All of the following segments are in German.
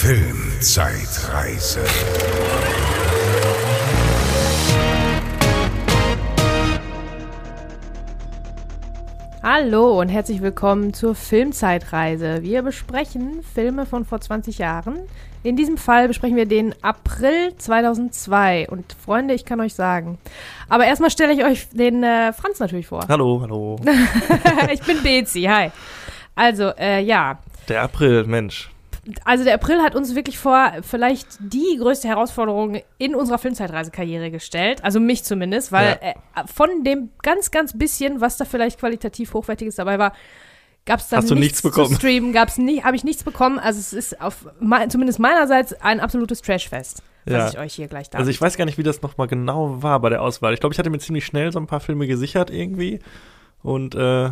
Filmzeitreise. Hallo und herzlich willkommen zur Filmzeitreise. Wir besprechen Filme von vor 20 Jahren. In diesem Fall besprechen wir den April 2002. Und Freunde, ich kann euch sagen. Aber erstmal stelle ich euch den äh, Franz natürlich vor. Hallo, hallo. ich bin Bezi, hi. Also, äh, ja. Der April, Mensch. Also der April hat uns wirklich vor vielleicht die größte Herausforderung in unserer Filmzeitreisekarriere gestellt. Also mich zumindest, weil Ja. äh, von dem ganz, ganz bisschen, was da vielleicht qualitativ hochwertiges dabei war, gab es dann Hast du nichts bekommen? zu streamen, gab's nie, habe ich nichts bekommen. Also es ist auf zumindest meinerseits ein absolutes Trashfest, was Ja. ich euch hier gleich Also ich weiß gar nicht, wie das nochmal genau war bei der Auswahl. Ich glaube, ich hatte mir ziemlich schnell so ein paar Filme gesichert irgendwie. Und äh,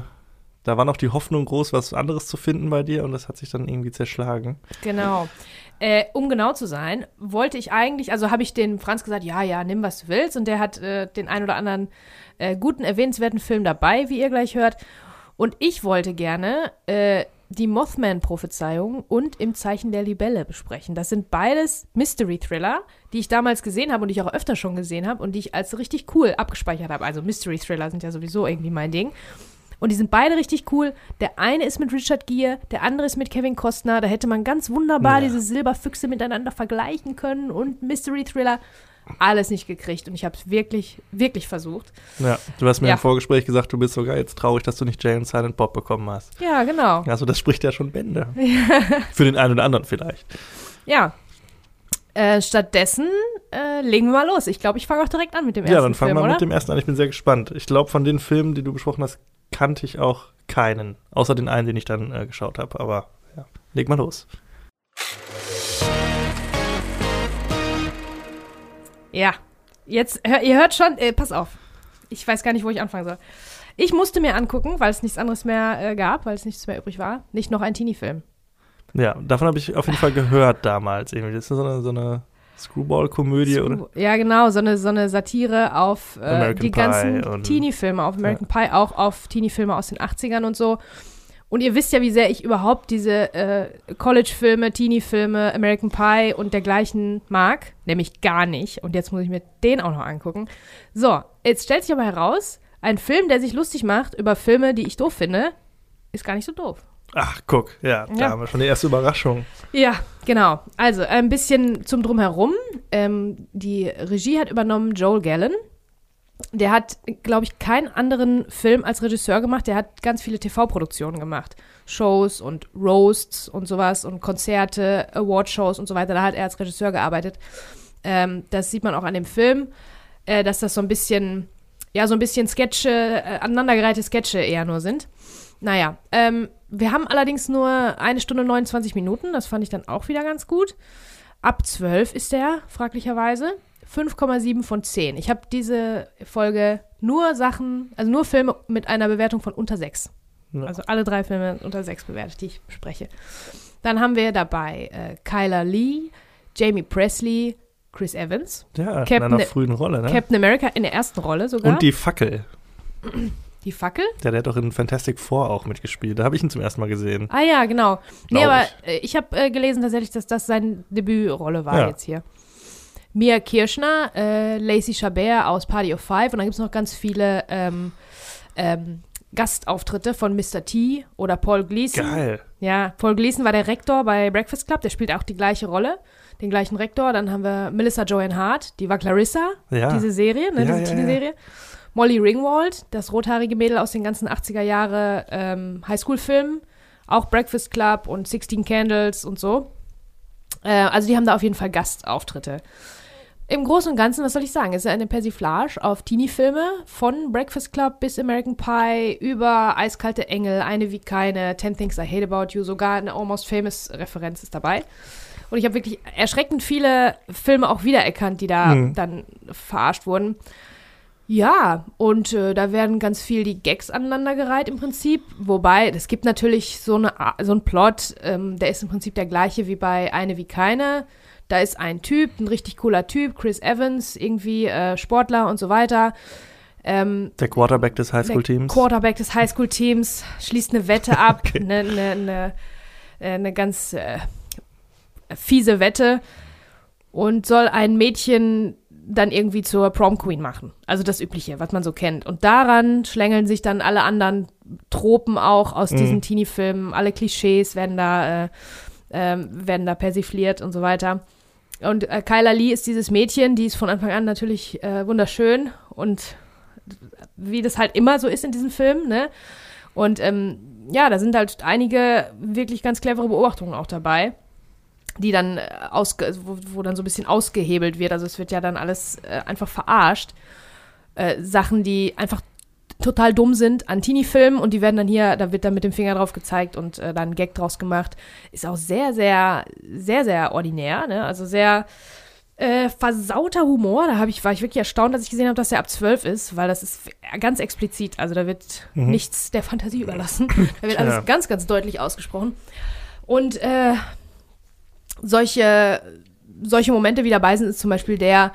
da war noch die Hoffnung groß, was anderes zu finden bei dir. Und das hat sich dann irgendwie zerschlagen. Genau. Äh, um genau zu sein, wollte ich eigentlich, also habe ich den Franz gesagt, ja, ja, nimm was du willst. Und der hat äh, den ein oder anderen äh, guten, erwähnenswerten Film dabei, wie ihr gleich hört. Und ich wollte gerne äh, die Mothman-Prophezeiung und Im Zeichen der Libelle besprechen. Das sind beides Mystery-Thriller, die ich damals gesehen habe und die ich auch öfter schon gesehen habe und die ich als richtig cool abgespeichert habe. Also Mystery-Thriller sind ja sowieso irgendwie mein Ding. Und die sind beide richtig cool. Der eine ist mit Richard Gere, der andere ist mit Kevin Costner. Da hätte man ganz wunderbar Ja. diese Silberfüchse miteinander vergleichen können und Mystery Thriller. Alles nicht gekriegt. Und ich habe es wirklich, wirklich versucht. Ja, du hast mir Ja. im Vorgespräch gesagt, du bist sogar jetzt traurig, dass du nicht Jay und Silent Bob bekommen hast. Ja, genau. Also das spricht ja schon Bände. Für den einen oder anderen vielleicht. Ja. Äh, stattdessen äh, legen wir mal los. Ich glaube, ich fange auch direkt an mit dem ersten ja, dann fangen Film, wir mit dem ersten an. Ich bin sehr gespannt. Ich glaube, von den Filmen, die du besprochen hast, kannte ich auch keinen. Außer den einen, den ich dann äh, geschaut habe. Aber ja, leg mal los. Ja, jetzt, hör, ihr hört schon, äh, pass auf. Ich weiß gar nicht, wo ich anfangen soll. Ich musste mir angucken, weil es nichts anderes mehr äh, gab, weil es nichts mehr übrig war, nicht noch ein Teenie-Film. Ja, davon habe ich auf jeden Fall gehört damals. Irgendwie. Das ist so eine, so eine Screwball-Komödie, oder? Ja, genau, so eine, so eine Satire auf äh, die Pie ganzen Teenie-Filme, auf American Pie, auch auf Teenie-Filme aus den 80ern und so. Und ihr wisst ja, wie sehr ich überhaupt diese äh, College-Filme, Teenie-Filme, American Pie und dergleichen mag. Nämlich gar nicht. Und jetzt muss ich mir den auch noch angucken. So, jetzt stellt sich aber heraus, ein Film, der sich lustig macht über Filme, die ich doof finde, ist gar nicht so doof. Ach, guck, ja, da Ja. haben wir schon die erste Überraschung. Ja, genau. Also ein bisschen zum Drumherum. Ähm, die Regie hat übernommen Joel Gallen. Der hat, glaube ich, keinen anderen Film als Regisseur gemacht. Der hat ganz viele TV-Produktionen gemacht. Shows und Roasts und sowas und Konzerte, Awardshows und so weiter. Da hat er als Regisseur gearbeitet. Ähm, das sieht man auch an dem Film, äh, dass das so ein bisschen, ja, so ein bisschen Sketche, äh, aneinandergereihte Sketche eher nur sind. Naja, ähm, wir haben allerdings nur eine Stunde 29 Minuten. Das fand ich dann auch wieder ganz gut. Ab 12 ist der, fraglicherweise. 5,7 von 10. Ich habe diese Folge nur Sachen, also nur Filme mit einer Bewertung von unter 6. Ja. Also alle drei Filme unter 6 bewertet, die ich bespreche. Dann haben wir dabei äh, Kyla Lee, Jamie Presley, Chris Evans, Ja, Captain- in einer frühen Rolle, ne? Captain America in der ersten Rolle sogar. Und die Fackel. die Fackel. Ja, der hat doch in Fantastic Four auch mitgespielt. Da habe ich ihn zum ersten Mal gesehen. Ah ja, genau. Nee, Glaub aber ich. äh, ich habe äh, gelesen tatsächlich, dass das seine Debütrolle war Ja. jetzt hier. Mia Kirschner, äh, Lacey Chabert aus Party of Five und dann gibt es noch ganz viele ähm, ähm, Gastauftritte von Mr. T oder Paul Gleason. Geil. Ja, Paul Gleason war der Rektor bei Breakfast Club, der spielt auch die gleiche Rolle, den gleichen Rektor. Dann haben wir Melissa Joan Hart, die war Clarissa, Ja. diese Serie, ne, Ja, diese ja, Teenie-Serie. Molly Ringwald, das rothaarige Mädel aus den ganzen 80er Jahre ähm, Highschool-Filmen, auch Breakfast Club und 16 Candles und so. Äh, also die haben da auf jeden Fall Gastauftritte. Im Großen und Ganzen, was soll ich sagen, es ist eine Persiflage auf Teenie-Filme von Breakfast Club bis American Pie über Eiskalte Engel, Eine wie keine, Ten Things I Hate About You, sogar eine Almost Famous-Referenz ist dabei. Und ich habe wirklich erschreckend viele Filme auch wiedererkannt, die da Mhm. dann verarscht wurden. Ja, und äh, da werden ganz viel die Gags aneinandergereiht im Prinzip. Wobei, es gibt natürlich so, eine, so einen Plot, ähm, der ist im Prinzip der gleiche wie bei Eine wie keine. Da ist ein Typ, ein richtig cooler Typ, Chris Evans, irgendwie äh, Sportler und so weiter. Ähm, Der Quarterback des Highschool-Teams. Quarterback des Highschool-Teams schließt eine Wette ab, Okay. eine, eine, eine, äh, eine ganz äh, fiese Wette und soll ein Mädchen dann irgendwie zur Prom Queen machen. Also das Übliche, was man so kennt. Und daran schlängeln sich dann alle anderen Tropen auch aus Mhm. diesen Teenie-Filmen. Alle Klischees werden da, äh, ähm, werden da persifliert und so weiter. Und äh, Kyla Lee ist dieses Mädchen, die ist von Anfang an natürlich äh, wunderschön und wie das halt immer so ist in diesem Film, ne? Und ähm, ja, da sind halt einige wirklich ganz clevere Beobachtungen auch dabei, die dann äh, ausge wo, wo dann so ein bisschen ausgehebelt wird. Also es wird ja dann alles äh, einfach verarscht. Äh, Sachen, die einfach total dumm sind an Teenie-Filmen und die werden dann hier, da wird dann mit dem Finger drauf gezeigt und äh, dann ein Gag draus gemacht. Ist auch sehr, sehr, sehr, sehr ordinär, ne? Also sehr äh, versauter Humor. Da ich, war ich wirklich erstaunt, dass ich gesehen habe, dass der ab 12 ist, weil das ist ganz explizit. Also da wird Mhm. nichts der Fantasie überlassen. Da wird alles ganz, ganz deutlich ausgesprochen. Und äh, solche, solche Momente wie dabei sind, ist zum Beispiel der,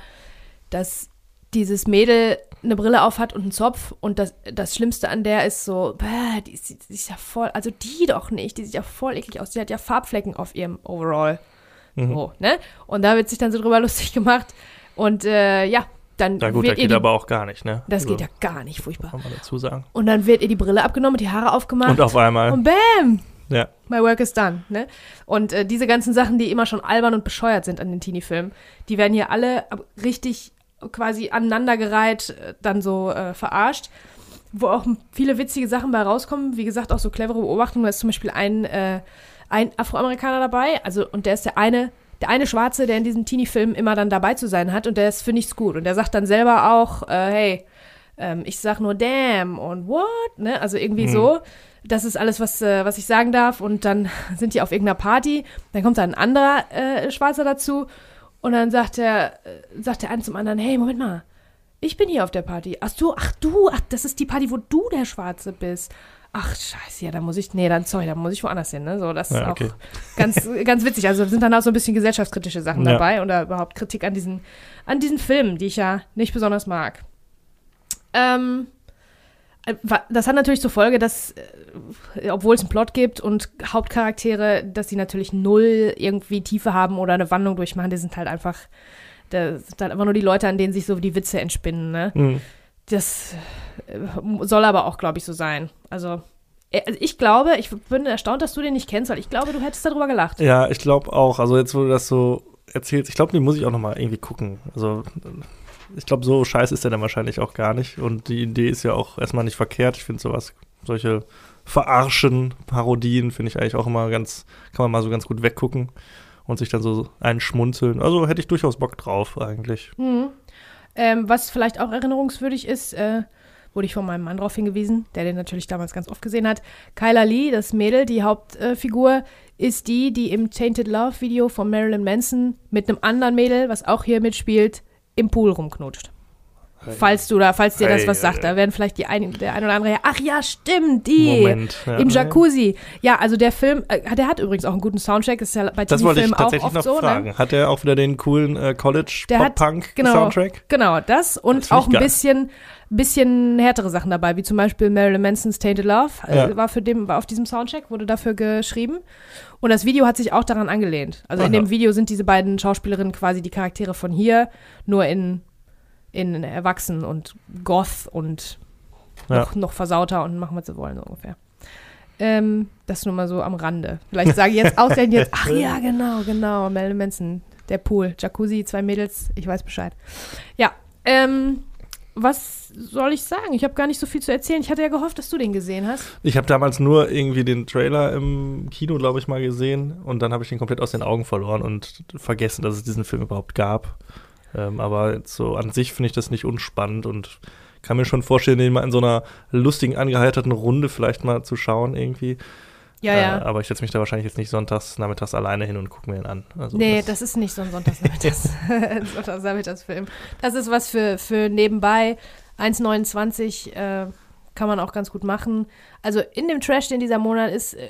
dass dieses Mädel eine Brille auf hat und einen Zopf und das, das Schlimmste an der ist so, bäh, die, ist, die ja voll, also die doch nicht, die sieht ja voll eklig aus, die hat ja Farbflecken auf ihrem Overall. Mhm. So, ne? Und da wird sich dann so drüber lustig gemacht und äh, ja, dann Na gut, wird das geht die, aber auch gar nicht, ne? das Also, geht ja gar nicht, furchtbar. Kann man dazu sagen. Und dann wird ihr die Brille abgenommen, die Haare aufgemacht Und auf einmal, und bam, ja. My work is done, ne? Und äh, diese ganzen Sachen, die immer schon albern und bescheuert sind an den Teenie-Filmen, die werden hier alle richtig quasi aneinandergereiht, äh, dann so äh, verarscht, wo auch viele witzige Sachen bei rauskommen. Wie gesagt, auch so clevere Beobachtungen. Da ist zum Beispiel ein, äh, ein Afroamerikaner dabei, also und der ist der eine, der eine Schwarze, der in diesem Teenie-Film immer dann dabei zu sein hat und der ist für nichts gut. Und der sagt dann selber auch, äh, hey, ähm, ich sag nur damn und what, ne? Also irgendwie Mhm. so. Das ist alles, was, äh, was ich sagen darf. Und dann sind die auf irgendeiner Party. Dann kommt da ein anderer äh, Schwarzer dazu. Und dann sagt der, äh, sagt der eine zum anderen, hey, Moment mal. Ich bin hier auf der Party. Ach du, ach du, ach, das ist die Party, wo du der Schwarze bist. Ach, scheiße, ja, da muss ich, nee, dann, sorry, da muss ich woanders hin, ne? So, das ist Ja, okay. auch ganz, ganz witzig. Also sind dann auch so ein bisschen gesellschaftskritische Sachen Ja. dabei oder überhaupt Kritik an diesen, an diesen Filmen, die ich ja nicht besonders mag. Ähm, äh, das hat natürlich zur Folge, dass, äh, obwohl es einen Plot gibt und Hauptcharaktere, dass sie natürlich null irgendwie Tiefe haben oder eine Wandlung durchmachen, die sind halt einfach, das sind halt einfach nur die Leute, an denen sich so die Witze entspinnen, ne? Mhm. Das äh, soll aber auch, glaube ich, so sein. Also, äh, also ich glaube, ich bin erstaunt, dass du den nicht kennst, weil ich glaube, du hättest darüber gelacht. Ja, ich glaube auch. Also jetzt, wo du das so erzählst, ich glaube, den muss ich auch noch mal irgendwie gucken. Also ich glaube, so scheiße ist der dann wahrscheinlich auch gar nicht. Und die Idee ist ja auch erstmal nicht verkehrt. Ich finde sowas, solche Verarschen, Parodien finde ich eigentlich auch immer ganz, kann man mal so ganz gut weggucken und sich dann so einschmunzeln. Also hätte ich durchaus Bock drauf eigentlich. Mhm. Ähm, was vielleicht auch erinnerungswürdig ist, äh, wurde ich von meinem Mann darauf hingewiesen, der den natürlich damals ganz oft gesehen hat. Kyla Lee, das Mädel, die Hauptfigur, ist die, die im Tainted Love Video von Marilyn Manson mit einem anderen Mädel, was auch hier mitspielt, im Pool rumknutscht. Falls du da, falls dir das Ei, was ei, sagt, ei. da werden vielleicht die ein, der ein oder andere, ach ja, stimmt, die. Moment. Ja. Im Jacuzzi. Ja, also der Film, äh, der hat übrigens auch einen guten Soundtrack, ist ja bei Das wollte ich Teenie-Filmen auch tatsächlich oft noch so, ne? fragen. Hat er auch wieder den coolen äh, hat- College-Pop-Punk-Soundtrack? Genau, das und Das auch ein bisschen, bisschen härtere Sachen dabei, wie zum Beispiel Marilyn Mansons Tainted Love, äh, Ja. war für dem, war auf diesem Soundtrack, wurde dafür geschrieben. Und das Video hat sich auch daran angelehnt. Also in Aha. dem Video sind diese beiden Schauspielerinnen quasi die Charaktere von hier, nur in, in Erwachsen und Goth und Ja. noch, noch versauter und machen, was sie wollen, so ungefähr. Ähm, das nur mal so am Rande. Vielleicht sage ich jetzt ausgerechnet jetzt, ach ja, genau, genau, Marilyn Manson, der Pool, Jacuzzi, zwei Mädels, ich weiß Bescheid. Ja, ähm, was soll ich sagen? Ich habe gar nicht so viel zu erzählen. Ich hatte ja gehofft, dass du den gesehen hast. Ich habe damals nur irgendwie den Trailer im Kino, glaube ich, mal gesehen und dann habe ich den komplett aus den Augen verloren und vergessen, dass es diesen Film überhaupt gab. Ähm, aber so an sich finde ich das nicht unspannend und kann mir schon vorstellen, den mal in so einer lustigen, angeheiterten Runde vielleicht mal zu schauen irgendwie. Ja, Äh, ja. aber ich setze mich da wahrscheinlich jetzt nicht sonntags, nachmittags alleine hin und gucke mir den an. Also nee, das ist nicht so ein Sonntagsnachmittags- Sonntagsnachmittagsfilm. Das ist was für, für nebenbei. 1,29 äh, kann man auch ganz gut machen. Also in dem Trash, den dieser Monat ist, äh,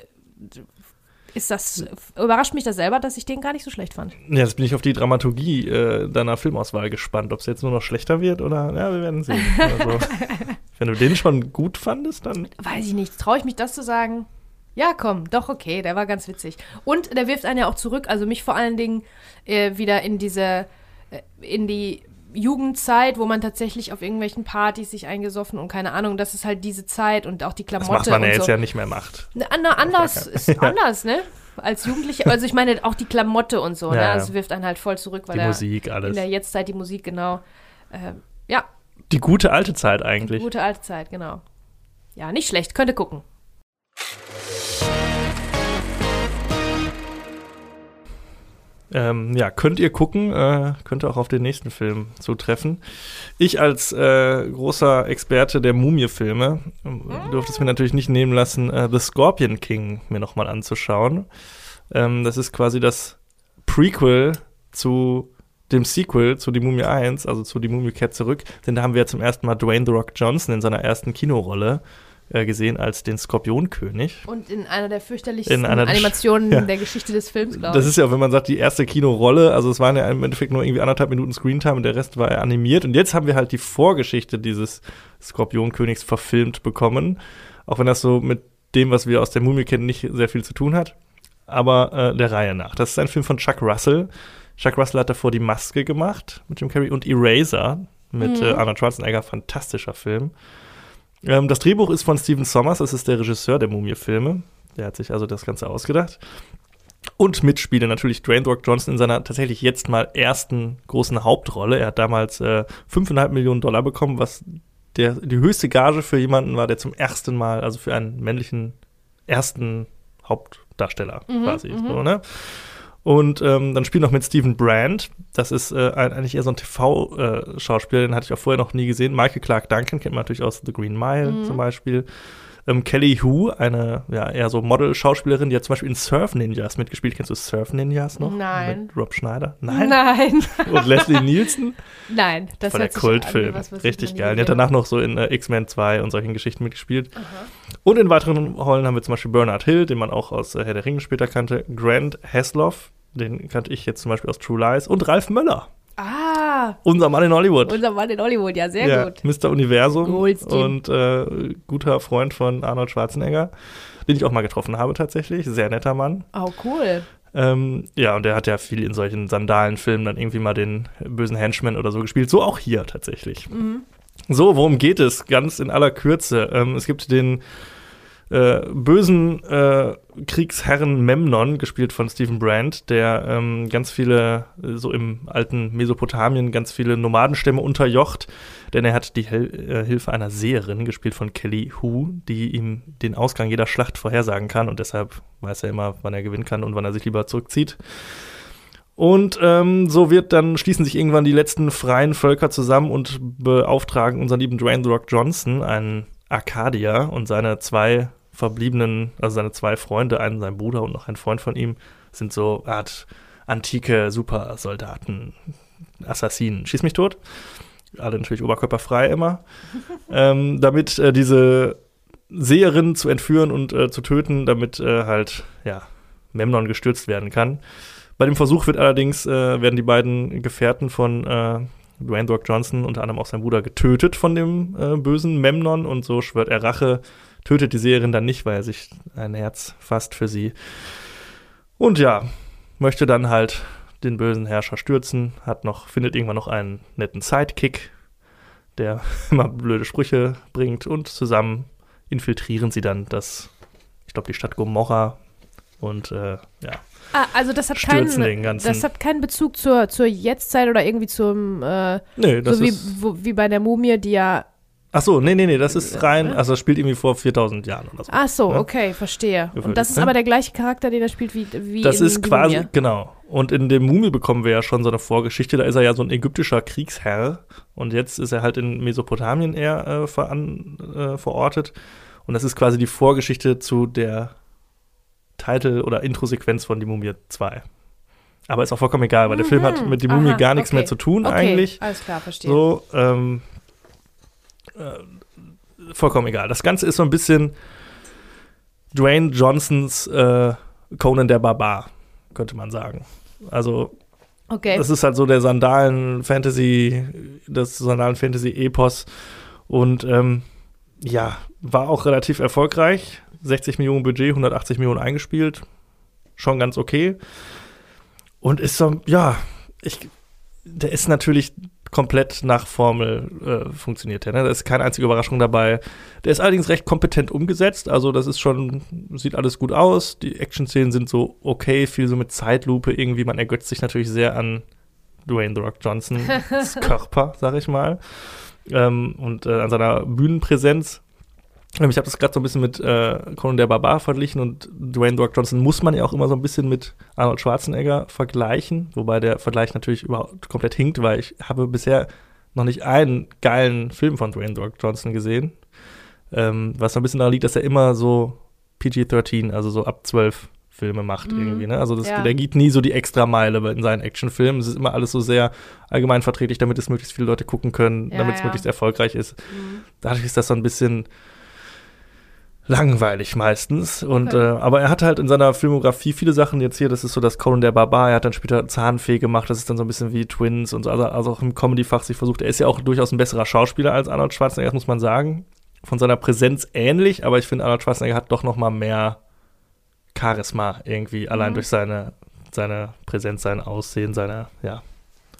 ist das, überrascht mich das selber, dass ich den gar nicht so schlecht fand. Ja, jetzt bin ich auf die Dramaturgie äh, deiner Filmauswahl gespannt, ob es jetzt nur noch schlechter wird oder, ja, wir werden sehen. Also, wenn du den schon gut fandest, dann Weiß ich nicht. Traue ich mich das zu sagen? Ja, komm, doch okay, der war ganz witzig. Und der wirft einen ja auch zurück, also mich vor allen Dingen äh, wieder in diese, äh, in die Jugendzeit, wo man tatsächlich auf irgendwelchen Partys sich eingesoffen und keine Ahnung, das ist halt diese Zeit und auch die Klamotte. Das macht man ja jetzt so. ja nicht mehr macht. Na, na, anders ist anders, ne? Als Jugendliche, also ich meine auch die Klamotte und so, Ja, ne? ja. Also wirft einen halt voll zurück, weil Die er Musik, in alles. der Jetztzeit die Musik genau. Ähm, ja, Die gute alte Zeit eigentlich. gute alte Zeit, genau. Ja, nicht schlecht, könnte gucken. Ähm, ja, könnt ihr gucken, äh, könnt ihr auch auf den nächsten Film zutreffen. Ich als äh, großer Experte der Mumie-Filme äh, durfte es mir natürlich nicht nehmen lassen, äh, The Scorpion King mir nochmal anzuschauen. Ähm, das ist quasi das Prequel zu dem Sequel zu Die Mumie 1, also zu Die Mumie kehrt zurück, denn da haben wir ja zum ersten Mal Dwayne The Rock Johnson in seiner ersten Kinorolle äh, gesehen als den Skorpionkönig. Und in einer der fürchterlichsten In einer der- Animationen ja. der Geschichte des Films, glaube Das ich. ist ja, wenn man sagt, die erste Kinorolle, also es waren ja im Endeffekt nur irgendwie anderthalb Minuten Screentime und der Rest war ja animiert. Und jetzt haben wir halt die Vorgeschichte dieses Skorpionkönigs verfilmt bekommen. Auch wenn das so mit dem, was wir aus der Mumie kennen, nicht sehr viel zu tun hat. Aber äh, der Reihe nach. Das ist ein Film von Chuck Russell. Chuck Russell hat davor die Maske gemacht mit Jim Carrey und Eraser mit Mhm. äh, Arnold Schwarzenegger. Fantastischer Film. Ähm, das Drehbuch ist von Steven Sommers, das ist der Regisseur der Mumie-Filme. Der hat sich also das Ganze ausgedacht. Und mitspiele natürlich Dwayne Rock Johnson in seiner tatsächlich jetzt mal ersten großen Hauptrolle. Er hat damals äh, 5,5 Millionen Dollar bekommen, was der, die höchste Gage für jemanden war, der zum ersten Mal, also für einen männlichen ersten Hauptdarsteller Mhm, quasi. mhm. So, ne? Und ähm, dann spielt noch mit Stephen Brand. Das ist äh, eigentlich eher so ein TV-Schauspieler, den hatte ich auch vorher noch nie gesehen. Michael Clark Duncan kennt man natürlich aus The Green Mile Mhm. zum Beispiel. Ähm, Kelly Hu, eine ja, eher so Model-Schauspielerin, die hat zum Beispiel in Surf Ninjas mitgespielt. Kennst du Surf Ninjas noch? Nein. Mit Rob Schneider? Nein. Nein. Und Leslie Nielsen? Nein, das Von der an Kultfilm. ich Richtig geil. Die hat danach noch so in äh, X-Men 2 und solchen Geschichten mitgespielt. Aha. Und in weiteren Rollen haben wir zum Beispiel Bernard Hill, den man auch aus äh, Herr der Ringe später kannte. Grant Hasloff, den kannte ich jetzt zum Beispiel aus True Lies. Und Ralf Möller, Ah, unser Mann in Hollywood. unser Mann in Hollywood, ja, sehr ja, gut. Mr. Universum Goldstein. und äh, guter Freund von Arnold Schwarzenegger, den ich auch mal getroffen habe tatsächlich. Sehr netter Mann. Oh, cool. Ähm, ja, und der hat ja viel in solchen Sandalenfilmen dann irgendwie mal den bösen Henchman oder so gespielt. So auch hier tatsächlich. Mhm. So, worum geht es? Ganz in aller Kürze. Ähm, es gibt den äh, bösen äh, Kriegsherren Memnon, gespielt von Stephen Brand, der ähm, ganz viele, äh, so im alten Mesopotamien, ganz viele Nomadenstämme unterjocht, denn er hat die Hel äh, Hilfe einer Seherin, gespielt von Kelly Hu, die ihm den Ausgang jeder Schlacht vorhersagen kann und deshalb weiß er immer, wann er gewinnen kann und wann er sich lieber zurückzieht. Und ähm, so wird dann schließen sich irgendwann die letzten freien Völker zusammen und beauftragen unseren lieben Dwayne The Rock Johnson, einen Arcadier und seine zwei verbliebenen, also seine zwei Freunde, einen sein Bruder und noch ein Freund von ihm, sind so Art antike Supersoldaten, Assassinen. Schieß mich tot. Alle natürlich oberkörperfrei immer. ähm, damit äh, diese Seherin zu entführen und äh, zu töten, damit äh, halt, ja, Memnon gestürzt werden kann. Bei dem Versuch wird allerdings, äh, werden die beiden Gefährten von äh, Dwayne Rock Johnson, unter anderem auch sein Bruder, getötet von dem äh, bösen Memnon und so schwört er Rache, tötet die Seherin dann nicht, weil er sich ein Herz fasst für sie. Und ja, möchte dann halt den bösen Herrscher stürzen, hat noch, findet irgendwann noch einen netten Sidekick, der immer blöde Sprüche bringt und zusammen infiltrieren sie dann das, ich glaube, die Stadt Gomorra und äh, ja, Ah, also das hat keinen, das hat keinen Bezug zur, zur Jetztzeit oder irgendwie zum, äh, nee, das so wie, ist, wo, wie bei der Mumie, die ja, ach so, nee, nee, nee, das ist rein, Ne? also das spielt irgendwie vor 4000 Jahren oder so. ach so, Ja. okay, verstehe. Und das ist ne? aber der gleiche Charakter, den er spielt wie, wie Das in ist die quasi, Mumie. genau. Und in dem Mumie bekommen wir ja schon so eine Vorgeschichte. Da ist er ja so ein ägyptischer Kriegsherr. Und jetzt ist er halt in Mesopotamien eher äh, veran, äh, verortet. Und das ist quasi die Vorgeschichte zu der Titel- oder Intro-Sequenz von Die Mumie 2. Aber ist auch vollkommen egal, weil der Film hat Mhm. mit Die Mumie Aha, gar nichts okay. mehr zu tun Okay, eigentlich. alles klar, verstehe. So, ähm, äh, vollkommen egal. Das Ganze ist so ein bisschen Dwayne Johnsons äh, Conan der Barbar, könnte man sagen. Also, okay. das ist halt so der Sandalen-Fantasy, das Sandalen-Fantasy-Epos und ähm, ja, war auch relativ erfolgreich. 60 Millionen Budget, 180 Millionen eingespielt. Schon ganz okay. Und ist so, ja, ich, der ist natürlich komplett nach Formel äh, funktioniert. Der, ne? Da ist keine einzige Überraschung dabei. Der ist allerdings recht kompetent umgesetzt. Also das ist schon, sieht alles gut aus. Die Action-Szenen sind so okay, viel so mit Zeitlupe irgendwie. Man ergötzt sich natürlich sehr an Dwayne The Rock Johnsons Körper, sag ich mal. Ähm, und äh, an seiner Bühnenpräsenz. Ähm, ich habe das gerade so ein bisschen mit äh, Conan der Barbar verglichen und Dwayne Rock Johnson muss man ja auch immer so ein bisschen mit Arnold Schwarzenegger vergleichen, wobei der Vergleich natürlich überhaupt komplett hinkt, weil ich habe bisher noch nicht einen geilen Film von Dwayne Rock Johnson gesehen. Ähm, was so ein bisschen daran liegt, dass er immer so PG-13, also so ab 12 Filme macht Mhm. irgendwie. Ne? Also das, Ja. der geht nie so die Extrameile in seinen Actionfilmen. Es ist immer alles so sehr allgemein verträglich, damit es möglichst viele Leute gucken können, Ja, damit es ja. möglichst erfolgreich ist. Mhm. Dadurch ist das so ein bisschen langweilig meistens. Und Okay. äh, aber er hat halt in seiner Filmografie viele Sachen jetzt hier, das ist so das Conan der Barbar, er hat dann später Zahnfee gemacht, das ist dann so ein bisschen wie Twins und so, also, also auch im Comedy-Fach sich versucht. Er ist ja auch durchaus ein besserer Schauspieler als Arnold Schwarzenegger, das muss man sagen. Von seiner Präsenz ähnlich, aber ich finde, Arnold Schwarzenegger hat doch noch mal mehr Charisma irgendwie, allein Mhm. durch seine, seine Präsenz, sein Aussehen, seine ja,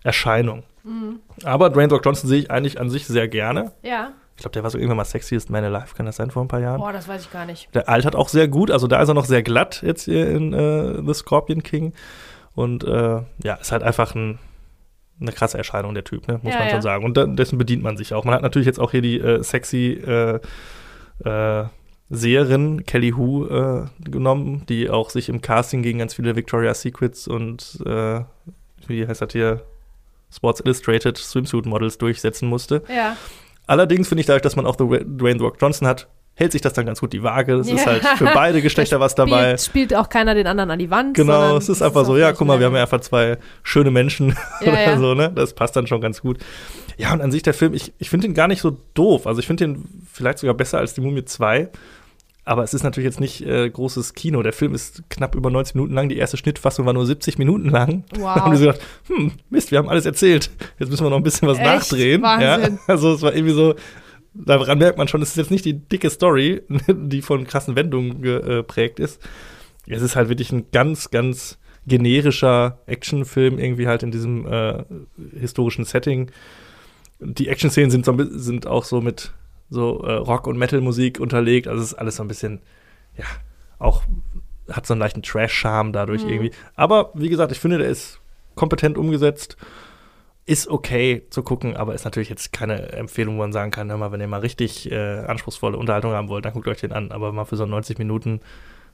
Erscheinung. Mhm. Aber Dwayne Rock Johnson sehe ich eigentlich an sich sehr gerne. Ja. Ich glaube, der war so irgendwann mal Sexiest Man Alive, kann das sein, vor ein paar Jahren? Boah, das weiß ich gar nicht. Der altert auch sehr gut, also da ist er noch sehr glatt jetzt hier in äh, The Scorpion King. Und äh, ja, ist halt einfach ein, eine krasse Erscheinung, der Typ, ne? muss Ja, man ja. schon sagen. Und da, dessen bedient man sich auch. Man hat natürlich jetzt auch hier die äh, sexy äh, äh, Seherin Kelly Hu äh, genommen, die auch sich im Casting gegen ganz viele Victoria's Secrets und äh, wie heißt das hier? Sports Illustrated Swimsuit Models durchsetzen musste. Ja. Allerdings finde ich dadurch, dass man auch The Dwayne The Rock Johnson hat, hält sich das dann ganz gut die Waage. Es ist Ja. halt für beide Geschlechter was dabei. Spielt, spielt auch keiner den anderen an die Wand. Genau, es ist einfach so, ja, guck mal, wir haben ja einfach zwei schöne Menschen Ja, oder ja. so, ne? Das passt dann schon ganz gut. Ja, und an sich der Film, ich, ich finde ihn gar nicht so doof. Also ich finde ihn vielleicht sogar besser als die Mumie 2. Aber es ist natürlich jetzt nicht äh, großes Kino. Der Film ist knapp über 90 Minuten lang. Die erste Schnittfassung war nur 70 Minuten lang. Wow. Da haben wir so gedacht, hm, Mist, wir haben alles erzählt. Jetzt müssen wir noch ein bisschen was Echt? nachdrehen. Wahnsinn. Ja? Also es war irgendwie so, daran merkt man schon, es ist jetzt nicht die dicke Story, die von krassen Wendungen geprägt ist. Es ist halt wirklich ein ganz, ganz generischer Actionfilm, irgendwie halt in diesem äh, historischen Setting. Die Action-Szenen sind, so, sind auch so mit so äh, Rock- und Metal-Musik unterlegt. Also es ist alles so ein bisschen, ja, auch hat so einen leichten Trash-Charme dadurch Mhm. irgendwie. Aber wie gesagt, ich finde, der ist kompetent umgesetzt. Ist okay zu gucken, aber ist natürlich jetzt keine Empfehlung, wo man sagen kann, hör mal, wenn ihr mal richtig äh, anspruchsvolle Unterhaltung haben wollt, dann guckt euch den an. Aber mal für so 90 Minuten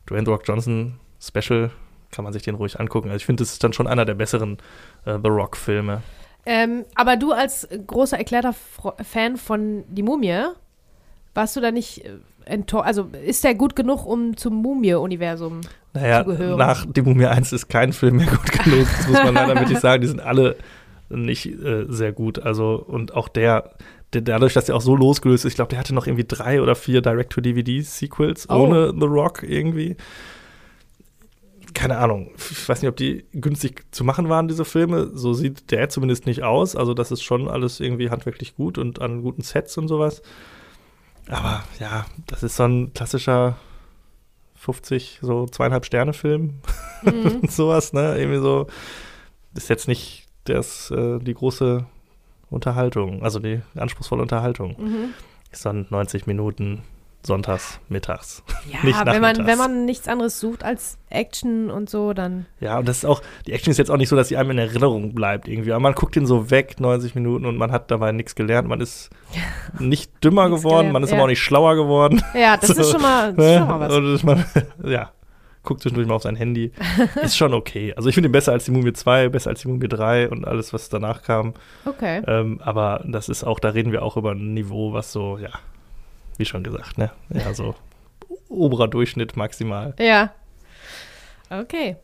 Dwayne Rock Johnson Special kann man sich den ruhig angucken. Also ich finde, das ist dann schon einer der besseren äh, The Rock-Filme. Ähm, aber du als großer erklärter Fan von Die Mumie, warst du da nicht äh, enttäuscht? Also ist der gut genug, um zum Mumie-Universum? Naja, zugehören. nach Die Mumie 1 ist kein Film mehr gut genug. Das muss man leider wirklich sagen. Die sind alle nicht äh, sehr gut. Also, und auch der, der, dadurch, dass der auch so losgelöst ist, ich glaube, der hatte noch irgendwie drei oder vier Direct-to-DVD-Sequels Oh. ohne The Rock irgendwie. Keine Ahnung. Ich weiß nicht, ob die günstig zu machen waren, diese Filme. So sieht der zumindest nicht aus. Also, das ist schon alles irgendwie handwerklich gut und an guten Sets und sowas. Aber ja, das ist so ein klassischer 50, so zweieinhalb Sterne Film. Mhm. sowas, ne? Irgendwie so. Ist jetzt nicht das, äh, die große Unterhaltung, also die anspruchsvolle Unterhaltung. Mhm. Ist dann 90 Minuten sonntags, mittags. Ja, wenn man, wenn man nichts anderes sucht als Action und so, dann. Ja, und das ist auch, die Action ist jetzt auch nicht so, dass sie einem in Erinnerung bleibt irgendwie. Aber man guckt ihn so weg, 90 Minuten, und man hat dabei nichts gelernt. Man ist nicht dümmer geworden, gelernt, man ist ja. aber auch nicht schlauer geworden. Ja, das So, ist schon mal, das ist Ne? schon mal was. Und man, ja, guckt zwischendurch mal auf sein Handy. ist schon okay. Also ich finde ihn besser als die Mumie 2, besser als die Mumie 3 und alles, was danach kam. Okay. Ähm, aber das ist auch, da reden wir auch über ein Niveau, was so, ja, wie schon gesagt, ne? Ja, so oberer Durchschnitt maximal. Ja. Okay.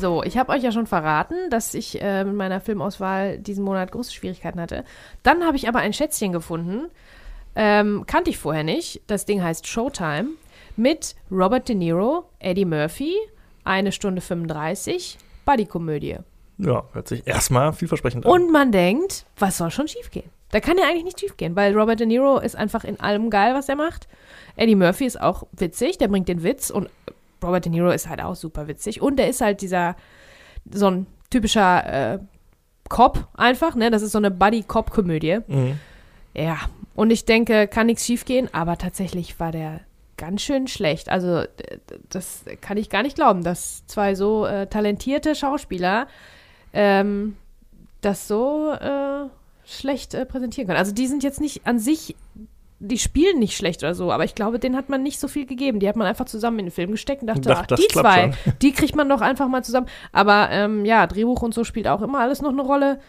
So, ich habe euch ja schon verraten, dass ich äh, mit meiner Filmauswahl diesen Monat große Schwierigkeiten hatte. Dann habe ich aber ein Schätzchen gefunden. Ähm, kannte ich vorher nicht. Das Ding heißt Showtime. Mit Robert De Niro, Eddie Murphy, eine Stunde 35, Buddy-Komödie. Ja, hört sich erstmal vielversprechend an. Und man denkt, was soll schon schiefgehen? Da kann ja eigentlich nicht schief gehen, weil Robert De Niro ist einfach in allem geil, was er macht. Eddie Murphy ist auch witzig, der bringt den Witz und Robert De Niro ist halt auch super witzig. Und der ist halt dieser, so ein typischer äh, Cop einfach, ne? Das ist so eine Buddy-Cop-Komödie. Mhm. Ja, und ich denke, kann nichts schiefgehen, aber tatsächlich war der ganz schön schlecht. Also, das kann ich gar nicht glauben, dass zwei so äh, talentierte Schauspieler ähm, das so äh, schlecht äh, präsentieren können. Also, die sind jetzt nicht an sich, die spielen nicht schlecht oder so, aber ich glaube, denen hat man nicht so viel gegeben. Die hat man einfach zusammen in den Film gesteckt und dachte, ach, das die zwei, schon. die kriegt man doch einfach mal zusammen. Aber ähm, ja, Drehbuch und so spielt auch immer alles noch eine Rolle.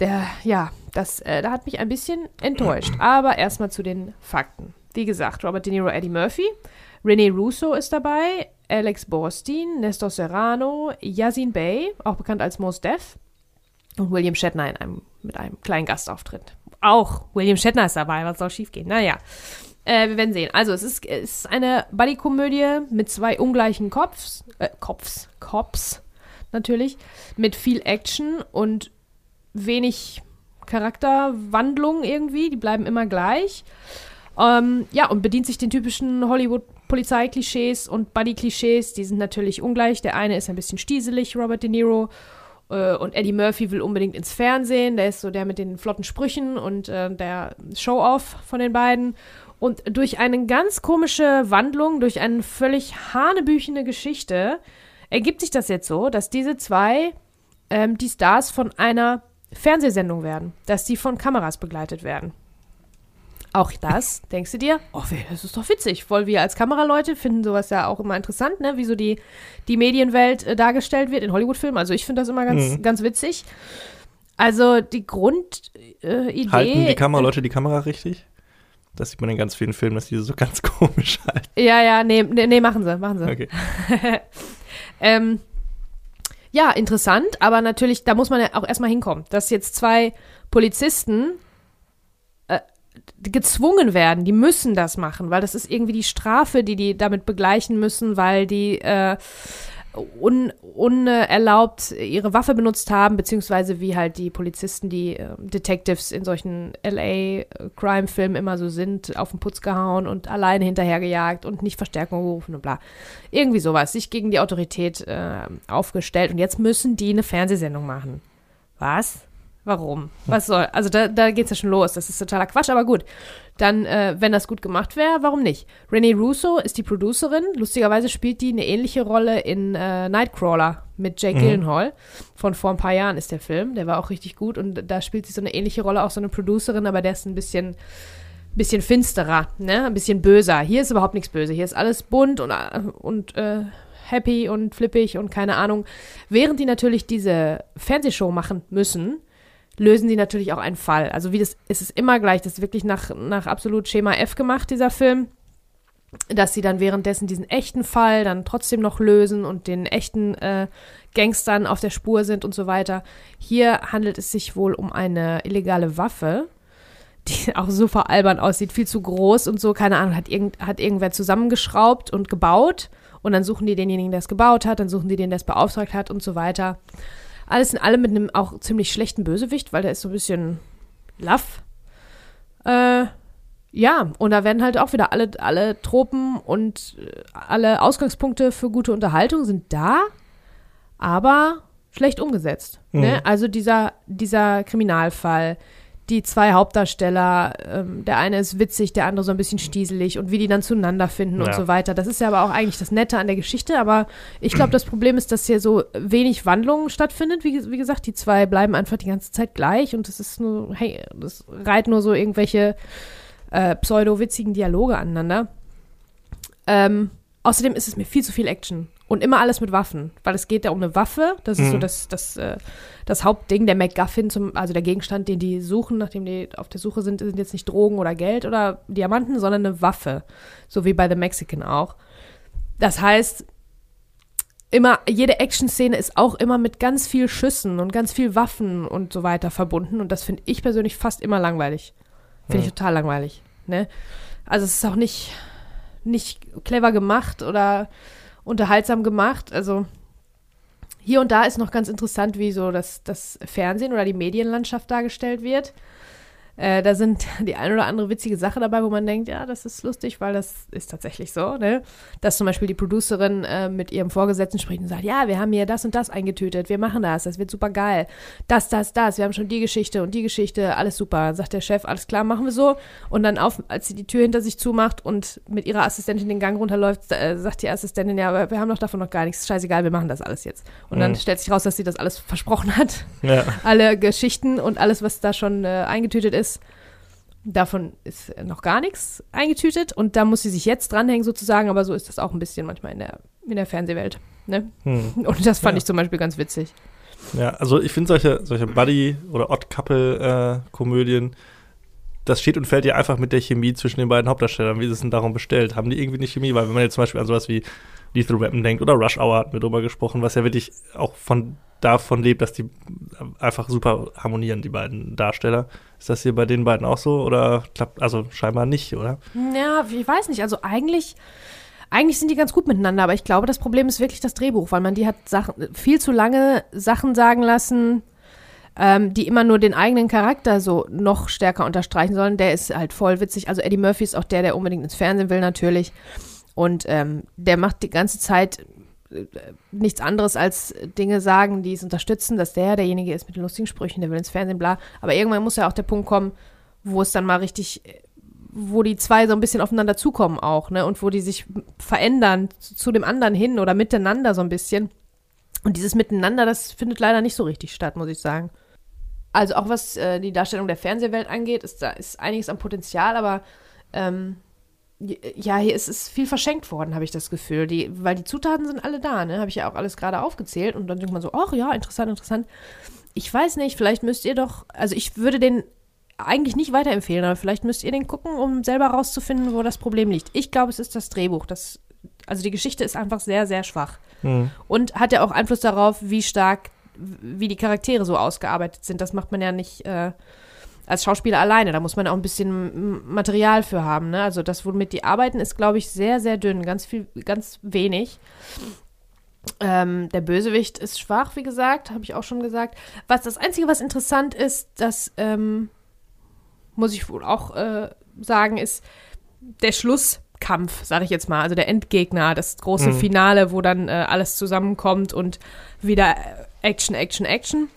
Der, ja, das, äh, da hat mich ein bisschen enttäuscht. Aber erstmal zu den Fakten. Wie gesagt, Robert De Niro, Eddie Murphy, Rene Russo ist dabei, Alex Borstein, Nestor Serrano, Yasin Bey, auch bekannt als Mos Def, und William Shatner in einem, mit einem kleinen Gastauftritt. Auch William Shatner ist dabei, was soll schiefgehen? Naja, äh, wir werden sehen. Also, es ist, es ist eine Buddy-Komödie mit zwei ungleichen Kopfs, äh, Kopfs, Cops natürlich, mit viel Action und wenig Charakterwandlung irgendwie. Die bleiben immer gleich. Ähm, ja, und bedient sich den typischen Hollywood-Polizeiklischees und Buddy-Klischees. Die sind natürlich ungleich. Der eine ist ein bisschen stieselig, Robert De Niro. Äh, und Eddie Murphy will unbedingt ins Fernsehen. Der ist so der mit den flotten Sprüchen und äh, der Show-Off von den beiden. Und durch eine ganz komische Wandlung, durch eine völlig hanebüchene Geschichte, ergibt sich das jetzt so, dass diese zwei ähm, die Stars von einer Fernsehsendung werden, dass die von Kameras begleitet werden. Auch das, denkst du dir, oh, das ist doch witzig. Voll wir als Kameraleute finden sowas ja auch immer interessant, ne? wie so die, die Medienwelt äh, dargestellt wird in Hollywood-Filmen. Also ich finde das immer ganz, Mhm. ganz witzig. Also die Grundidee. Äh, Halten die Kameraleute die Kamera richtig? Das sieht man in ganz vielen Filmen, dass die so ganz komisch halten. Ja, ja, nee, nee, nee, machen sie, machen sie. Okay. Ähm, ja, interessant, aber natürlich, da muss man ja auch erstmal hinkommen, dass jetzt zwei Polizisten gezwungen werden, die müssen das machen, weil das ist irgendwie die Strafe, die die damit begleichen müssen, weil die äh, un, unerlaubt ihre Waffe benutzt haben, beziehungsweise wie halt die Polizisten, die äh, Detectives in solchen LA-Crime-Filmen immer so sind, auf den Putz gehauen und alleine hinterhergejagt und nicht Verstärkung gerufen und bla. Irgendwie sowas, sich gegen die Autorität äh, aufgestellt und jetzt müssen die eine Fernsehsendung machen. Was? Warum? Was soll? Also da, da geht's ja schon los. Das ist totaler Quatsch, aber gut. Dann, äh, wenn das gut gemacht wäre, warum nicht? Renee Russo ist die Producerin. Lustigerweise spielt die eine ähnliche Rolle in äh, Nightcrawler mit Jake Mhm. Gyllenhaal. Von vor ein paar Jahren ist der Film. Der war auch richtig gut und da spielt sie so eine ähnliche Rolle, auch so eine Producerin, aber der ist ein bisschen bisschen finsterer, ne? Ein bisschen böser. Hier ist überhaupt nichts böse. Hier ist alles bunt und, äh, und äh, happy und flippig und keine Ahnung. Während die natürlich diese Fernsehshow machen müssen, lösen sie natürlich auch einen Fall. Also wie das ist es immer gleich. Das ist wirklich nach, nach absolut Schema F gemacht, dieser Film. Dass sie dann währenddessen diesen echten Fall dann trotzdem noch lösen und den echten äh, Gangstern auf der Spur sind und so weiter. Hier handelt es sich wohl um eine illegale Waffe, die auch super albern aussieht, viel zu groß und so, keine Ahnung, hat, irgend, hat irgendwer zusammengeschraubt und gebaut und dann suchen die denjenigen, der es gebaut hat, dann suchen die den, der es beauftragt hat und so weiter. Alles in allem mit einem auch ziemlich schlechten Bösewicht, weil der ist so ein bisschen laff. Äh, ja, und da werden halt auch wieder alle, alle Tropen und äh, alle Ausgangspunkte für gute Unterhaltung sind da, aber schlecht umgesetzt. Mhm. Ne? Also dieser, dieser Kriminalfall, die zwei Hauptdarsteller, ähm, der eine ist witzig, der andere so ein bisschen stieselig und wie die dann zueinander finden und Ja. so weiter. Das ist ja aber auch eigentlich das Nette an der Geschichte, aber ich glaube, das Problem ist, dass hier so wenig Wandlung stattfindet. Wie, wie gesagt, die zwei bleiben einfach die ganze Zeit gleich und das ist nur, hey, das reiht nur so irgendwelche äh, pseudo-witzigen Dialoge aneinander. Ähm, außerdem ist es mir viel zu viel Action. Und immer alles mit Waffen, weil es geht ja um eine Waffe. Das ist so Mhm. das, das, äh, das Hauptding, der MacGuffin, zum, also der Gegenstand, den die suchen, nachdem die auf der Suche sind, sind jetzt nicht Drogen oder Geld oder Diamanten, sondern eine Waffe. So wie bei The Mexican auch. Das heißt, immer, jede Action-Szene ist auch immer mit ganz viel Schüssen und ganz viel Waffen und so weiter verbunden. Und das finde ich persönlich fast immer langweilig. Finde ich Ja. total langweilig. Ne? Also es ist auch nicht, nicht clever gemacht oder unterhaltsam gemacht. Also hier und da ist noch ganz interessant, wie so das, das Fernsehen oder die Medienlandschaft dargestellt wird. Äh, da sind die ein oder andere witzige Sache dabei, wo man denkt, ja, das ist lustig, weil das ist tatsächlich so, ne? Dass zum Beispiel die Producerin äh, mit ihrem Vorgesetzten spricht und sagt, ja, wir haben hier das und das eingetütet, wir machen das, das wird super geil. Das, das, das, wir haben schon die Geschichte und die Geschichte, alles super. Dann sagt der Chef, alles klar, machen wir so. Und dann auf, als sie die Tür hinter sich zumacht und mit ihrer Assistentin den Gang runterläuft, äh, sagt die Assistentin, ja, wir haben doch davon noch gar nichts, scheißegal, wir machen das alles jetzt. Und mhm. dann stellt sich raus, dass sie das alles versprochen hat. Ja. Alle Geschichten und alles, was da schon äh, eingetütet ist ist. Davon ist noch gar nichts eingetütet und da muss sie sich jetzt dranhängen sozusagen, aber so ist das auch ein bisschen manchmal in der, in der Fernsehwelt. Ne? Hm. Und das fand ja. ich zum Beispiel ganz witzig. Ja, also ich finde solche, solche Buddy- oder Odd-Couple-Komödien, äh, das steht und fällt ja einfach mit der Chemie zwischen den beiden Hauptdarstellern. Wie ist es denn darum bestellt? Haben die irgendwie eine Chemie? Weil wenn man jetzt zum Beispiel an sowas wie Lethal Weapon denkt oder Rush Hour hatten wir drüber gesprochen, was ja wirklich auch von davon lebt, dass die einfach super harmonieren, die beiden Darsteller. Ist das hier bei den beiden auch so oder klappt, also scheinbar nicht, oder? Ja, ich weiß nicht. Also eigentlich, eigentlich sind die ganz gut miteinander, aber ich glaube, das Problem ist wirklich das Drehbuch, weil man die hat Sachen, viel zu lange Sachen sagen lassen, ähm, die immer nur den eigenen Charakter so noch stärker unterstreichen sollen. Der ist halt voll witzig. Also Eddie Murphy ist auch der, der unbedingt ins Fernsehen will, natürlich. Und ähm, der macht die ganze Zeit äh, nichts anderes als Dinge sagen, die es unterstützen, dass der derjenige ist mit den lustigen Sprüchen, der will ins Fernsehen, bla. Aber irgendwann muss ja auch der Punkt kommen, wo es dann mal richtig, wo die zwei so ein bisschen aufeinander zukommen auch, ne? Und wo die sich verändern zu dem anderen hin oder miteinander so ein bisschen. Und dieses Miteinander, das findet leider nicht so richtig statt, muss ich sagen. Also auch was äh, die Darstellung der Fernsehwelt angeht, ist da ist einiges am Potenzial, aber ähm, ja, hier ist es viel verschenkt worden, habe ich das Gefühl. Die, weil die Zutaten sind alle da, ne? Habe ich ja auch alles gerade aufgezählt. Und dann denkt man so, ach ja, interessant, interessant. Ich weiß nicht, vielleicht müsst ihr doch, also ich würde den eigentlich nicht weiterempfehlen, aber vielleicht müsst ihr den gucken, um selber rauszufinden, wo das Problem liegt. Ich glaube, es ist das Drehbuch. Das, also die Geschichte ist einfach sehr, sehr schwach. Mhm. Und hat ja auch Einfluss darauf, wie stark, wie die Charaktere so ausgearbeitet sind. Das macht man ja nicht. Äh, als Schauspieler alleine. Da muss man auch ein bisschen Material für haben. Ne? Also das, womit die arbeiten, ist, glaube ich, sehr, sehr dünn. Ganz viel, ganz wenig. Ähm, der Bösewicht ist schwach, wie gesagt, habe ich auch schon gesagt. Was das Einzige, was interessant ist, das ähm, muss ich wohl auch äh, sagen, ist der Schlusskampf, sage ich jetzt mal. Also der Endgegner, das große mhm. Finale, wo dann äh, alles zusammenkommt und wieder Action, Action, Action.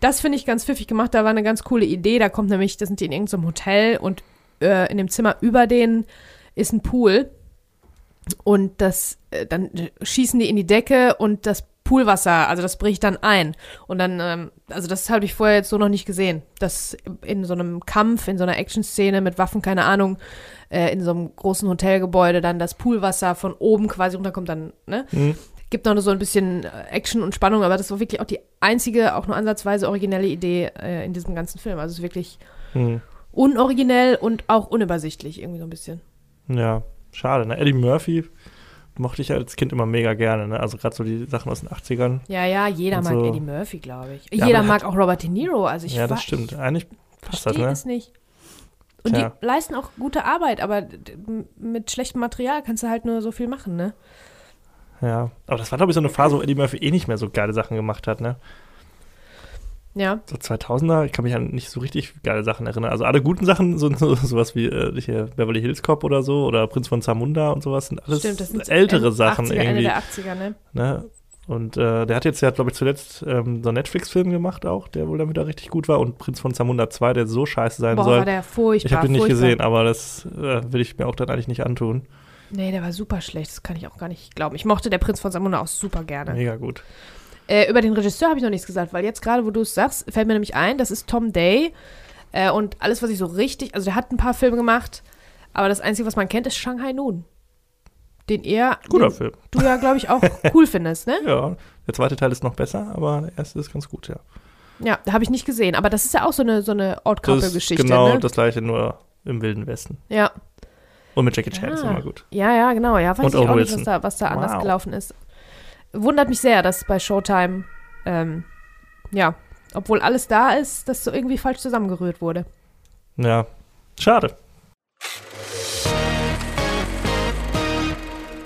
Das finde ich ganz pfiffig gemacht. Da war eine ganz coole Idee. Da kommt nämlich, da sind die in irgendeinem Hotel und äh, in dem Zimmer über denen ist ein Pool. Und das, äh, dann schießen die in die Decke und das Poolwasser, also das bricht dann ein. Und dann, ähm, also das habe ich vorher jetzt so noch nicht gesehen. Dass in so einem Kampf, in so einer Action-Szene mit Waffen, keine Ahnung, äh, in so einem großen Hotelgebäude dann das Poolwasser von oben quasi runterkommt, dann, ne? Mhm gibt noch so ein bisschen äh, Action und Spannung, aber das war wirklich auch die einzige, auch nur ansatzweise originelle Idee äh, in diesem ganzen Film. Also es ist wirklich hm. unoriginell und auch unübersichtlich, irgendwie so ein bisschen. Ja, schade. Ne? Eddie Murphy mochte ich als Kind immer mega gerne. Ne? Also gerade so die Sachen aus den 80ern. Ja, ja, jeder mag so. Eddie Murphy, glaube ich. Ja, jeder mag auch Robert De Niro. Also ich ja, das stimmt. Eigentlich passt das, ne? es nicht. Und Tja. die leisten auch gute Arbeit, aber mit schlechtem Material kannst du halt nur so viel machen, ne? Ja, aber das war, glaube ich, so eine Phase, wo Eddie Murphy eh nicht mehr so geile Sachen gemacht hat, ne? Ja. So 2000er, ich kann mich an nicht so richtig geile Sachen erinnern. Also alle guten Sachen, so, so sowas wie äh, hier Beverly Hills Cop oder so oder Prinz von Zamunda und sowas, sind alles Stimmt, das sind ältere Sachen 80er, irgendwie. Ende der 80er, ne? ne? Und äh, der hat jetzt ja, glaube ich, zuletzt ähm, so einen Netflix-Film gemacht auch, der wohl dann wieder richtig gut war. Und Prinz von Zamunda 2, der so scheiße sein Boah, soll. War der furchtbar, ich habe ihn nicht furchtbar. gesehen, aber das äh, will ich mir auch dann eigentlich nicht antun. Nee, der war super schlecht. Das kann ich auch gar nicht glauben. Ich mochte der Prinz von Samunda auch super gerne. Mega gut. Äh, über den Regisseur habe ich noch nichts gesagt, weil jetzt gerade, wo du es sagst, fällt mir nämlich ein, das ist Tom Day. Äh, und alles, was ich so richtig, also der hat ein paar Filme gemacht, aber das Einzige, was man kennt, ist Shanghai Noon. Den er, Guter den Film. du ja, glaube ich, auch cool findest, ne? Ja, der zweite Teil ist noch besser, aber der erste ist ganz gut, ja. Ja, habe ich nicht gesehen, aber das ist ja auch so eine, so eine Odd-Couple-Geschichte. Genau, ne? das gleiche, nur im Wilden Westen. Ja. Und mit Jackie Chan ah. ist immer gut. Ja, ja, genau. Ja, weiß Und ich Owen auch nicht, Wilson. was da, was da anders Wow. gelaufen ist. Wundert mich sehr, dass bei Showtime, ähm, ja, obwohl alles da ist, das so irgendwie falsch zusammengerührt wurde. Ja, schade.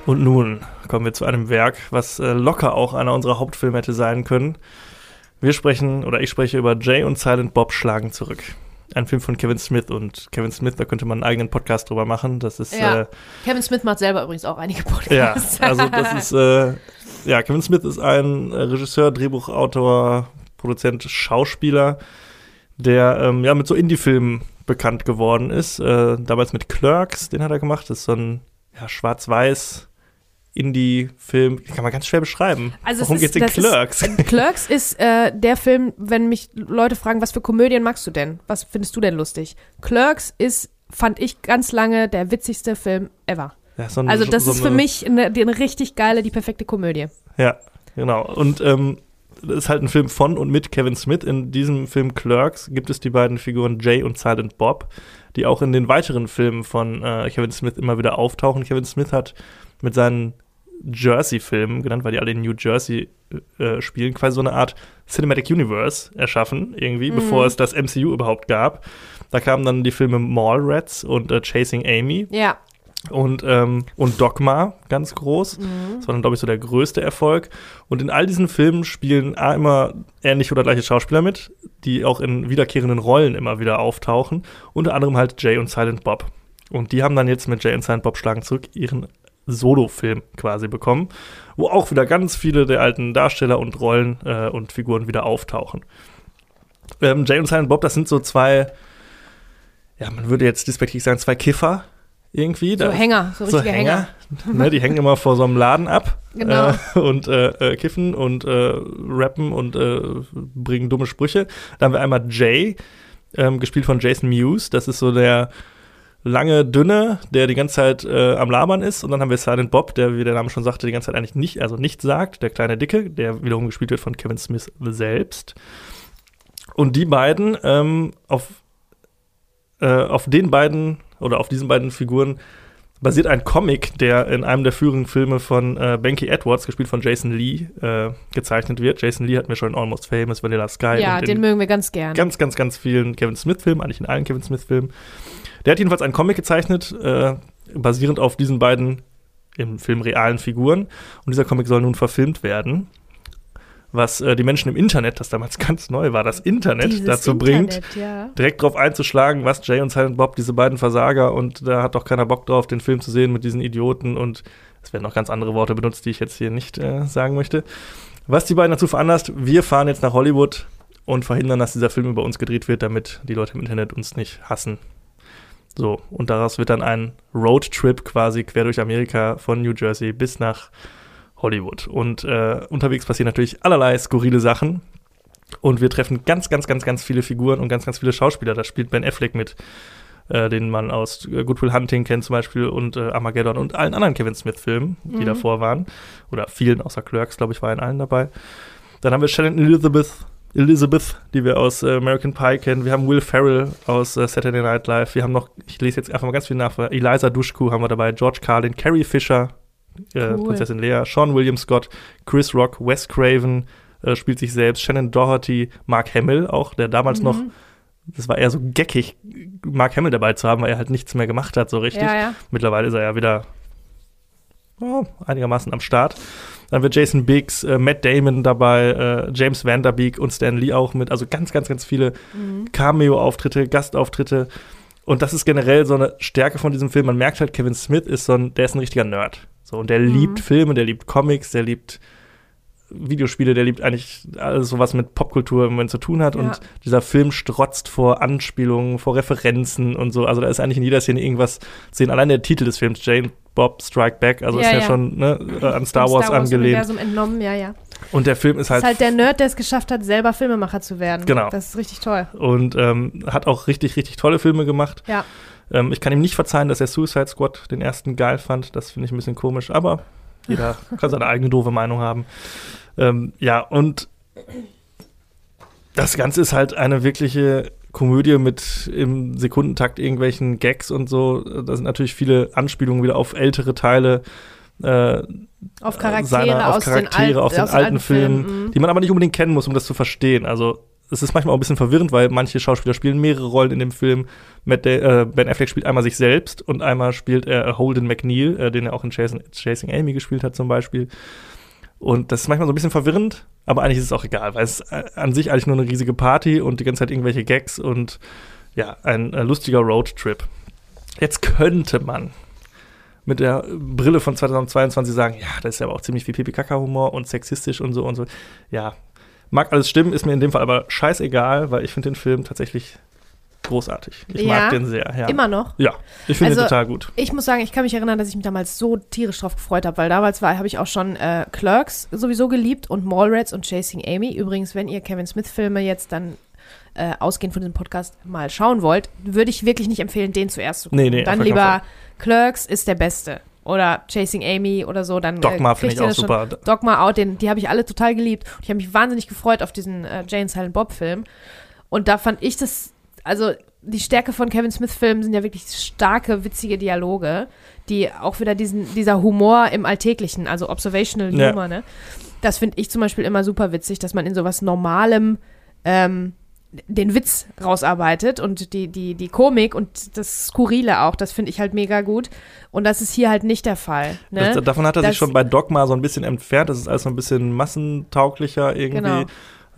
Und nun kommen wir zu einem Werk, was äh, locker auch einer unserer Hauptfilme hätte sein können. Wir sprechen, oder ich spreche über Jay und Silent Bob schlagen zurück. Ein Film von Kevin Smith und Kevin Smith, da könnte man einen eigenen Podcast drüber machen. Das ist Ja. äh, Kevin Smith macht selber übrigens auch einige ja, Podcasts. also das ist äh, ja Kevin Smith ist ein äh, Regisseur, Drehbuchautor, Produzent, Schauspieler, der ähm, ja mit so Indie-Filmen bekannt geworden ist. Äh, damals mit Clerks, den hat er gemacht. Das ist so ein ja, schwarz-weiß Indie-Film, kann man ganz schwer beschreiben. Also es Warum ist- geht's in das ist- Clerks? Clerks ist äh, der Film, wenn mich Leute fragen, was für Komödien magst du denn? Was findest du denn lustig? Clerks ist, fand ich ganz lange der witzigste Film ever. Ja, so ein- Also das so ist für eine- mich eine, eine richtig geile, die perfekte Komödie. Ja, genau. Und ähm, das ist halt ein Film von und mit Kevin Smith. In diesem Film Clerks gibt es die beiden Figuren Jay und Silent Bob, die auch in den weiteren Filmen von äh, Kevin Smith immer wieder auftauchen. Kevin Smith hat mit seinen Jersey-Filmen, genannt, weil die alle in New Jersey äh, spielen, quasi so eine Art Cinematic Universe erschaffen, irgendwie, bevor es das MCU überhaupt gab. Da kamen dann die Filme Mallrats und äh, Chasing Amy Ja. Und, ähm, und Dogma ganz groß. Das war dann, glaube ich, so der größte Erfolg. Und in all diesen Filmen spielen A, immer ähnliche oder gleiche Schauspieler mit, die auch in wiederkehrenden Rollen immer wieder auftauchen. Unter anderem halt Jay und Silent Bob. Und die haben dann jetzt mit Jay und Silent Bob schlagen zurück ihren Solo-Film quasi bekommen, wo auch wieder ganz viele der alten Darsteller und Rollen äh, und Figuren wieder auftauchen. Ähm, Jay und Silent Bob, das sind so zwei, ja, man würde jetzt despektierlich sagen, zwei Kiffer irgendwie. So Da- Hänger, so richtige Hänger. ne, die hängen immer vor so einem Laden ab Genau. äh, und äh, äh, kiffen und äh, rappen und äh, bringen dumme Sprüche. Da haben wir einmal Jay, ähm, gespielt von Jason Mewes. Das ist so der lange, dünne, der die ganze Zeit äh, am Labern ist. Und dann haben wir Silent Bob, der, wie der Name schon sagte, die ganze Zeit eigentlich nicht, also nichts sagt. Der kleine Dicke, der wiederum gespielt wird von Kevin Smith selbst. Und die beiden ähm, auf, äh, auf den beiden oder auf diesen beiden Figuren basiert ein Comic, der in einem der früheren Filme von äh, Banky Edwards, gespielt von Jason Lee, äh, gezeichnet wird. Jason Lee hatten wir schon in Almost Famous, Vanilla Sky Ja, den mögen wir ganz gern. ganz, ganz, ganz vielen Kevin Smith-Filmen, eigentlich in allen Kevin Smith-Filmen. Der hat jedenfalls einen Comic gezeichnet, äh, basierend auf diesen beiden im Film realen Figuren. Und dieser Comic soll nun verfilmt werden. Was äh, die Menschen im Internet, das damals ganz neu war, das Internet Dieses dazu bringt, Internet, ja. direkt drauf einzuschlagen, was Jay und Silent Bob, diese beiden Versager, und da hat doch keiner Bock drauf, den Film zu sehen mit diesen Idioten und es werden noch ganz andere Worte benutzt, die ich jetzt hier nicht äh, sagen möchte. Was die beiden dazu veranlasst, wir fahren jetzt nach Hollywood und verhindern, dass dieser Film über uns gedreht wird, damit die Leute im Internet uns nicht hassen. So, und daraus wird dann ein Roadtrip quasi quer durch Amerika von New Jersey bis nach Hollywood. Und äh, unterwegs passieren natürlich allerlei skurrile Sachen. Und wir treffen ganz, ganz, ganz, ganz viele Figuren und ganz, ganz viele Schauspieler. Da spielt Ben Affleck mit, äh, den man aus äh, Good Will Hunting kennt zum Beispiel und äh, Armageddon und allen anderen Kevin Smith-Filmen, die Mhm. davor waren. Oder vielen außer Clerks, glaube ich, war in allen dabei. Dann haben wir Shannon Elizabeth, Elizabeth, die wir aus äh, American Pie kennen. Wir haben Will Ferrell aus äh, Saturday Night Live. Wir haben noch, ich lese jetzt einfach mal ganz viel nach, Eliza Dushku haben wir dabei, George Carlin, Carrie Fisher, äh, Cool. Prinzessin Lea, Sean William Scott, Chris Rock, Wes Craven äh, spielt sich selbst, Shannon Doherty, Mark Hamill auch, der damals noch, Mhm. das war eher so geckig, Mark Hamill dabei zu haben, weil er halt nichts mehr gemacht hat, so richtig. Ja, ja. Mittlerweile ist er ja wieder oh, einigermaßen am Start. Dann haben wir Jason Biggs, äh, Matt Damon dabei, äh, James Vanderbeek und Stan Lee auch mit. Also ganz, ganz, ganz viele Mhm. Cameo-Auftritte, Gastauftritte. Und das ist generell so eine Stärke von diesem Film. Man merkt halt, Kevin Smith ist so ein, der ist ein richtiger Nerd. So, und der Mhm. liebt Filme, der liebt Comics, der liebt Videospiele, der liebt eigentlich alles, was mit Popkultur im Moment zu tun hat. Ja. Und dieser Film strotzt vor Anspielungen, vor Referenzen und so. Also da ist eigentlich in jeder Szene irgendwas zu sehen. Allein der Titel des Films, Jane Bob Strike Back, also Ja, ist ja, ja. schon ne, an Star Wars angelehnt. Universum entnommen, ja, ja. Und der Film ist halt, ist halt der Nerd, der es geschafft hat, selber Filmemacher zu werden. Genau. Das ist richtig toll. und ähm, hat auch richtig, richtig tolle Filme gemacht. Ja. Ähm, ich kann ihm nicht verzeihen, dass er Suicide Squad den ersten geil fand. Das finde ich ein bisschen komisch, aber jeder kann seine eigene doofe Meinung haben. Ähm, ja, und das Ganze ist halt eine wirkliche Komödie mit im Sekundentakt irgendwelchen Gags und so. Da sind natürlich viele Anspielungen wieder auf ältere Teile. Äh, Auf Charaktere, seiner, auf aus, Charaktere den, Al aus den alten Filmen, mhm. die man aber nicht unbedingt kennen muss, um das zu verstehen. Also es ist manchmal auch ein bisschen verwirrend, weil manche Schauspieler spielen mehrere Rollen in dem Film. Matt äh, ben Affleck spielt einmal sich selbst und einmal spielt er Holden McNeil, äh, den er auch in Chasing, Chasing Amy gespielt hat zum Beispiel. Und das ist manchmal so ein bisschen verwirrend, aber eigentlich ist es auch egal, weil es äh, an sich eigentlich nur eine riesige Party und die ganze Zeit irgendwelche Gags und ja, ein äh, lustiger Roadtrip. Jetzt könnte man mit der Brille von 2022 sagen, ja, das ist ja aber auch ziemlich viel Pipi-Kaka-Humor und sexistisch und so und so. Ja, mag alles stimmen, ist mir in dem Fall aber scheißegal, weil ich finde den Film tatsächlich großartig. Ich Ja, mag den sehr. Ja. Immer noch. Ja, ich finde Also, den total gut. Ich muss sagen, ich kann mich erinnern, dass ich mich damals so tierisch drauf gefreut habe, weil damals war, habe ich auch schon äh, Clerks sowieso geliebt und Mallrats und Chasing Amy. Übrigens, wenn ihr Kevin Smith Filme jetzt dann äh, ausgehend von diesem Podcast mal schauen wollt, würde ich wirklich nicht empfehlen, den zuerst zu gucken. Nee, nee, dann lieber Clerks ist der beste oder Chasing Amy oder so. Dann Dogma äh, finde ich auch das schon. super. Dogma Out, den, die habe ich alle total geliebt. Und ich habe mich wahnsinnig gefreut auf diesen äh, Jane Silent Bob Film. Und da fand ich das, also die Stärke von Kevin Smith Filmen sind ja wirklich starke, witzige Dialoge, die auch wieder diesen, dieser Humor im Alltäglichen, also Observational Ja. Humor, ne? Das finde ich zum Beispiel immer super witzig, dass man in sowas Normalem ähm, den Witz rausarbeitet und die, die, die Komik und das Skurrile auch, das finde ich halt mega gut. Und das ist hier halt nicht der Fall. Ne? Das, davon hat er Das- sich schon bei Dogma so ein bisschen entfernt. Das ist alles so ein bisschen massentauglicher irgendwie. Genau.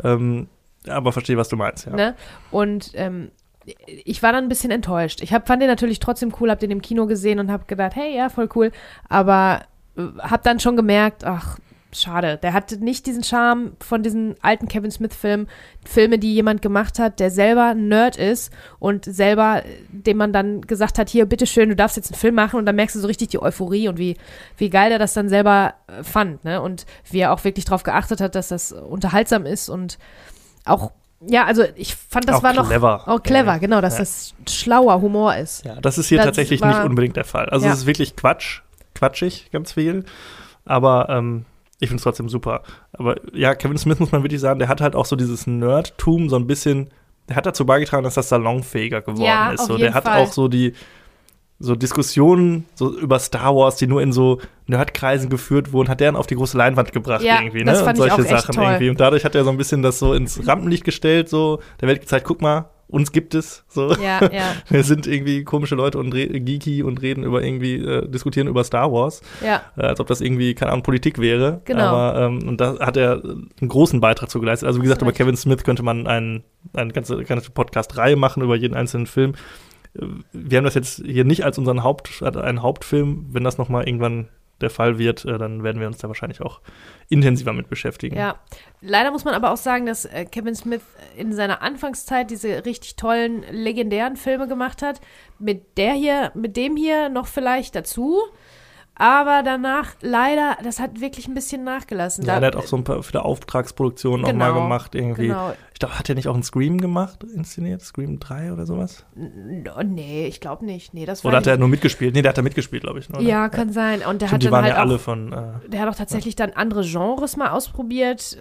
Ähm, aber verstehe, was du meinst, ja. Ne? Und ähm, ich war dann ein bisschen enttäuscht. Ich hab, fand den natürlich trotzdem cool, hab den im Kino gesehen und hab gedacht, hey, ja, voll cool. Aber äh, hab dann schon gemerkt, ach, schade. Der hatte nicht diesen Charme von diesen alten Kevin Smith-Filmen, Filme, die jemand gemacht hat, der selber ein Nerd ist und selber, äh, dem man dann gesagt hat, hier, bitteschön, du darfst jetzt einen Film machen und dann merkst du so richtig die Euphorie und wie, wie geil er das dann selber äh, fand, ne? Und wie er auch wirklich darauf geachtet hat, dass das unterhaltsam ist und auch, ja, also ich fand, das Auch war noch clever. auch clever, Ja. genau, dass Ja. das schlauer Humor ist. Ja, das ist hier Das tatsächlich war- nicht unbedingt der Fall. Also Ja. es ist wirklich Quatsch, quatschig, ganz viel. Aber ähm, ich finde es trotzdem super. Aber ja, Kevin Smith muss man wirklich sagen, der hat halt auch so dieses Nerdtum so ein bisschen, der hat dazu beigetragen, dass das salonfähiger geworden Ja, ist. So, der hat Fall. auch so die so Diskussionen so über Star Wars, die nur in so Nerdkreisen geführt wurden, hat der dann auf die große Leinwand gebracht Ja, irgendwie, ne? Und solche Sachen toll. irgendwie. Und dadurch hat er so ein bisschen das so ins Rampenlicht gestellt, so der Welt gezeigt, guck mal, uns gibt es. So. Ja, ja, Wir sind irgendwie komische Leute und geeky und reden über irgendwie, äh, diskutieren über Star Wars, ja, äh, als ob das irgendwie, keine Ahnung, Politik wäre. Genau. Aber, ähm, und da hat er einen großen Beitrag zu geleistet. Also, wie gesagt, über. Kevin Smith könnte man ein, eine ganze, ganze Podcast-Reihe machen über jeden einzelnen Film. Äh, Wir haben das jetzt hier nicht als unseren Haupt, einen Hauptfilm. Wenn das nochmal irgendwann der Fall wird, äh, dann werden wir uns da wahrscheinlich auch intensiver mit beschäftigen. ja. Leider muss man aber auch sagen, dass äh, Kevin Smith in seiner Anfangszeit diese richtig tollen, legendären Filme gemacht hat. Mit der hier, mit dem hier noch vielleicht dazu. Aber danach leider, das hat wirklich ein bisschen nachgelassen. Ja, Da- der hat auch so ein paar viele Auftragsproduktionen auch mal Genau, gemacht irgendwie. Genau. Ich glaube, hat er nicht auch einen Scream gemacht, inszeniert? Scream 3 oder sowas? Nee, ich glaube nicht. Nee, das war Oder hat er nur mitgespielt? Nee, der hat da mitgespielt, glaube ich. Oder? Ja, kann sein. Und der Stimmt, hat dann waren halt ja alle auch, von. Äh, der hat auch tatsächlich dann andere Genres mal ausprobiert,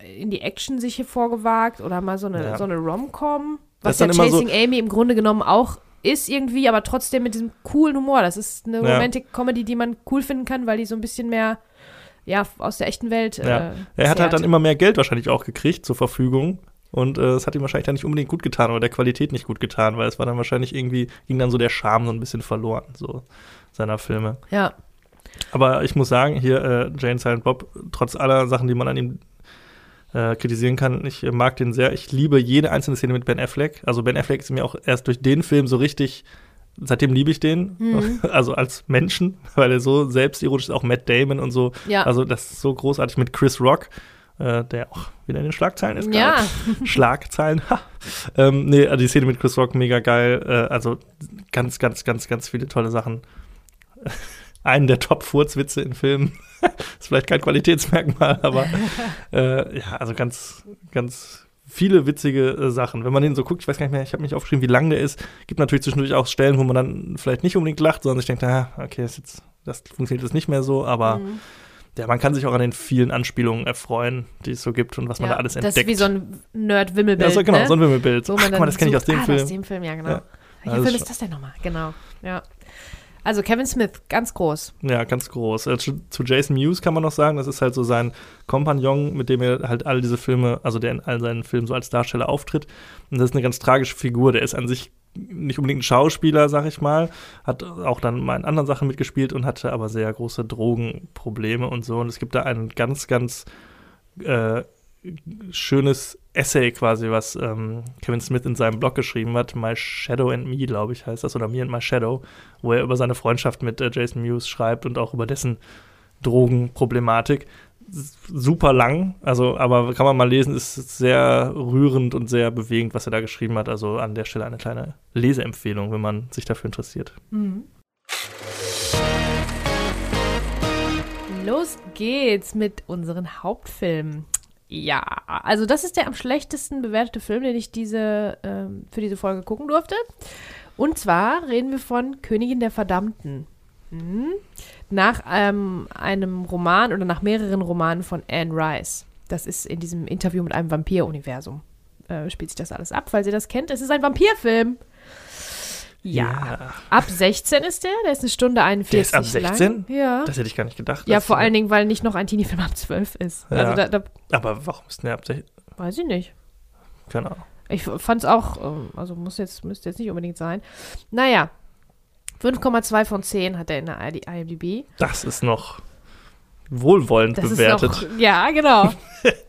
äh, in die Action sich hier vorgewagt oder mal so eine, Ja. so eine Rom-Com, Das was ist ja dann immer so- Chasing Amy im Grunde genommen auch ist irgendwie, aber trotzdem mit diesem coolen Humor. Das ist eine Ja. Romantic-Comedy, die man cool finden kann, weil die so ein bisschen mehr ja, aus der echten Welt Ja. äh, er hat halt dann immer mehr Geld wahrscheinlich auch gekriegt zur Verfügung. Und äh, es hat ihm wahrscheinlich dann nicht unbedingt gut getan oder der Qualität nicht gut getan, weil es war dann wahrscheinlich irgendwie, ging dann so der Charme so ein bisschen verloren, so seiner Filme. Ja, Aber ich muss sagen, hier äh, Jane Silent Bob, trotz aller Sachen, die man an ihm äh, kritisieren kann, ich äh, mag den sehr. Ich liebe jede einzelne Szene mit Ben Affleck. Also Ben Affleck ist mir auch erst durch den Film so richtig, seitdem liebe ich den, Mhm. also als Menschen, weil er so selbstironisch ist, auch Matt Damon und so. ja. Also das ist so großartig mit Chris Rock, äh, der auch wieder in den Schlagzeilen ist. ja, gerade. Schlagzeilen. ha. ähm, nee, also die Szene mit Chris Rock mega geil. Äh, also ganz, ganz, ganz, ganz viele tolle Sachen. Einen der Top-Furzwitze in Filmen. ist vielleicht kein Qualitätsmerkmal, aber äh, ja, also ganz, ganz viele witzige äh, Sachen. Wenn man den so guckt, ich weiß gar nicht mehr, ich habe nicht aufgeschrieben, wie lang der ist. Gibt natürlich zwischendurch auch Stellen, wo man dann vielleicht nicht unbedingt lacht, sondern sich denkt, ah, okay, das, jetzt, das funktioniert jetzt nicht mehr so, aber Mhm. ja, man kann sich auch an den vielen Anspielungen erfreuen, die es so gibt und was man ja. da alles Das entdeckt. ist wie so ein Nerd-Wimmelbild. ja, so, genau, ne? so ein Wimmelbild. Wo Ach, man guck mal, das kenne ich aus dem ah, Film. Aus dem Film, ja, genau. Ja. Welcher Also Film schon- ist das denn nochmal? Genau, ja. Also Kevin Smith, ganz groß. Ja, ganz groß. Äh, zu, Jason Mewes kann man noch sagen, das ist halt so sein Kompagnon, mit dem er halt all diese Filme, also der in all seinen Filmen so als Darsteller auftritt. Und das ist eine ganz tragische Figur. Der ist an sich nicht unbedingt ein Schauspieler, sag ich mal, hat auch dann mal in anderen Sachen mitgespielt und hatte aber sehr große Drogenprobleme und so. Und es gibt da einen ganz, ganz äh, schönes Essay quasi, was ähm, Kevin Smith in seinem Blog geschrieben hat, My Shadow and Me, glaube ich, heißt das, oder Me and My Shadow, wo er über seine Freundschaft mit äh, Jason Mewes schreibt und auch über dessen Drogenproblematik. Super lang, also aber kann man mal lesen, ist sehr rührend und sehr bewegend, was er da geschrieben hat. Also an der Stelle eine kleine Leseempfehlung, wenn man sich dafür interessiert. Los geht's mit unseren Hauptfilmen. Ja, also das ist der am schlechtesten bewertete Film, den ich diese, ähm, für diese Folge gucken durfte. Und zwar reden wir von Königin der Verdammten. Mhm. Nach ähm, einem Roman oder nach mehreren Romanen von Anne Rice. Das ist in diesem Interview mit einem Vampir-Universum. Äh, spielt sich das alles ab, falls ihr das kennt. Es ist ein Vampirfilm. Ja. Ab 16 ist der, der ist eine Stunde 41 Der ist ab 16? lang. Ja. Das hätte ich gar nicht gedacht. Ja, vor allen Dingen, weil nicht noch ein Teenie-Film ab 12 ist. Ja. Also da, da Aber warum ist denn der ab 16? weiß ich nicht. Keine Ahnung. Ich fand es auch, ähm, also muss jetzt, müsste jetzt nicht unbedingt sein. Naja, 5,2 von 10 hat er in der IMDb. Das ist noch wohlwollend Das bewertet. noch, ja, genau.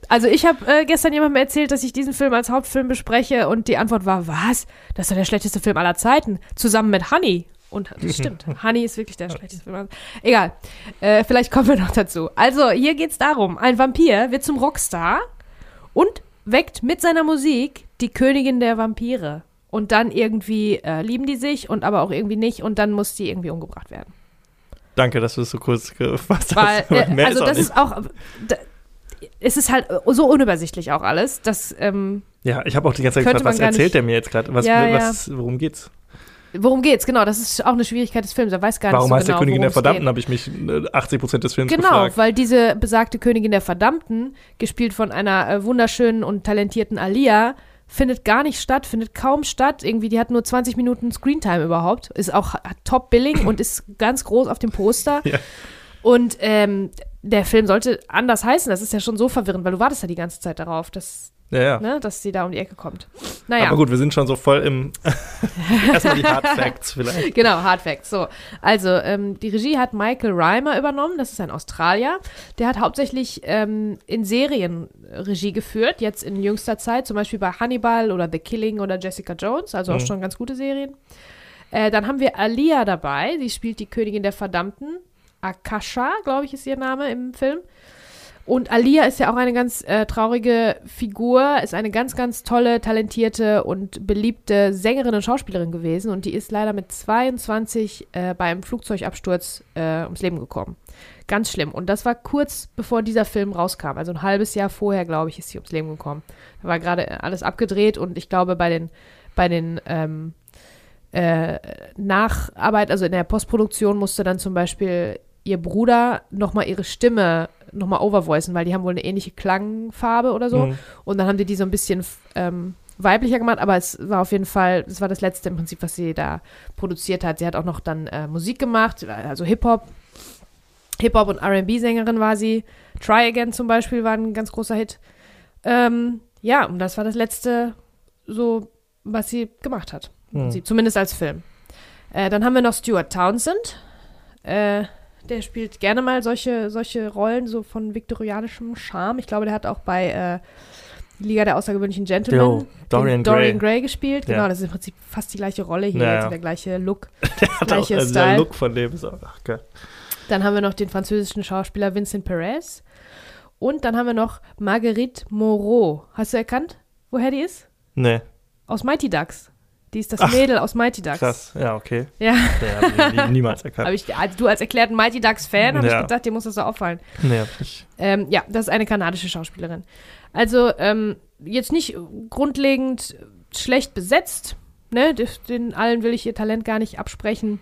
Also ich habe äh, gestern jemandem erzählt, dass ich diesen Film als Hauptfilm bespreche und die Antwort war, was? Das ist doch der schlechteste Film aller Zeiten. Zusammen mit Honey. Und das stimmt. Honey ist wirklich der schlechteste Film. aller- Egal. Äh, vielleicht kommen wir noch dazu. Also, hier geht's darum. Ein Vampir wird zum Rockstar und weckt mit seiner Musik die Königin der Vampire. Und dann irgendwie äh, lieben die sich und aber auch irgendwie nicht und dann muss die irgendwie umgebracht werden. Danke, dass du es so kurz gefasst Weil, hast. äh, also das ist auch, da, es ist halt so unübersichtlich auch alles, dass, ähm, Ja, ich habe auch die ganze Zeit gefragt, was erzählt der mir jetzt gerade? Was, Ja, was, worum geht's? worum geht's? Genau, das ist auch eine Schwierigkeit des Films. Er weiß gar Warum nicht so heißt genau, der Königin der Verdammten, habe ich mich äh, 80 Prozent des Films Genau, gefragt. weil diese besagte Königin der Verdammten, gespielt von einer äh, wunderschönen und talentierten Alia, findet gar nicht statt, findet kaum statt. Irgendwie, die hat nur 20 Minuten Screentime überhaupt. Ist auch hat Top-Billing und ist ganz groß auf dem Poster. Ja. Und ähm, der Film sollte anders heißen. Das ist ja schon so verwirrend, weil du wartest ja die ganze Zeit darauf, dass, Ja, ja. ne, dass sie da um die Ecke kommt. Naja. Aber gut, wir sind schon so voll im. Erstmal die Hard Facts vielleicht. Genau, Hard Facts. So, also ähm, die Regie hat Michael Reimer übernommen. Das ist ein Australier. Der hat hauptsächlich ähm, in Serien Regie geführt, jetzt in jüngster Zeit, zum Beispiel bei Hannibal oder The Killing oder Jessica Jones, also auch Mhm. schon ganz gute Serien. Äh, dann haben wir Alia dabei. Sie spielt die Königin der Verdammten. Akasha, glaube ich, ist ihr Name im Film. Und Alia ist ja auch eine ganz äh, traurige Figur, ist eine ganz, ganz tolle, talentierte und beliebte Sängerin und Schauspielerin gewesen. Und die ist leider mit 22 äh, bei einem Flugzeugabsturz äh, ums Leben gekommen. Ganz schlimm. Und das war kurz bevor dieser Film rauskam. Also ein halbes Jahr vorher, glaube ich, ist sie ums Leben gekommen. Da war gerade alles abgedreht und ich glaube, bei den, bei den ähm, äh, Nacharbeit, also in der Postproduktion musste dann zum Beispiel ihr Bruder nochmal ihre Stimme nochmal overvoicen, weil die haben wohl eine ähnliche Klangfarbe oder so. Mhm. Und dann haben die die so ein bisschen ähm, weiblicher gemacht, aber es war auf jeden Fall, das war das letzte im Prinzip, was sie da produziert hat. Sie hat auch noch dann äh, Musik gemacht, also Hip-Hop. Hip-Hop und RB-Sängerin war sie. Try Again zum Beispiel war ein ganz großer Hit. Ähm, ja, und das war das letzte, so, was sie gemacht hat. Mhm. Prinzip, Zumindest als Film. Äh, dann haben wir noch Stuart Townsend. Äh, der spielt gerne mal solche, solche Rollen, so von viktorianischem Charme. Ich glaube, der hat auch bei äh, Liga der außergewöhnlichen Gentlemen Jo, Dorian Dorian Gray. Gray gespielt. Ja. Genau, das ist im Prinzip fast die gleiche Rolle hier, Ja, jetzt ja. der gleiche Look. Der hat auch, Gleiche also der Style. Look von dem ist auch, ach geil. Dann haben wir noch den französischen Schauspieler Vincent Perez. Und dann haben wir noch Marguerite Moreau. Hast du erkannt, woher die ist? Nee, Aus Mighty Ducks. Die ist das Ach, Mädel aus Mighty Ducks. krass. Ja, okay. Ja, ich nie- niemals erkannt. habe ich, also du als erklärten Mighty Ducks-Fan, habe Ja. ich gedacht, dir muss das so auffallen. Nee, hab ich. Ähm, ja, das ist eine kanadische Schauspielerin. Also ähm, jetzt nicht grundlegend schlecht besetzt. Ne? Den allen will ich ihr Talent gar nicht absprechen.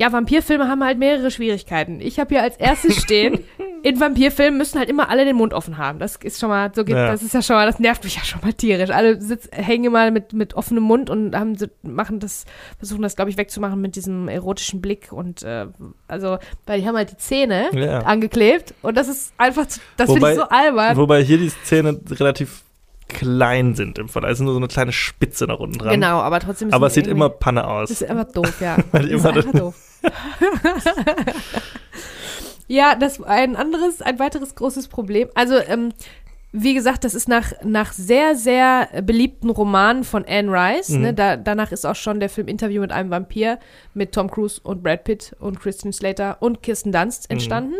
Ja, Vampirfilme haben halt mehrere Schwierigkeiten. Ich habe hier als erstes stehen, in Vampirfilmen müssen halt immer alle den Mund offen haben. Das ist schon mal, so geht, Ja. das ist ja schon mal, das nervt mich ja schon mal tierisch. Alle sitz, hängen immer mit, mit offenem Mund und haben, machen das, versuchen das, glaube ich, wegzumachen mit diesem erotischen Blick und äh, also, weil die haben halt die Zähne Ja. angeklebt und das ist einfach, das finde ich so albern. Wobei hier die Szenen relativ klein sind im Fall. Also nur so eine kleine Spitze nach unten dran. Genau, aber trotzdem. Aber es sieht immer Panne aus. Das ist einfach doof, ja. Weil ist immer einfach doof. ja, das ein anderes, ein weiteres großes Problem. Also, ähm, wie gesagt, das ist nach, nach sehr, sehr beliebten Romanen von Anne Rice. Mhm. Ne? Da, danach ist auch schon der Film Interview mit einem Vampir mit Tom Cruise und Brad Pitt und Christian Slater und Kirsten Dunst entstanden.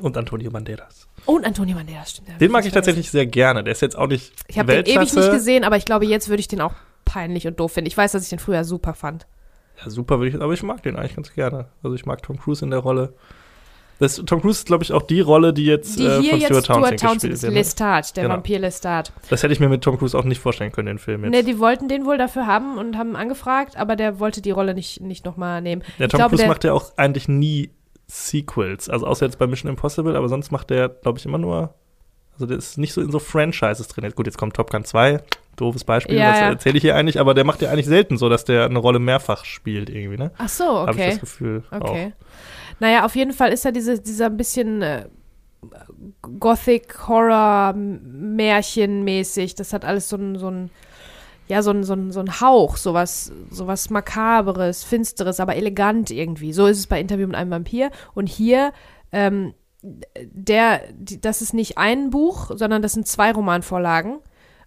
Und Antonio Banderas. Und Antonio Banderas, stimmt. Den mag ich tatsächlich sehr gerne. Der ist jetzt auch nicht Ich habe den ewig nicht gesehen, aber ich glaube, jetzt würde ich den auch peinlich und doof finden. Ich weiß, dass ich den früher super fand. Ja, super würde ich, aber ich mag den eigentlich ganz gerne. Also ich mag Tom Cruise in der Rolle. Das, Tom Cruise ist, glaube ich, auch die Rolle, die jetzt Die äh, von jetzt Stuart Stuart Townsend, Townsend, gespielt wird. Ne? Lestat, der Genau. Vampir Lestat. Das hätte ich mir mit Tom Cruise auch nicht vorstellen können, den Film jetzt. Ne, die wollten den wohl dafür haben und haben angefragt, aber der wollte die Rolle nicht, nicht nochmal nehmen. der ich Tom glaube, Cruise macht ja auch eigentlich nie Sequels. Also außer jetzt bei Mission Impossible, aber sonst macht der, glaube ich, immer nur. Also der ist nicht so in so Franchises drin. Jetzt, gut, jetzt kommt Top Gun 2. Doofes Beispiel, Ja, das ja. erzähle ich hier eigentlich, aber der macht ja eigentlich selten so, dass der eine Rolle mehrfach spielt irgendwie, ne? Ach so, Habe ich okay. das Gefühl. Okay. Naja, auf jeden Fall ist er diese, dieser ein bisschen äh, Gothic-Horror-Märchen-mäßig. Das hat alles so ein, so ein ja, so ein, so ein, so ein Hauch, sowas, sowas Makaberes, Finsteres, aber elegant irgendwie. So ist es bei Interview mit einem Vampir. Und hier, ähm, der, die, das ist nicht ein Buch, sondern das sind zwei Romanvorlagen.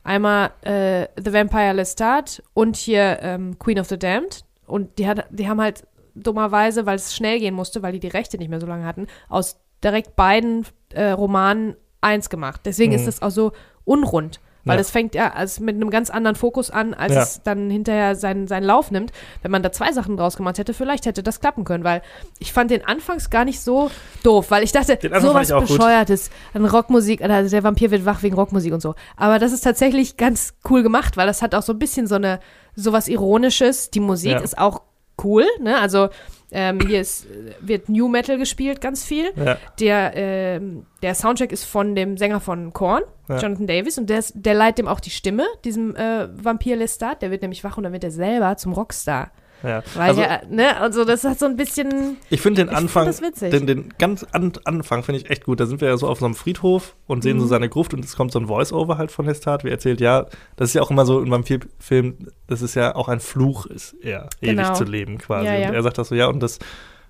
Einmal äh, The Vampire Lestat und hier ähm, Queen of the Damned. Und die, hat, die haben halt dummerweise, weil es schnell gehen musste, weil die die Rechte nicht mehr so lange hatten, aus direkt beiden äh, Romanen eins gemacht. Deswegen Mhm. ist das auch so unrund. Weil Ja. es fängt ja also mit einem ganz anderen Fokus an, als Ja. es dann hinterher seinen, seinen Lauf nimmt. Wenn man da zwei Sachen draus gemacht hätte, vielleicht hätte das klappen können, weil ich fand den anfangs gar nicht so doof, weil ich dachte, sowas auch gut. bescheuertes, an Rockmusik, also der Vampir wird wach wegen Rockmusik und so. Aber das ist tatsächlich ganz cool gemacht, weil das hat auch so ein bisschen so eine, sowas Ironisches. Die Musik Ja. ist auch cool, ne? Also ähm, hier ist, äh, wird New Metal gespielt, ganz viel. Ja. Der, ähm, der Soundtrack ist von dem Sänger von Korn, Ja. Jonathan Davis, und der, ist, der leiht dem auch die Stimme, diesem äh, Vampir Lestat. Der wird nämlich wach und dann wird er selber zum Rockstar. Ja. Weil Also, der, ne, also das hat so ein bisschen. Ich finde den find Anfang, witzig. den, den ganz an, Anfang finde ich echt gut. Da sind wir ja so auf so einem Friedhof und sehen so Mhm. seine Gruft und es kommt so ein Voice-Over halt von Lestat, wie er erzählt, ja, das ist ja auch immer so in Vampirfilmen, das ist ja auch ein Fluch, ist eher Genau. ewig zu leben quasi. Ja, ja. Und er sagt das so, ja, und dass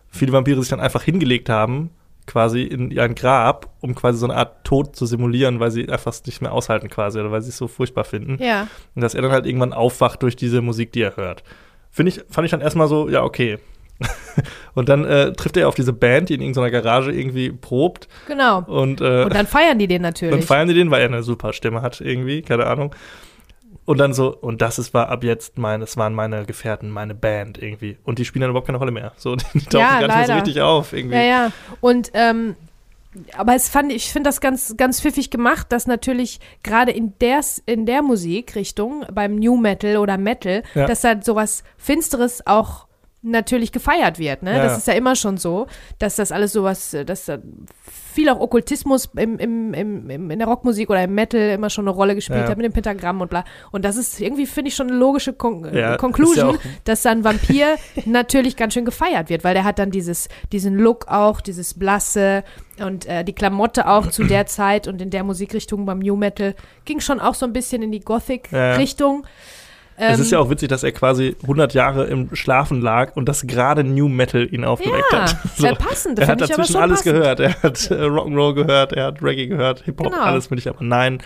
viele Vampire sich dann einfach hingelegt haben, quasi in ihr Grab, um quasi so eine Art Tod zu simulieren, weil sie einfach es nicht mehr aushalten quasi oder weil sie es so furchtbar finden. Ja. Und dass er dann halt irgendwann aufwacht durch diese Musik, die er hört. Finde ich, fand ich dann erstmal so, ja, okay. und dann äh, trifft er auf diese Band, die in irgendeiner Garage irgendwie probt. Genau. Und, äh, Und dann feiern die den dann natürlich. feiern die den, weil er eine super Stimme hat, irgendwie, keine Ahnung. Und dann so, und das ist, war ab jetzt meine, es waren meine Gefährten, meine Band irgendwie. Und die spielen dann überhaupt keine Rolle mehr. So, die tauchen Ja, gar nicht mehr so richtig auf, irgendwie. Ja, ja. Und ähm, aber es fand ich finde das ganz ganz pfiffig gemacht, dass natürlich gerade in der in der Musikrichtung beim New Metal oder Metal, Ja. dass da sowas finsteres auch natürlich gefeiert wird, ne? Ja, das ja. ist ja immer schon so, dass das alles sowas, äh, dass da viel auch Okkultismus im, im, im, in der Rockmusik oder im Metal immer schon eine Rolle gespielt Ja. hat mit dem Pentagramm und bla. Und das ist irgendwie, finde ich, schon eine logische Ja, äh, ja Conclusion, auch- dass dann Vampir natürlich ganz schön gefeiert wird, weil der hat dann dieses, diesen Look auch, dieses Blasse und äh, die Klamotte auch zu der Zeit und in der Musikrichtung beim New Metal ging schon auch so ein bisschen in die Gothic-Richtung. Es Ähm, ist ja auch witzig, dass er quasi 100 Jahre im Schlafen lag und das gerade New Metal ihn aufgeweckt ja, hat. sehr passend. Er hat dazwischen alles passend. gehört. Er hat äh, Rock'n'Roll gehört, er hat Reggae gehört, Hip-Hop, Genau. alles will ich aber nein,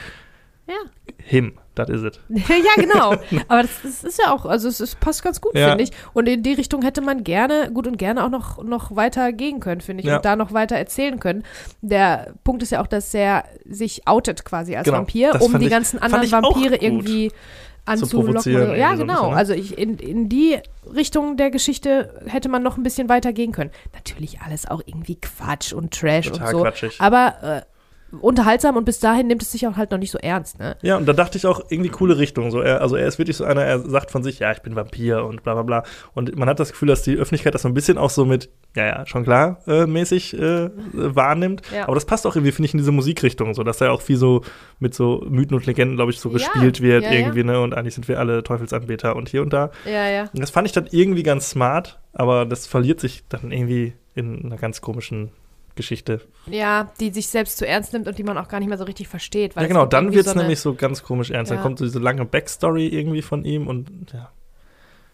Ja. him, that is it. ja, genau. Aber das, das ist ja auch, also es, es passt ganz gut, Ja. finde ich. Und in die Richtung hätte man gerne, gut und gerne auch noch, noch weiter gehen können, finde ich, Ja. und da noch weiter erzählen können. Der Punkt ist ja auch, dass er sich outet quasi als Genau. Vampir, um die ganzen anderen Vampire irgendwie anzulocken. Oder, ja, so genau. bisschen, ne? Also ich, in, in die Richtung der Geschichte hätte man noch ein bisschen weiter gehen können. Natürlich alles auch irgendwie Quatsch und Trash Total und so. quatschig. Aber äh, unterhaltsam und bis dahin nimmt es sich auch halt noch nicht so ernst, ne? Ja, und da dachte ich auch irgendwie coole Richtung. So, er, also er ist wirklich so einer, er sagt von sich, ja, ich bin Vampir und bla bla bla. Und man hat das Gefühl, dass die Öffentlichkeit das so ein bisschen auch so mit, ja, ja, schon klar, äh, mäßig äh, wahrnimmt. Ja. Aber das passt auch irgendwie, finde ich, in diese Musikrichtung, so dass er auch viel so mit so Mythen und Legenden, glaube ich, so Ja, gespielt wird ja, irgendwie, ne? Und eigentlich sind wir alle Teufelsanbeter und hier und da. Ja, ja. Und das fand ich dann irgendwie ganz smart, aber das verliert sich dann irgendwie in einer ganz komischen Geschichte. Ja, die sich selbst zu ernst nimmt und die man auch gar nicht mehr so richtig versteht. Ja, genau, dann wird es so nämlich so ganz komisch ernst. Ja. Dann kommt so diese lange Backstory irgendwie von ihm und ja.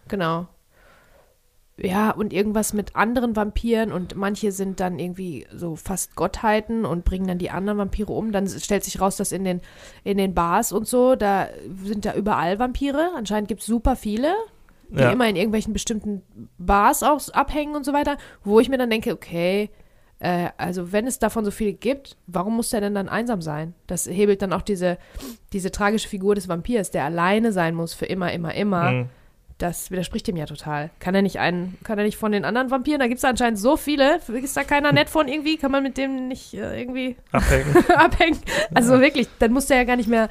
Genau. ja, und irgendwas mit anderen Vampiren und manche sind dann irgendwie so fast Gottheiten und bringen dann die anderen Vampire um. Dann stellt sich raus, dass in den, in den Bars und so, da sind da überall Vampire. Anscheinend gibt es super viele, die Ja. immer in irgendwelchen bestimmten Bars auch abhängen und so weiter, wo ich mir dann denke, okay, äh, also wenn es davon so viele gibt, warum muss der denn dann einsam sein? Das hebelt dann auch diese, diese tragische Figur des Vampirs, der alleine sein muss für immer, immer, immer. Mhm. Das widerspricht dem ja total. Kann er nicht einen, kann er nicht von den anderen Vampiren, da gibt es anscheinend so viele, ist da keiner nett von irgendwie, kann man mit dem nicht äh, irgendwie Abhängen. abhängen? Also wirklich, dann muss der ja gar nicht mehr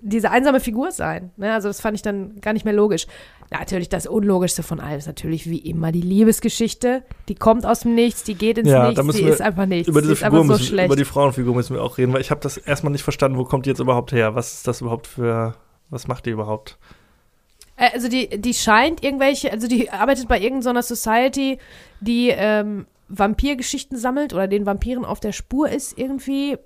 diese einsame Figur sein. Ne? Also das fand ich dann gar nicht mehr logisch. Natürlich, das Unlogischste von allem ist natürlich wie immer die Liebesgeschichte. Die kommt aus dem Nichts, die geht ins Ja, da Nichts, müssen die wir ist einfach nichts. über die diese ist Figur so müssen, schlecht. über die Frauenfigur müssen wir auch reden, weil ich habe das erstmal nicht verstanden, wo kommt die jetzt überhaupt her? Was ist das überhaupt für, was macht die überhaupt? Äh, Also die, die scheint irgendwelche, also die arbeitet bei irgendeiner Society, die ähm, Vampirgeschichten sammelt oder den Vampiren auf der Spur ist irgendwie,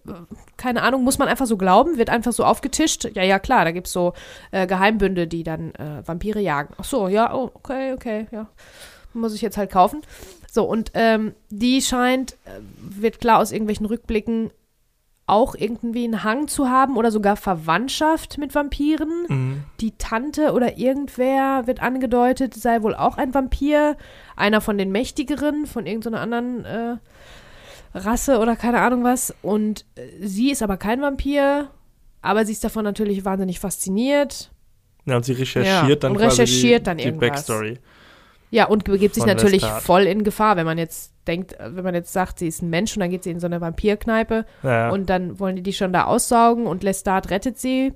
keine Ahnung, muss man einfach so glauben, wird einfach so aufgetischt. Ja, ja, klar, da gibt es so äh, Geheimbünde, die dann äh, Vampire jagen. Ach so, ja, oh, okay, okay, ja. Muss ich jetzt halt kaufen. So, und ähm, die scheint, äh, wird klar aus irgendwelchen Rückblicken, auch irgendwie einen Hang zu haben oder sogar Verwandtschaft mit Vampiren Mhm. die Tante oder irgendwer wird angedeutet, sei wohl auch ein Vampir. Einer von den Mächtigeren, von irgendeiner anderen äh, Rasse oder keine Ahnung was. Und äh, sie ist aber kein Vampir, aber sie ist davon natürlich wahnsinnig fasziniert. Ja, und sie recherchiert Ja, dann und quasi recherchiert die, dann die irgendwas. Backstory. Ja, und begibt sich natürlich voll in Gefahr, wenn man jetzt denkt, äh, wenn man jetzt sagt, sie ist ein Mensch und dann geht sie in so eine Vampirkneipe Ja, und dann wollen die die schon da aussaugen und Lestat rettet sie.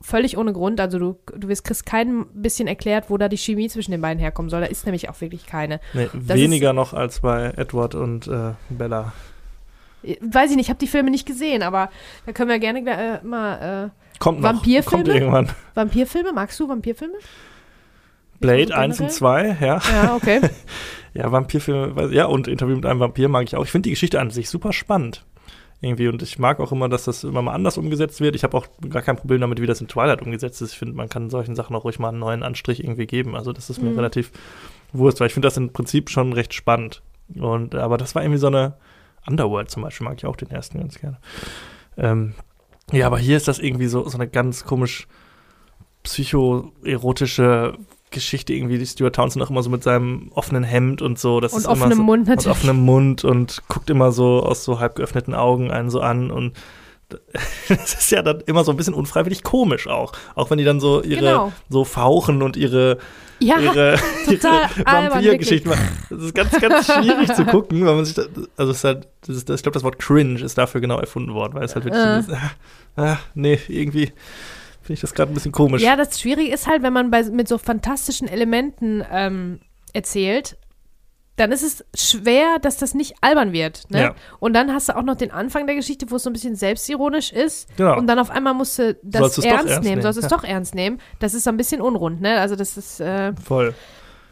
Völlig ohne Grund. Also du, du wirst, kriegst kein bisschen erklärt, wo da die Chemie zwischen den beiden herkommen soll. Da ist nämlich auch wirklich keine. nee, weniger noch als bei Edward und äh, Bella. Äh, Weiß ich nicht, ich habe die Filme nicht gesehen, aber da können wir gerne äh, mal Kommt noch. Vampirfilme? Kommt irgendwann. äh, Vampirfilme. Magst du Vampirfilme? Blade so 1 und generell? 2, ja. Ja, okay. Ja, Vampirfilme, ja, und Interview mit einem Vampir mag ich auch. Ich finde die Geschichte an sich super spannend. Irgendwie. Und ich mag auch immer, dass das immer mal anders umgesetzt wird. Ich habe auch gar kein Problem damit, wie das in Twilight umgesetzt ist. Ich finde, man kann solchen Sachen auch ruhig mal einen neuen Anstrich irgendwie geben. Also, das ist mir Mhm. relativ Wurst, weil ich finde das im Prinzip schon recht spannend. Und, aber das war irgendwie so eine Underworld zum Beispiel, mag ich auch den ersten ganz gerne. Ähm, ja, aber hier ist das irgendwie so, so eine ganz komisch psychoerotische Geschichte irgendwie. Die Stuart Townsend auch immer so mit seinem offenen Hemd und so. Das Und ist immer offenem so, Mund und natürlich. offenem Mund und guckt immer so aus so halb geöffneten Augen einen so an und das ist ja dann immer so ein bisschen unfreiwillig komisch auch. Auch wenn die dann so ihre Genau. so fauchen und ihre, Ja, ihre, ihre Vampirgeschichten machen. Das ist ganz, ganz schwierig zu gucken, weil man sich da, also es ist halt, das ist, ich glaube, das Wort cringe ist dafür genau erfunden worden, weil es halt wirklich Äh. so ist, ah, ah, nee, irgendwie finde ich das gerade ein bisschen komisch. Ja, das Schwierige ist halt, wenn man bei, mit so fantastischen Elementen ähm, erzählt, dann ist es schwer, dass das nicht albern wird. Ne? Ja. Und dann hast du auch noch den Anfang der Geschichte, wo es so ein bisschen selbstironisch ist. Genau. Und dann auf einmal musst du das Sollst es ernst ernst nehmen, nehmen, sollst du es ja. doch ernst nehmen. Das ist so ein bisschen unrund, ne? Also das ist äh, Voll.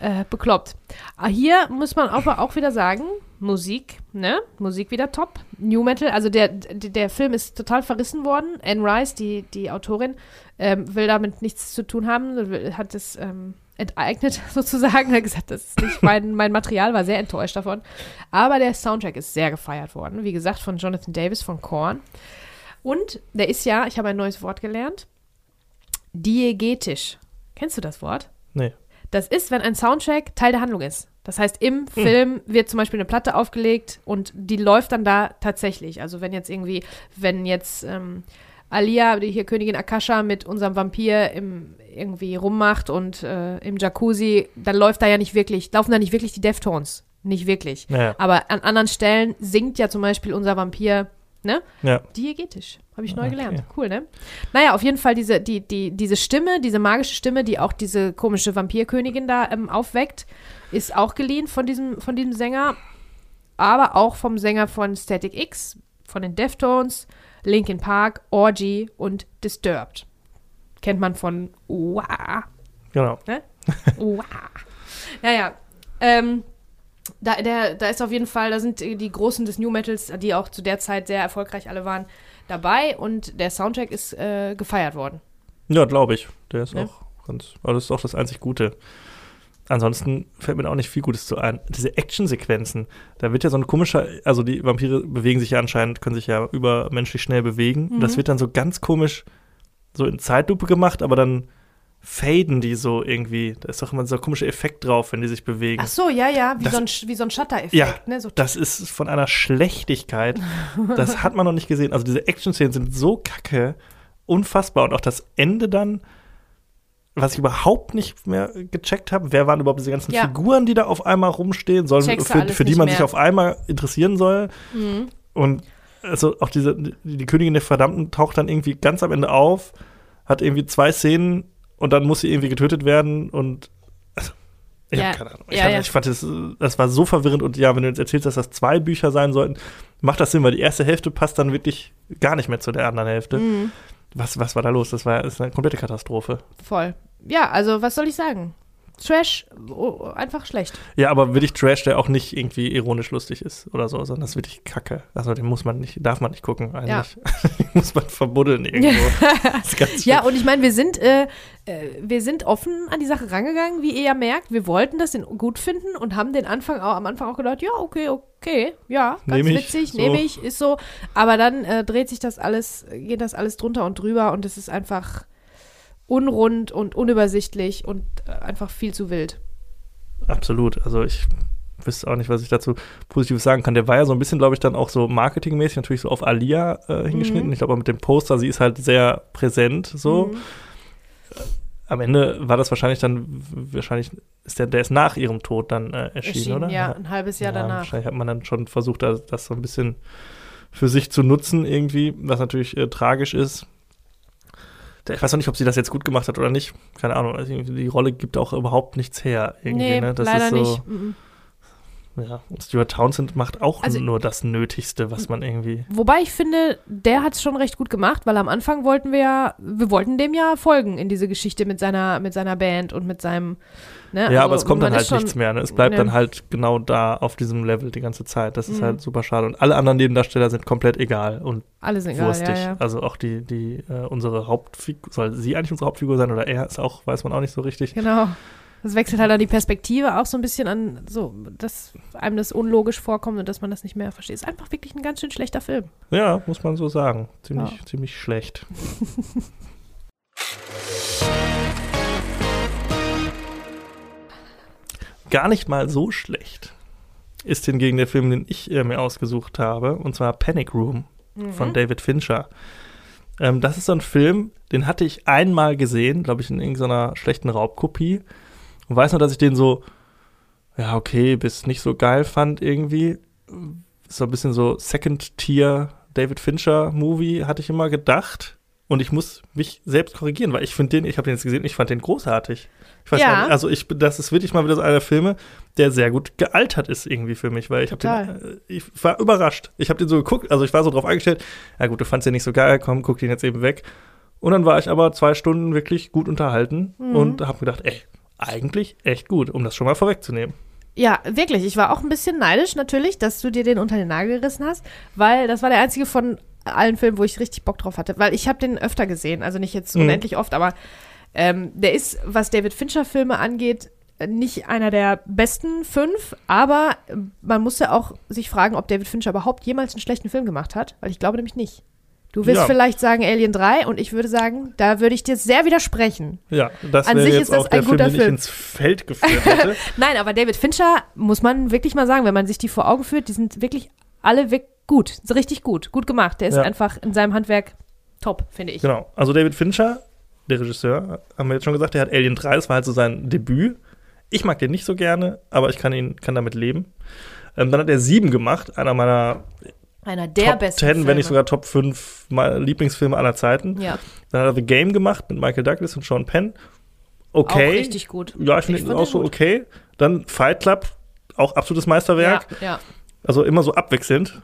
äh, bekloppt. Ah, Hier muss man aber auch wieder sagen, Musik, ne? Musik wieder top. New Metal, also der, der, der Film ist total verrissen worden. Anne Rice, die, die Autorin, ähm, will damit nichts zu tun haben, hat es ähm, enteignet sozusagen, hat gesagt, das ist nicht mein, mein Material, war sehr enttäuscht davon. Aber der Soundtrack ist sehr gefeiert worden. Wie gesagt, von Jonathan Davis von Korn. Und der ist ja, ich habe ein neues Wort gelernt, diegetisch. Kennst du das Wort? Nee. Das ist, wenn ein Soundtrack Teil der Handlung ist. Das heißt, im Film wird zum Beispiel eine Platte aufgelegt und die läuft dann da tatsächlich. Also wenn jetzt irgendwie, wenn jetzt ähm, Alia, die hier Königin Akasha mit unserem Vampir im, irgendwie rummacht und äh, im Jacuzzi, dann läuft da ja nicht wirklich, laufen da nicht wirklich die Deftones. Nicht wirklich. Ja. Aber an anderen Stellen singt ja zum Beispiel unser Vampir, ne? Ja. Diegetisch. Habe ich neu Okay. gelernt. Cool, ne? Naja, auf jeden Fall diese, die, die, diese Stimme, diese magische Stimme, die auch diese komische Vampirkönigin da ähm, aufweckt, ist auch geliehen von diesem, von diesem Sänger, aber auch vom Sänger von Static X, von den Deftones, Linkin Park, Orgy und Disturbed. Kennt man von Uah. Genau. Uah. Naja, ähm, da, der, da ist auf jeden Fall, da sind die Großen des New Metals, die auch zu der Zeit sehr erfolgreich alle waren, dabei und der Soundtrack ist äh, gefeiert worden. Ja, glaube ich. Der ist Ja. auch ganz, also das ist auch das einzig Gute. Ansonsten fällt mir auch nicht viel Gutes zu ein. Diese Actionsequenzen, da wird ja so ein komischer, also die Vampire bewegen sich ja anscheinend, können sich ja übermenschlich schnell bewegen. Mhm. Das wird dann so ganz komisch so in Zeitlupe gemacht, aber dann faden die so irgendwie. Da ist doch immer so ein komischer Effekt drauf, wenn die sich bewegen. Ach so, ja, ja, wie Das- so ein, wie so ein Shutter-Effekt. Ja, ne? so Das ist von einer Schlechtigkeit. Das hat man noch nicht gesehen. Also diese Action-Szenen sind so kacke, unfassbar. Und auch das Ende dann, was ich überhaupt nicht mehr gecheckt habe, wer waren überhaupt diese ganzen Ja. Figuren, die da auf einmal rumstehen, sollen, für, für die man mehr. sich auf einmal interessieren soll. Mhm. Und also auch diese, die, die Königin der Verdammten taucht dann irgendwie ganz am Ende auf, hat irgendwie zwei Szenen und dann muss sie irgendwie getötet werden und also, ich Ja, hab keine Ahnung. Ich, ja, hab, ja. ich fand das, das war so verwirrend und ja, wenn du jetzt erzählst, dass das zwei Bücher sein sollten, macht das Sinn, weil die erste Hälfte passt dann wirklich gar nicht mehr zu der anderen Hälfte. Mhm. Was, was war da los? Das war das ist eine komplette Katastrophe. Voll. Ja, also was soll ich sagen? Trash, oh, einfach schlecht. Ja, aber wirklich Trash, der auch nicht irgendwie ironisch lustig ist oder so, sondern das ist wirklich Kacke. Also den muss man nicht, darf man nicht gucken eigentlich. Den muss man verbuddeln irgendwo. Ja, und ich meine, wir sind, äh, äh, wir sind offen an die Sache rangegangen, wie ihr ja merkt. Wir wollten das gut finden und haben den Anfang auch, am Anfang auch gedacht, ja, okay, okay, ja, ganz Nehm witzig, so. nehme ich, ist so. Aber dann äh, dreht sich das alles, geht das alles drunter und drüber und es ist einfach unrund und unübersichtlich und äh, einfach viel zu wild. Absolut. Also ich wüsste auch nicht, was ich dazu Positives sagen kann. Der war ja so ein bisschen, glaube ich, dann auch so marketingmäßig natürlich so auf Alia äh, hingeschnitten. Mhm. Ich glaube auch mit dem Poster, sie ist halt sehr präsent so. Mhm. Am Ende war das wahrscheinlich dann, wahrscheinlich ist der, der ist nach ihrem Tod dann äh, erschienen, Erschienen, oder? ja, ein halbes Jahr danach. Wahrscheinlich hat man dann schon versucht, das, das so ein bisschen für sich zu nutzen irgendwie, was natürlich äh, tragisch ist. Ich weiß auch nicht, ob sie das jetzt gut gemacht hat oder nicht. Keine Ahnung. Also die Rolle gibt auch überhaupt nichts her. Irgendwie, Nee, ne? Das leider ist so, nicht. Ja, und Stuart Townsend macht auch Also- nur das Nötigste, was man irgendwie. Wobei ich finde, der hat es schon recht gut gemacht, weil am Anfang wollten wir ja, wir wollten dem ja folgen in diese Geschichte mit seiner, mit seiner Band und mit seinem. Ne? Ja, Also, aber es kommt dann halt schon- nichts mehr. Ne? Es bleibt ne. dann halt genau da auf diesem Level die ganze Zeit. Das ist Mhm. halt super schade. Und alle anderen Nebendarsteller sind komplett egal und Alle sind egal, wurstig. ja, ja. Also auch die, die, äh, unsere Hauptfigur, soll sie eigentlich unsere Hauptfigur sein oder er ist auch, weiß man auch nicht so richtig. Genau. Das wechselt halt dann die Perspektive auch so ein bisschen an, so, dass einem das unlogisch vorkommt und dass man das nicht mehr versteht. Ist einfach wirklich ein ganz schön schlechter Film. Ja, muss man so sagen. Ziemlich, Ja. ziemlich schlecht. Gar nicht mal so schlecht ist hingegen der Film, den ich äh, mir ausgesucht habe, und zwar Panic Room von Mhm. David Fincher. Ähm, das ist so ein Film, den hatte ich einmal gesehen, glaube ich, in irgendeiner schlechten Raubkopie. Und weiß nur, dass ich den so, ja, okay, bis nicht so geil fand irgendwie. So ein bisschen so Second-Tier David Fincher-Movie, hatte ich immer gedacht. Und ich muss mich selbst korrigieren, weil ich finde den, ich habe den jetzt gesehen, ich fand den großartig. Ich weiß Ja. nicht, also ich, das ist wirklich mal wieder so einer der Filme, der sehr gut gealtert ist irgendwie für mich, weil ich habe den, äh, ich war überrascht. Ich habe den so geguckt, also ich war so drauf eingestellt, ja gut, du fandst den nicht so geil, komm, guck den jetzt eben weg. Und dann war ich aber zwei Stunden wirklich gut unterhalten Mhm. und habe gedacht, ey, eigentlich echt gut, um das schon mal vorwegzunehmen. Ja, wirklich. Ich war auch ein bisschen neidisch natürlich, dass du dir den unter den Nagel gerissen hast, weil das war der einzige von allen Filmen, wo ich richtig Bock drauf hatte. Weil ich habe den öfter gesehen, also nicht jetzt Mhm. unendlich oft, aber ähm, der ist, was David Fincher-Filme angeht, nicht einer der besten fünf, aber man muss ja auch sich fragen, ob David Fincher überhaupt jemals einen schlechten Film gemacht hat, weil ich glaube nämlich nicht. Du wirst Ja. vielleicht sagen Alien 3 und ich würde sagen, da würde ich dir sehr widersprechen. Ja, das An wäre sich jetzt ist das auch der ein Film, guter den ich Film. ins Feld geführt hätte. Nein, aber David Fincher muss man wirklich mal sagen, wenn man sich die vor Augen führt, die sind wirklich alle weg gut, richtig gut, gut gemacht. Der ist Ja. einfach in seinem Handwerk top, finde ich. Genau. Also David Fincher, der Regisseur, haben wir jetzt schon gesagt, der hat Alien 3, das war halt so sein Debüt. Ich mag den nicht so gerne, aber ich kann ihn, kann damit leben. Ähm, dann hat er sieben gemacht, einer meiner Einer der Top besten 10, wenn Filme. nicht sogar Top 5 mal Lieblingsfilme aller Zeiten. Ja, Dann hat er The Game gemacht mit Michael Douglas und Sean Penn. auch Okay. richtig gut. Ja, ich finde ihn fand auch so gut. okay. Dann Fight Club, auch absolutes Meisterwerk. Ja, ja. Also immer so abwechselnd.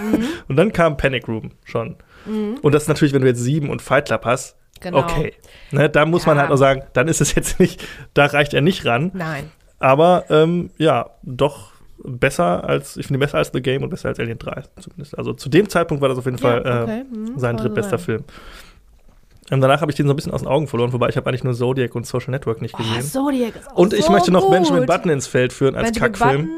Mhm. Und dann kam Panic Room schon. Und das ist natürlich, wenn du jetzt sieben und Fight Club hast, Genau. okay. Ne, da muss man Ja. halt nur sagen, dann ist es jetzt nicht, da reicht er nicht ran. Nein. Aber ähm, ja, doch besser als, ich finde ihn besser als The Game und besser als Alien 3 zumindest. Also zu dem Zeitpunkt war das auf jeden Fall ja, äh, okay. mhm, sein drittbester. Film. Ähm, danach habe ich den so ein bisschen aus den Augen verloren, wobei ich habe eigentlich nur Zodiac und Social Network nicht Oh, gesehen. Zodiac ist auch und ich so möchte noch gut. Benjamin Button ins Feld führen als Benjamin Kackfilm. Button,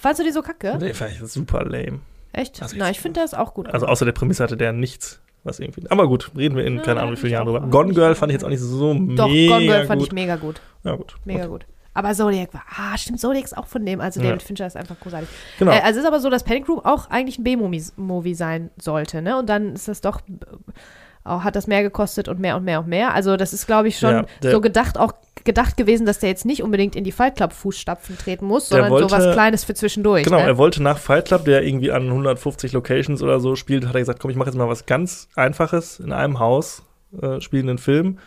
fandst du die so kacke? Nee, fand ich super lame. Echt? Also Na, ich finde das auch gut. Also außer der Prämisse hatte der nichts, was irgendwie. Aber gut, reden wir in Ja, keine Ahnung wie vielen ich Jahren drüber. Gone Girl fand ich jetzt auch nicht so Doch, mega Gone Girl fand gut. ich mega gut. Ja, gut. Mega gut. Aber Zodiac war, ah, stimmt, Zodiac ist auch von dem. Also Ja. David Fincher ist einfach großartig. Genau. Äh, also es ist aber so, dass Panic Room auch eigentlich ein B-Movie sein sollte, ne? Und dann ist das doch, äh, auch, hat das mehr gekostet und mehr und mehr und mehr. Also das ist, glaube ich, schon Ja, so gedacht, auch gedacht gewesen, dass der jetzt nicht unbedingt in die Fight Club Fußstapfen treten muss, Der sondern wollte- so was Kleines für zwischendurch. Genau, ne? er wollte nach Fight Club, der irgendwie an 150 Locations oder so spielt, hat er gesagt, komm, ich mache jetzt mal was ganz Einfaches in einem Haus, äh, spielenden Film.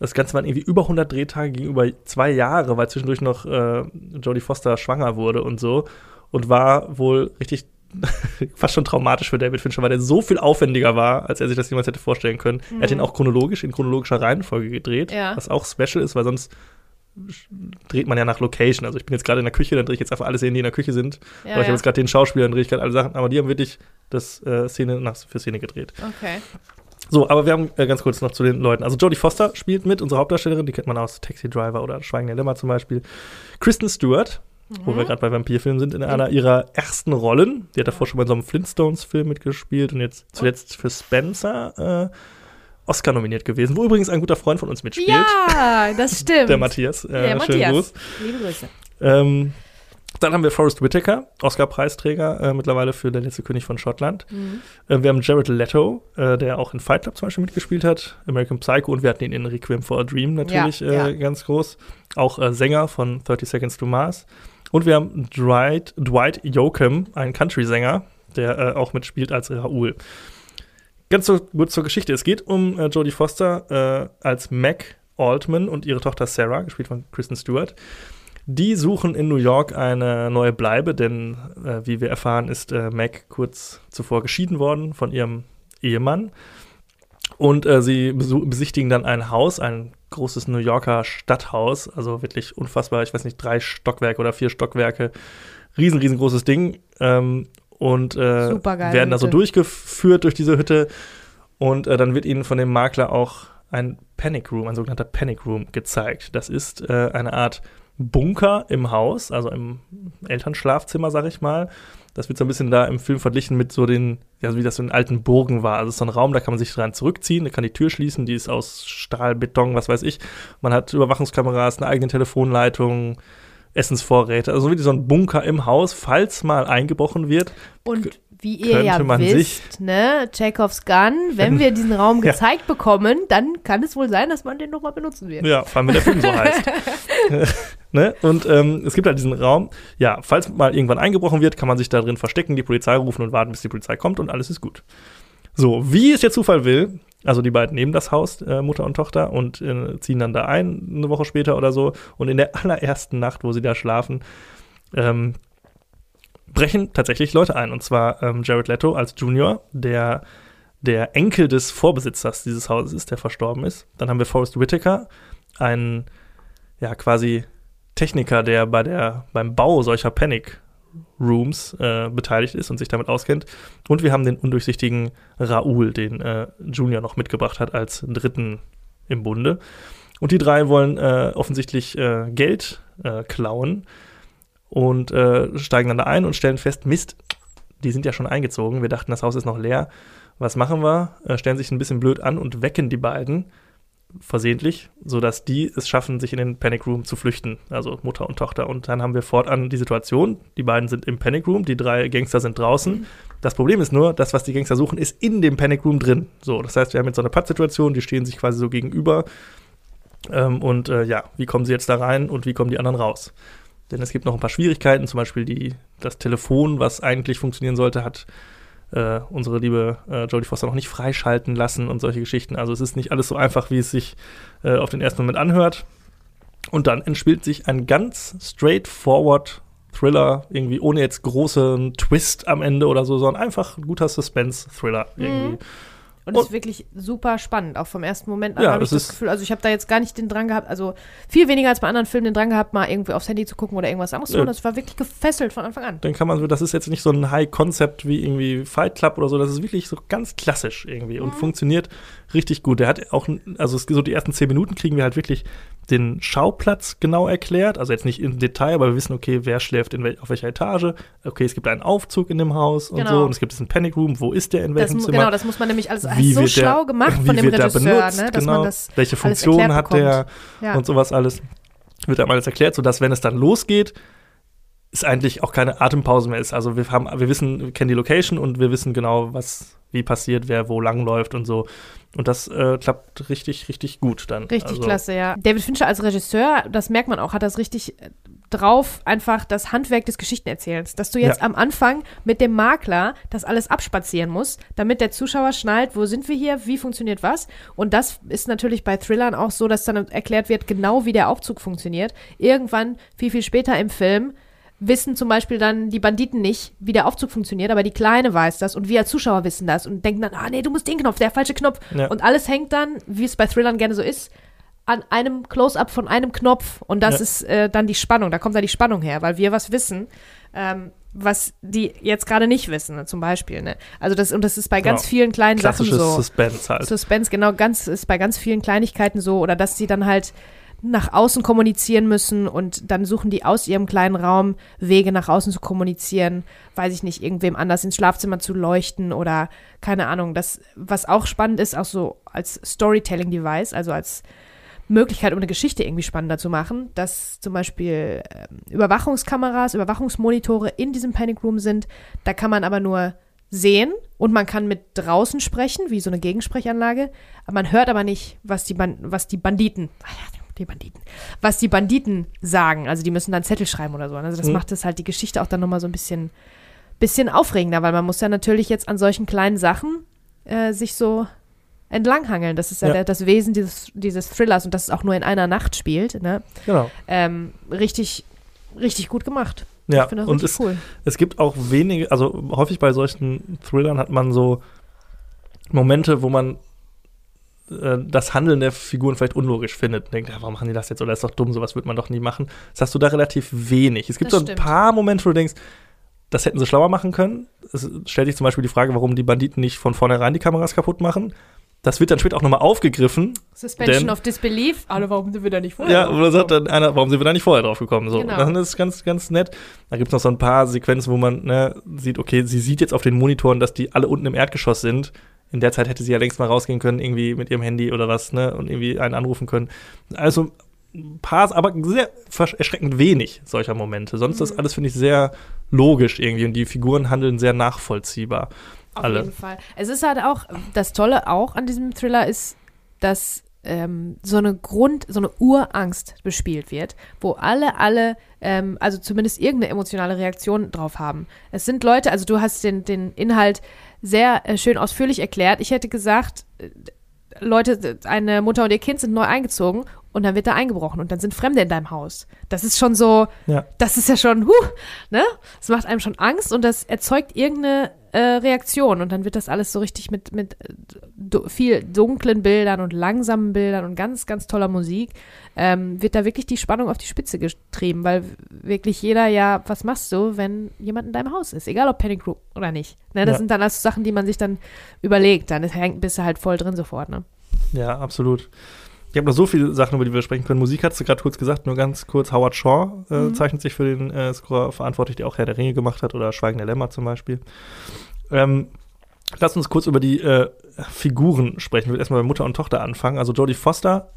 Das Ganze waren irgendwie über 100 Drehtage gegenüber zwei Jahre, weil zwischendurch noch äh, Jodie Foster schwanger wurde und so. Und war wohl richtig fast schon traumatisch für David Fincher, weil der so viel aufwendiger war, als er sich das jemals hätte vorstellen können. Er hat ihn auch chronologisch, in chronologischer Reihenfolge gedreht, Mhm. Ja. was auch special ist, weil sonst dreht man ja nach Location. Also ich bin jetzt gerade in der Küche, dann drehe ich jetzt einfach alle Szenen, die in der Küche sind. Ja, aber ich ja. habe jetzt gerade den Schauspieler, dann drehe ich gerade alle Sachen. Aber die haben wirklich das äh, Szene nach, für Szene gedreht. Okay. So, aber wir haben äh, ganz kurz noch zu den Leuten. Also Jodie Foster spielt mit, unsere Hauptdarstellerin, die kennt man aus Taxi Driver oder Schweigende Lämmer zum Beispiel. Kristen Stewart, wo Mhm. wir gerade bei Vampirfilmen sind, in einer ihrer ersten Rollen. Die hat davor schon bei so einem Flintstones-Film mitgespielt und jetzt zuletzt für Spencer äh, Oscar nominiert gewesen, wo übrigens ein guter Freund von uns mitspielt. Ja, das stimmt. Der Matthias. Äh, Der schönen Matthias. Gruß. Liebe Grüße. Ähm, dann haben wir Forrest Whitaker, Oscar-Preisträger äh, mittlerweile für Der letzte König von Schottland. Mhm. Äh, wir haben Jared Leto, äh, der auch in Fight Club zum Beispiel mitgespielt hat, American Psycho und wir hatten ihn in Requiem for a Dream natürlich Ja, ja. Äh, ganz groß. Auch äh, Sänger von 30 Seconds to Mars. Und wir haben Dwight, Dwight Yoakam, einen Country-Sänger, der äh, auch mitspielt als Raoul. Ganz so gut zur Geschichte. Es geht um Jodie Foster als Mac Altman und ihre Tochter Sarah, gespielt von Kristen Stewart. Die suchen in New York eine neue Bleibe, denn äh, wie wir erfahren, ist äh, Mac kurz zuvor geschieden worden von ihrem Ehemann. Und äh, sie besichtigen dann ein Haus, ein großes New Yorker Stadthaus, also wirklich unfassbar, ich weiß nicht, drei Stockwerke oder vier Stockwerke. Riesen, riesengroßes Ding. Ähm, und äh, werden da so Hütte. durchgeführt durch diese Hütte. Und äh, dann wird ihnen von dem Makler auch ein Panic Room, ein sogenannter Panic Room gezeigt. Das ist äh, eine Art Bunker im Haus, also im Elternschlafzimmer, sag ich mal. Das wird so ein bisschen da im Film verglichen mit so den, ja, wie das so in alten Burgen war. Also so ein Raum, da kann man sich dran zurückziehen, da kann die Tür schließen, die ist aus Stahl, Beton, was weiß ich. Man hat Überwachungskameras, eine eigene Telefonleitung, Essensvorräte, also wie so ein Bunker im Haus, falls mal eingebrochen wird. Und wie ihr ja wisst, ne, Chekhovs Gun, wenn wir diesen Raum Ja. gezeigt bekommen, dann kann es wohl sein, dass man den nochmal benutzen wird. Ja, vor allem, wenn der Film so heißt. ne? Und ähm, es gibt halt diesen Raum, ja, falls mal irgendwann eingebrochen wird, kann man sich da drin verstecken, die Polizei rufen und warten, bis die Polizei kommt und alles ist gut. So, wie es der Zufall will, also die beiden nehmen das Haus, äh, Mutter und Tochter, und äh, ziehen dann da ein, eine Woche später oder so. Und in der allerersten Nacht, wo sie da schlafen, ähm, brechen tatsächlich Leute ein. Und zwar ähm, Jared Leto als Junior, der der Enkel des Vorbesitzers dieses Hauses ist, der verstorben ist. Dann haben wir Forrest Whitaker, einen ja quasi Techniker, der bei der beim Bau solcher Panic Rooms äh, beteiligt ist und sich damit auskennt. Und wir haben den undurchsichtigen Raoul, den äh, Junior noch mitgebracht hat als Dritten im Bunde. Und die drei wollen äh, offensichtlich äh, Geld äh, klauen und äh, steigen dann da ein und stellen fest, Mist, die sind ja schon eingezogen. Wir dachten, das Haus ist noch leer. Was machen wir? Äh, stellen sich ein bisschen blöd an und wecken die beiden versehentlich, sodass die es schaffen, sich in den Panic Room zu flüchten, also Mutter und Tochter. Und dann haben wir fortan die Situation, die beiden sind im Panic Room, die drei Gangster sind draußen. Das Problem ist nur, das, was die Gangster suchen, ist in dem Panic Room drin. So, das heißt, wir haben jetzt so eine Pattsituation, die stehen sich quasi so gegenüber. Ähm, und äh, ja, wie kommen sie jetzt da rein und wie kommen die anderen raus? Denn es gibt noch ein paar Schwierigkeiten, zum Beispiel die, das Telefon, was eigentlich funktionieren sollte, hat äh, unsere liebe äh, Jodie Foster noch nicht freischalten lassen und solche Geschichten. Also es ist nicht alles so einfach, wie es sich äh, auf den ersten Moment anhört. Und dann entspielt sich ein ganz straightforward Thriller, irgendwie ohne jetzt großen Twist am Ende oder so, sondern einfach ein guter Suspense-Thriller irgendwie. Und es ist wirklich super spannend, auch vom ersten Moment an Ja, habe ich das Gefühl, also ich habe da jetzt gar nicht den Drang gehabt, also viel weniger als bei anderen Filmen den Drang gehabt, mal irgendwie aufs Handy zu gucken oder irgendwas anderes. Nö. Und das war wirklich gefesselt von Anfang an. Dann kann man so, das ist jetzt nicht so ein High-Concept wie irgendwie Fight Club oder so, das ist wirklich so ganz klassisch irgendwie und funktioniert richtig gut. Der hat auch, also so die ersten zehn Minuten kriegen wir halt wirklich den Schauplatz genau erklärt, also jetzt nicht im Detail, aber wir wissen, okay, wer schläft wel auf welcher Etage, okay, es gibt einen Aufzug in dem Haus und Genau. so und es gibt diesen Panic Room, wo ist der, in Das, welchem mu- Zimmer. genau, das muss man nämlich alles, wie so wird der- schlau gemacht von dem Regisseur, benutzt, ne, dass genau, man das welche Funktion hat der. Ja. und sowas alles. Wird einem alles erklärt, sodass, wenn es dann losgeht, es eigentlich auch keine Atempause mehr ist. Also wir haben, wir wissen, wir kennen die Location und wir wissen genau, was wie passiert, wer wo lang läuft und so. Und das äh, klappt richtig, richtig gut dann. Richtig also, klasse, ja. David Fincher als Regisseur, das merkt man auch, hat das richtig äh, drauf, einfach das Handwerk des Geschichtenerzählens. Dass du jetzt Ja. am Anfang mit dem Makler das alles abspazieren musst, damit der Zuschauer schnallt, wo sind wir hier, wie funktioniert was. Und das ist natürlich bei Thrillern auch so, dass dann erklärt wird, genau wie der Aufzug funktioniert. Irgendwann, viel, viel später im Film, wissen zum Beispiel dann die Banditen nicht, wie der Aufzug funktioniert, aber die Kleine weiß das und wir als Zuschauer wissen das und denken dann, ah nee, du musst den Knopf, der falsche Knopf. Ja. Und alles hängt dann, wie es bei Thrillern gerne so ist, an einem Close-up von einem Knopf und das Ja. ist äh, dann die Spannung, da kommt dann die Spannung her, weil wir was wissen, ähm, was die jetzt gerade nicht wissen, ne, zum Beispiel. Ne? Also das, und das ist bei ganz Genau. vielen kleinen Sachen so. Suspense halt. Suspense, genau, ganz ist bei ganz vielen Kleinigkeiten so, oder dass sie dann halt nach außen kommunizieren müssen und dann suchen die aus ihrem kleinen Raum Wege nach außen zu kommunizieren, weiß ich nicht, irgendwem anders ins Schlafzimmer zu leuchten oder keine Ahnung. Das, was auch spannend ist, auch so als Storytelling-Device, also als Möglichkeit, um eine Geschichte irgendwie spannender zu machen, dass zum Beispiel ähm, Überwachungskameras, Überwachungsmonitore in diesem Panic Room sind. Da kann man aber nur sehen und man kann mit draußen sprechen, wie so eine Gegensprechanlage. Man hört aber nicht, was die, Ban was die Banditen, die Banditen, was die Banditen sagen. Also die müssen dann Zettel schreiben oder so. Also das Mhm. macht es halt die Geschichte auch dann nochmal so ein bisschen, bisschen aufregender, weil man muss ja natürlich jetzt an solchen kleinen Sachen äh, sich so entlanghangeln. Das ist ja, Ja. Der, das Wesen dieses, dieses Thrillers und dass es auch nur in einer Nacht spielt. Ne? Genau. Ähm, richtig, richtig gut gemacht. Ja, ich finde das und es, cool. es gibt auch wenige, also häufig bei solchen Thrillern hat man so Momente, wo man äh, das Handeln der Figuren vielleicht unlogisch findet. Und denkt, ja, warum machen die das jetzt? Oder ist doch dumm, sowas wird man doch nie machen. Das hast du da relativ wenig. Es gibt Das so ein stimmt. paar Momente, wo du denkst, das hätten sie schlauer machen können. Es stellt sich zum Beispiel die Frage, warum die Banditen nicht von vornherein die Kameras kaputt machen. Das wird dann später auch nochmal aufgegriffen. Suspension denn- of Disbelief. Alle, warum sind wir da nicht vorher? Ja, drauf oder sagt dann einer, warum sind wir da nicht vorher drauf gekommen? So, Genau. dann ist es ganz, ganz nett. Da gibt es noch so ein paar Sequenzen, wo man ne, sieht, okay, sie sieht jetzt auf den Monitoren, dass die alle unten im Erdgeschoss sind. In der Zeit hätte sie ja längst mal rausgehen können, irgendwie mit ihrem Handy oder was, ne, und irgendwie einen anrufen können. Also ein paar, aber sehr erschreckend wenig solcher Momente. Sonst Mhm. ist alles, finde ich, sehr logisch irgendwie und die Figuren handeln sehr nachvollziehbar. Auf alle. jeden Fall. Es ist halt auch, das Tolle auch an diesem Thriller ist, dass ähm, so eine Grund, so eine Urangst bespielt wird, wo alle, alle, ähm, also zumindest irgendeine emotionale Reaktion drauf haben. Es sind Leute, also du hast den, den Inhalt sehr äh, schön ausführlich erklärt. Ich hätte gesagt, äh, Leute, eine Mutter und ihr Kind sind neu eingezogen und dann wird da eingebrochen und dann sind Fremde in deinem Haus. Das ist schon so, Ja. das ist ja schon, huh, ne? Das macht einem schon Angst und das erzeugt irgendeine äh, Reaktion und dann wird das alles so richtig mit, mit äh, du, viel dunklen Bildern und langsamen Bildern und ganz, ganz toller Musik, ähm, wird da wirklich die Spannung auf die Spitze getrieben, weil wirklich jeder ja, was machst du, wenn jemand in deinem Haus ist, egal ob Panic Room oder nicht. Ne? Das Ja. sind dann alles Sachen, die man sich dann überlegt, dann bist du halt voll drin sofort, ne? Ja, absolut. Ich habe noch so viele Sachen, über die wir sprechen können. Musik hast du gerade kurz gesagt, nur ganz kurz. Howard Shaw äh, Mhm. zeichnet sich für den äh, Score verantwortlich, der auch Herr der Ringe gemacht hat oder Schweigen der Lämmer zum Beispiel. Ähm, lass uns kurz über die äh, Figuren sprechen. Ich will erstmal bei Mutter und Tochter anfangen. Also Jodie Foster,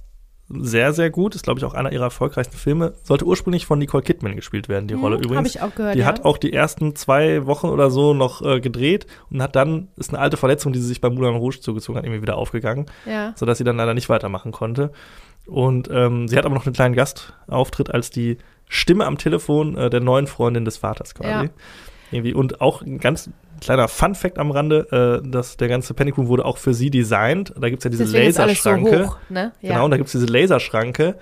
sehr, sehr gut. Ist, glaube ich, auch einer ihrer erfolgreichsten Filme. Sollte ursprünglich von Nicole Kidman gespielt werden, die Rolle Hm, übrigens. Habe ich auch gehört. Die ja. hat auch die ersten zwei Wochen oder so noch äh, gedreht und hat dann, ist eine alte Verletzung, die sie sich bei Moulin Rouge zugezogen hat, irgendwie wieder aufgegangen, ja. sodass sie dann leider nicht weitermachen konnte. Und ähm, sie hat aber noch einen kleinen Gastauftritt als die Stimme am Telefon äh, der neuen Freundin des Vaters quasi. Ja. Irgendwie. Und auch ein ganz kleiner Fun-Fact am Rande, äh, dass der ganze Panic Room wurde auch für sie designt. Da gibt es ja diese Deswegen ist alles so Laserschranke. hoch, ne? Ja. Genau, und da gibt es diese Laserschranke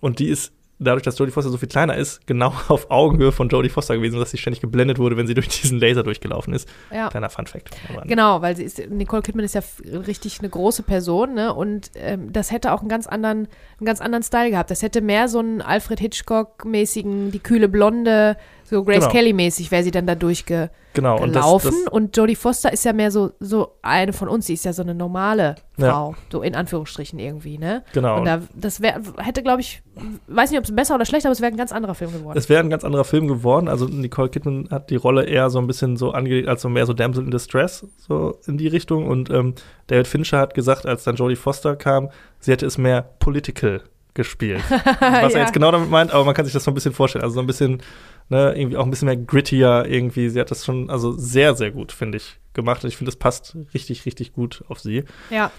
und die ist dadurch, dass Jodie Foster so viel kleiner ist, genau auf Augenhöhe von Jodie Foster gewesen, dass sie ständig geblendet wurde, wenn sie durch diesen Laser durchgelaufen ist. Ja. Kleiner Fun-Fact. Genau, weil sie ist, Nicole Kidman ist ja richtig eine große Person, ne? Und ähm, das hätte auch einen ganz anderen, einen ganz anderen Style gehabt. Das hätte mehr so einen Alfred Hitchcock-mäßigen, die kühle Blonde, so Grace Genau. Kelly-mäßig wäre sie dann da durchgelaufen. Genau. Und das, das, und Jodie Foster ist ja mehr so, so eine von uns, sie ist ja so eine normale Ja. Frau, so in Anführungsstrichen irgendwie, ne? genau. Und da, das wär, hätte, glaube ich, weiß nicht, ob es besser oder schlechter, aber es wäre ein ganz anderer Film geworden. Es wäre ein ganz anderer Film geworden. Also Nicole Kidman hat die Rolle eher so ein bisschen so angelegt, als so mehr so Damsel in Distress, so in die Richtung. Und ähm, David Fincher hat gesagt, als dann Jodie Foster kam, sie hätte es mehr political gespielt. Was er Ja. jetzt genau damit meint, aber man kann sich das so ein bisschen vorstellen. Also so ein bisschen, ne, irgendwie auch ein bisschen mehr grittier irgendwie. Sie hat das schon, also sehr, sehr gut, finde ich, gemacht. Und ich finde, das passt richtig, richtig gut auf sie. ja,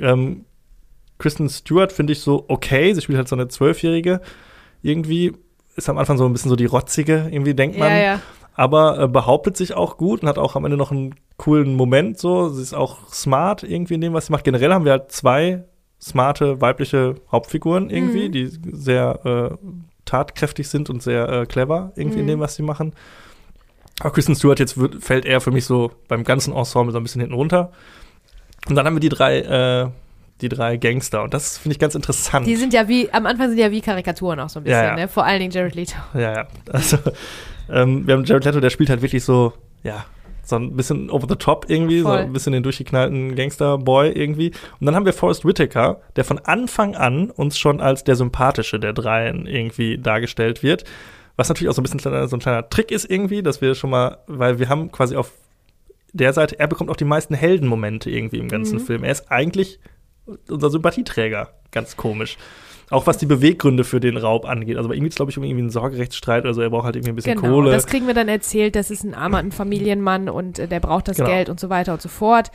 Ähm, Kristen Stewart finde ich so okay. Sie spielt halt so eine Zwölfjährige. Irgendwie ist am Anfang so ein bisschen so die rotzige, irgendwie denkt man. ja, ja. Aber äh, behauptet sich auch gut und hat auch am Ende noch einen coolen Moment so. Sie ist auch smart irgendwie in dem, was sie macht. Generell haben wir halt zwei smarte weibliche Hauptfiguren irgendwie, Mhm. die sehr äh, tatkräftig sind und sehr äh, clever irgendwie in Mhm. dem, was sie machen. Aber Kristen Stewart jetzt wird, fällt eher für mich so beim ganzen Ensemble so ein bisschen hinten runter. Und dann haben wir die drei, äh, die drei Gangster. Und das finde ich ganz interessant. Die sind ja wie, am Anfang sind ja wie Karikaturen auch so ein bisschen, Ja, ja. ne? Vor allen Dingen Jared Leto. Ja, ja. Also, ähm, wir haben Jared Leto, der spielt halt wirklich so, ja, so ein bisschen over the top irgendwie, so Voll. ein bisschen den durchgeknallten Gangsterboy irgendwie. Und dann haben wir Forrest Whitaker, der von Anfang an uns schon als der sympathische der dreien irgendwie dargestellt wird. Was natürlich auch so ein bisschen kleiner- so ein kleiner Trick ist irgendwie, dass wir schon mal, weil wir haben quasi auf der Seite, er bekommt auch die meisten Heldenmomente irgendwie im ganzen Mhm. Film. Er ist eigentlich unser Sympathieträger. Ganz komisch. Auch was die Beweggründe für den Raub angeht. Also bei ihm geht es, glaube ich, um irgendwie einen Sorgerechtsstreit. Also er braucht halt irgendwie ein bisschen Genau, Kohle. das kriegen wir dann erzählt, das ist ein armer ein Familienmann und äh, der braucht das Genau. Geld und so weiter und so fort.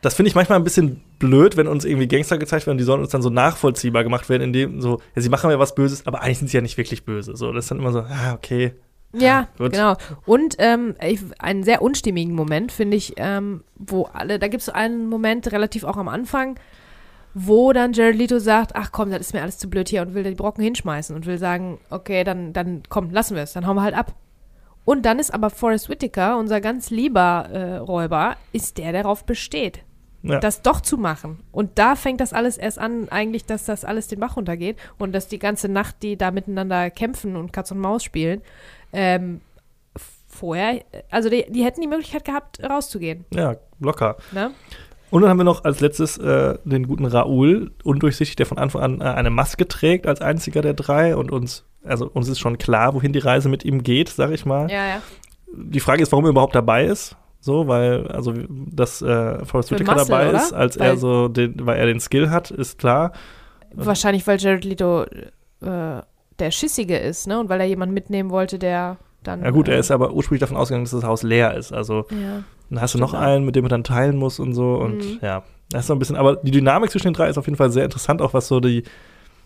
Das finde ich manchmal ein bisschen blöd, wenn uns irgendwie Gangster gezeigt werden, die sollen uns dann so nachvollziehbar gemacht werden, indem so, ja, sie machen ja was Böses, aber eigentlich sind sie ja nicht wirklich böse. So, das ist dann immer so, ah, okay. Ja, gut. genau. Und ähm, ich, einen sehr unstimmigen Moment, finde ich, ähm, wo alle, da gibt es einen Moment relativ auch am Anfang, wo dann Jared Leto sagt, ach komm, das ist mir alles zu blöd hier und will die Brocken hinschmeißen und will sagen, okay, dann, dann komm, lassen wir es, dann hauen wir halt ab. Und dann ist aber Forrest Whitaker, unser ganz lieber äh, Räuber, ist der, der darauf besteht, Ja. das doch zu machen. Und da fängt das alles erst an, eigentlich, dass das alles den Bach runtergeht und dass die ganze Nacht, die da miteinander kämpfen und Katz und Maus spielen, ähm, vorher, also die, die hätten die Möglichkeit gehabt, rauszugehen. ja, locker. Ne? Und dann haben wir noch als letztes äh, den guten Raoul, undurchsichtig, der von Anfang an äh, eine Maske trägt als einziger der drei und uns, also uns ist schon klar, wohin die Reise mit ihm geht, sag ich mal. Ja, ja. Die Frage ist, warum er überhaupt dabei ist. So, weil, also, dass äh, Forrest Whitaker dabei oder? ist, als Weil- er so den, weil er den Skill hat, ist klar. Wahrscheinlich, weil Jared Leto äh, der Schissige ist, ne? Und weil er jemanden mitnehmen wollte, der dann. Ja gut, er äh, ist aber ursprünglich davon ausgegangen, dass das Haus leer ist. Also Ja. dann hast du noch einen, mit dem er dann teilen muss und so. Und Mhm. ja, das ist so ein bisschen, aber die Dynamik zwischen den drei ist auf jeden Fall sehr interessant, auch was so die,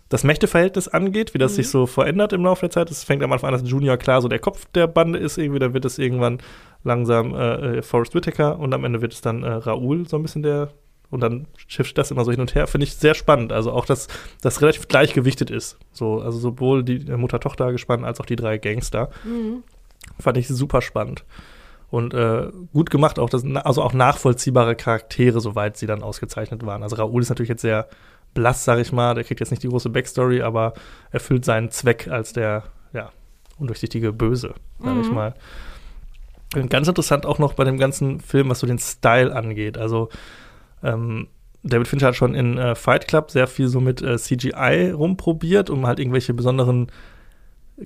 das Mächteverhältnis angeht, wie das Mhm. sich so verändert im Laufe der Zeit. Es fängt am Anfang an, dass Junior klar so der Kopf der Bande ist, irgendwie, dann wird es irgendwann langsam äh, äh, Forrest Whitaker und am Ende wird es dann äh, Raoul, so ein bisschen der. Und dann shiftet das immer so hin und her. Finde ich sehr spannend. Also auch, dass das relativ gleichgewichtet ist. So, also sowohl die Mutter-Tochter gespannt als auch die drei Gangster. Mhm. Fand ich super spannend. Und äh, gut gemacht, auch das, also auch nachvollziehbare Charaktere, soweit sie dann ausgezeichnet waren. Also Raoul ist natürlich jetzt sehr blass, sag ich mal. Der kriegt jetzt nicht die große Backstory, aber erfüllt seinen Zweck als der, ja, undurchsichtige Böse, sag ich Mhm. mal. Und ganz interessant auch noch bei dem ganzen Film, was so den Style angeht. Also ähm, David Fincher hat schon in äh, Fight Club sehr viel so mit äh, CGI rumprobiert, um halt irgendwelche besonderen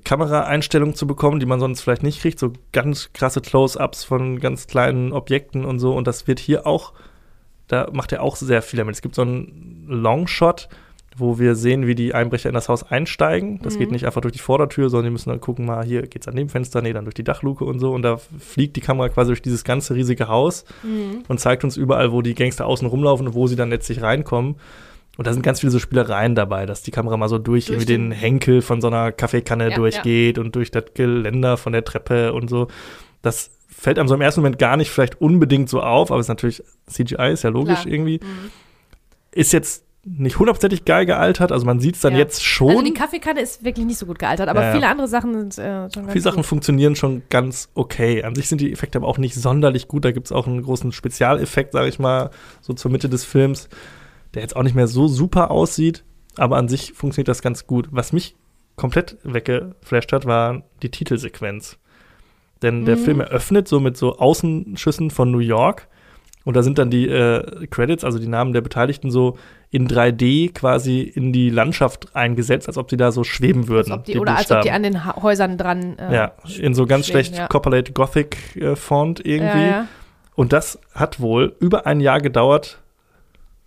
Kameraeinstellungen zu bekommen, die man sonst vielleicht nicht kriegt. So ganz krasse Close-ups von ganz kleinen Objekten und so. Und das wird hier auch, da macht er auch sehr viel damit. Es gibt so einen Longshot, wo wir sehen, wie die Einbrecher in das Haus einsteigen. Das Mhm. geht nicht einfach durch die Vordertür, sondern die müssen dann gucken, mal hier geht's an dem Fenster, nee, dann durch die Dachluke und so. Und da fliegt die Kamera quasi durch dieses ganze riesige Haus Mhm. und zeigt uns überall, wo die Gangster außen rumlaufen und wo sie dann letztlich reinkommen. Und da sind ganz viele so Spielereien dabei, dass die Kamera mal so durch, Durch irgendwie den, Henkel von so einer Kaffeekanne Ja, durchgeht und durch das Geländer von der Treppe und so. Das fällt einem so im ersten Moment gar nicht vielleicht unbedingt so auf, aber es ist natürlich, CGI ist ja logisch Klar. irgendwie. Mhm. Ist jetzt nicht hundertprozentig geil gealtert. Also man sieht es dann Ja. jetzt schon. Also die Kaffeekanne ist wirklich nicht so gut gealtert, aber Ja, ja. viele andere Sachen sind äh, schon ganz Viele Sachen gut. funktionieren schon ganz okay. An sich sind die Effekte aber auch nicht sonderlich gut. Da gibt es auch einen großen Spezialeffekt, sage ich mal, so zur Mitte des Films, der jetzt auch nicht mehr so super aussieht. Aber an sich funktioniert das ganz gut. Was mich komplett weggeflasht hat, war die Titelsequenz. Denn der Mhm. Film eröffnet so mit so Außenschüssen von New York. Und da sind dann die äh, Credits, also die Namen der Beteiligten, so in 3D quasi in die Landschaft eingesetzt, als ob sie da so schweben würden. Als ob die, oder als ob die Buchstaben. an den ha Häusern dran äh, Ja, in so ganz schweben, schlecht ja. Copperlate Gothic äh, Font irgendwie. Ja, ja. Und das hat wohl über ein Jahr gedauert.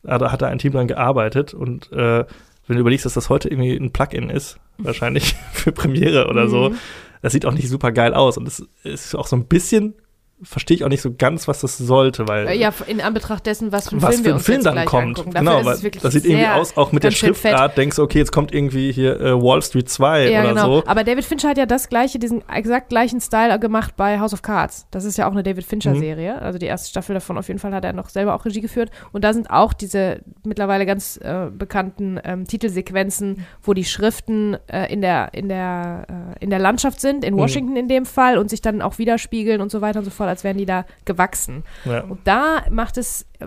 Da hat da ein Team dran gearbeitet. Und äh, wenn du überlegst, dass das heute irgendwie ein Plugin ist, wahrscheinlich für Premiere oder so, Mhm. das sieht auch nicht super geil aus. Und es ist auch so ein bisschen, verstehe ich auch nicht so ganz, was das sollte, weil. Ja, in Anbetracht dessen, was für ein was Film für ein Film dann kommt. angucken. Genau, weil das sieht irgendwie aus, auch mit der schön fett. Schriftart, denkst du, okay, jetzt kommt irgendwie hier äh, Wall Street 2 Ja, oder genau. so. Aber David Fincher hat ja das gleiche, diesen exakt gleichen Style gemacht bei House of Cards. Das ist ja auch eine David Mhm. Fincher-Serie. Also die erste Staffel davon auf jeden Fall hat er noch selber auch Regie geführt. Und da sind auch diese mittlerweile ganz äh, bekannten ähm, Titelsequenzen, wo die Schriften äh, in, der, in, der, äh, in der Landschaft sind, in Mhm. Washington in dem Fall, und sich dann auch widerspiegeln und so weiter und so fort, als wären die da gewachsen. Ja. Und da macht es äh,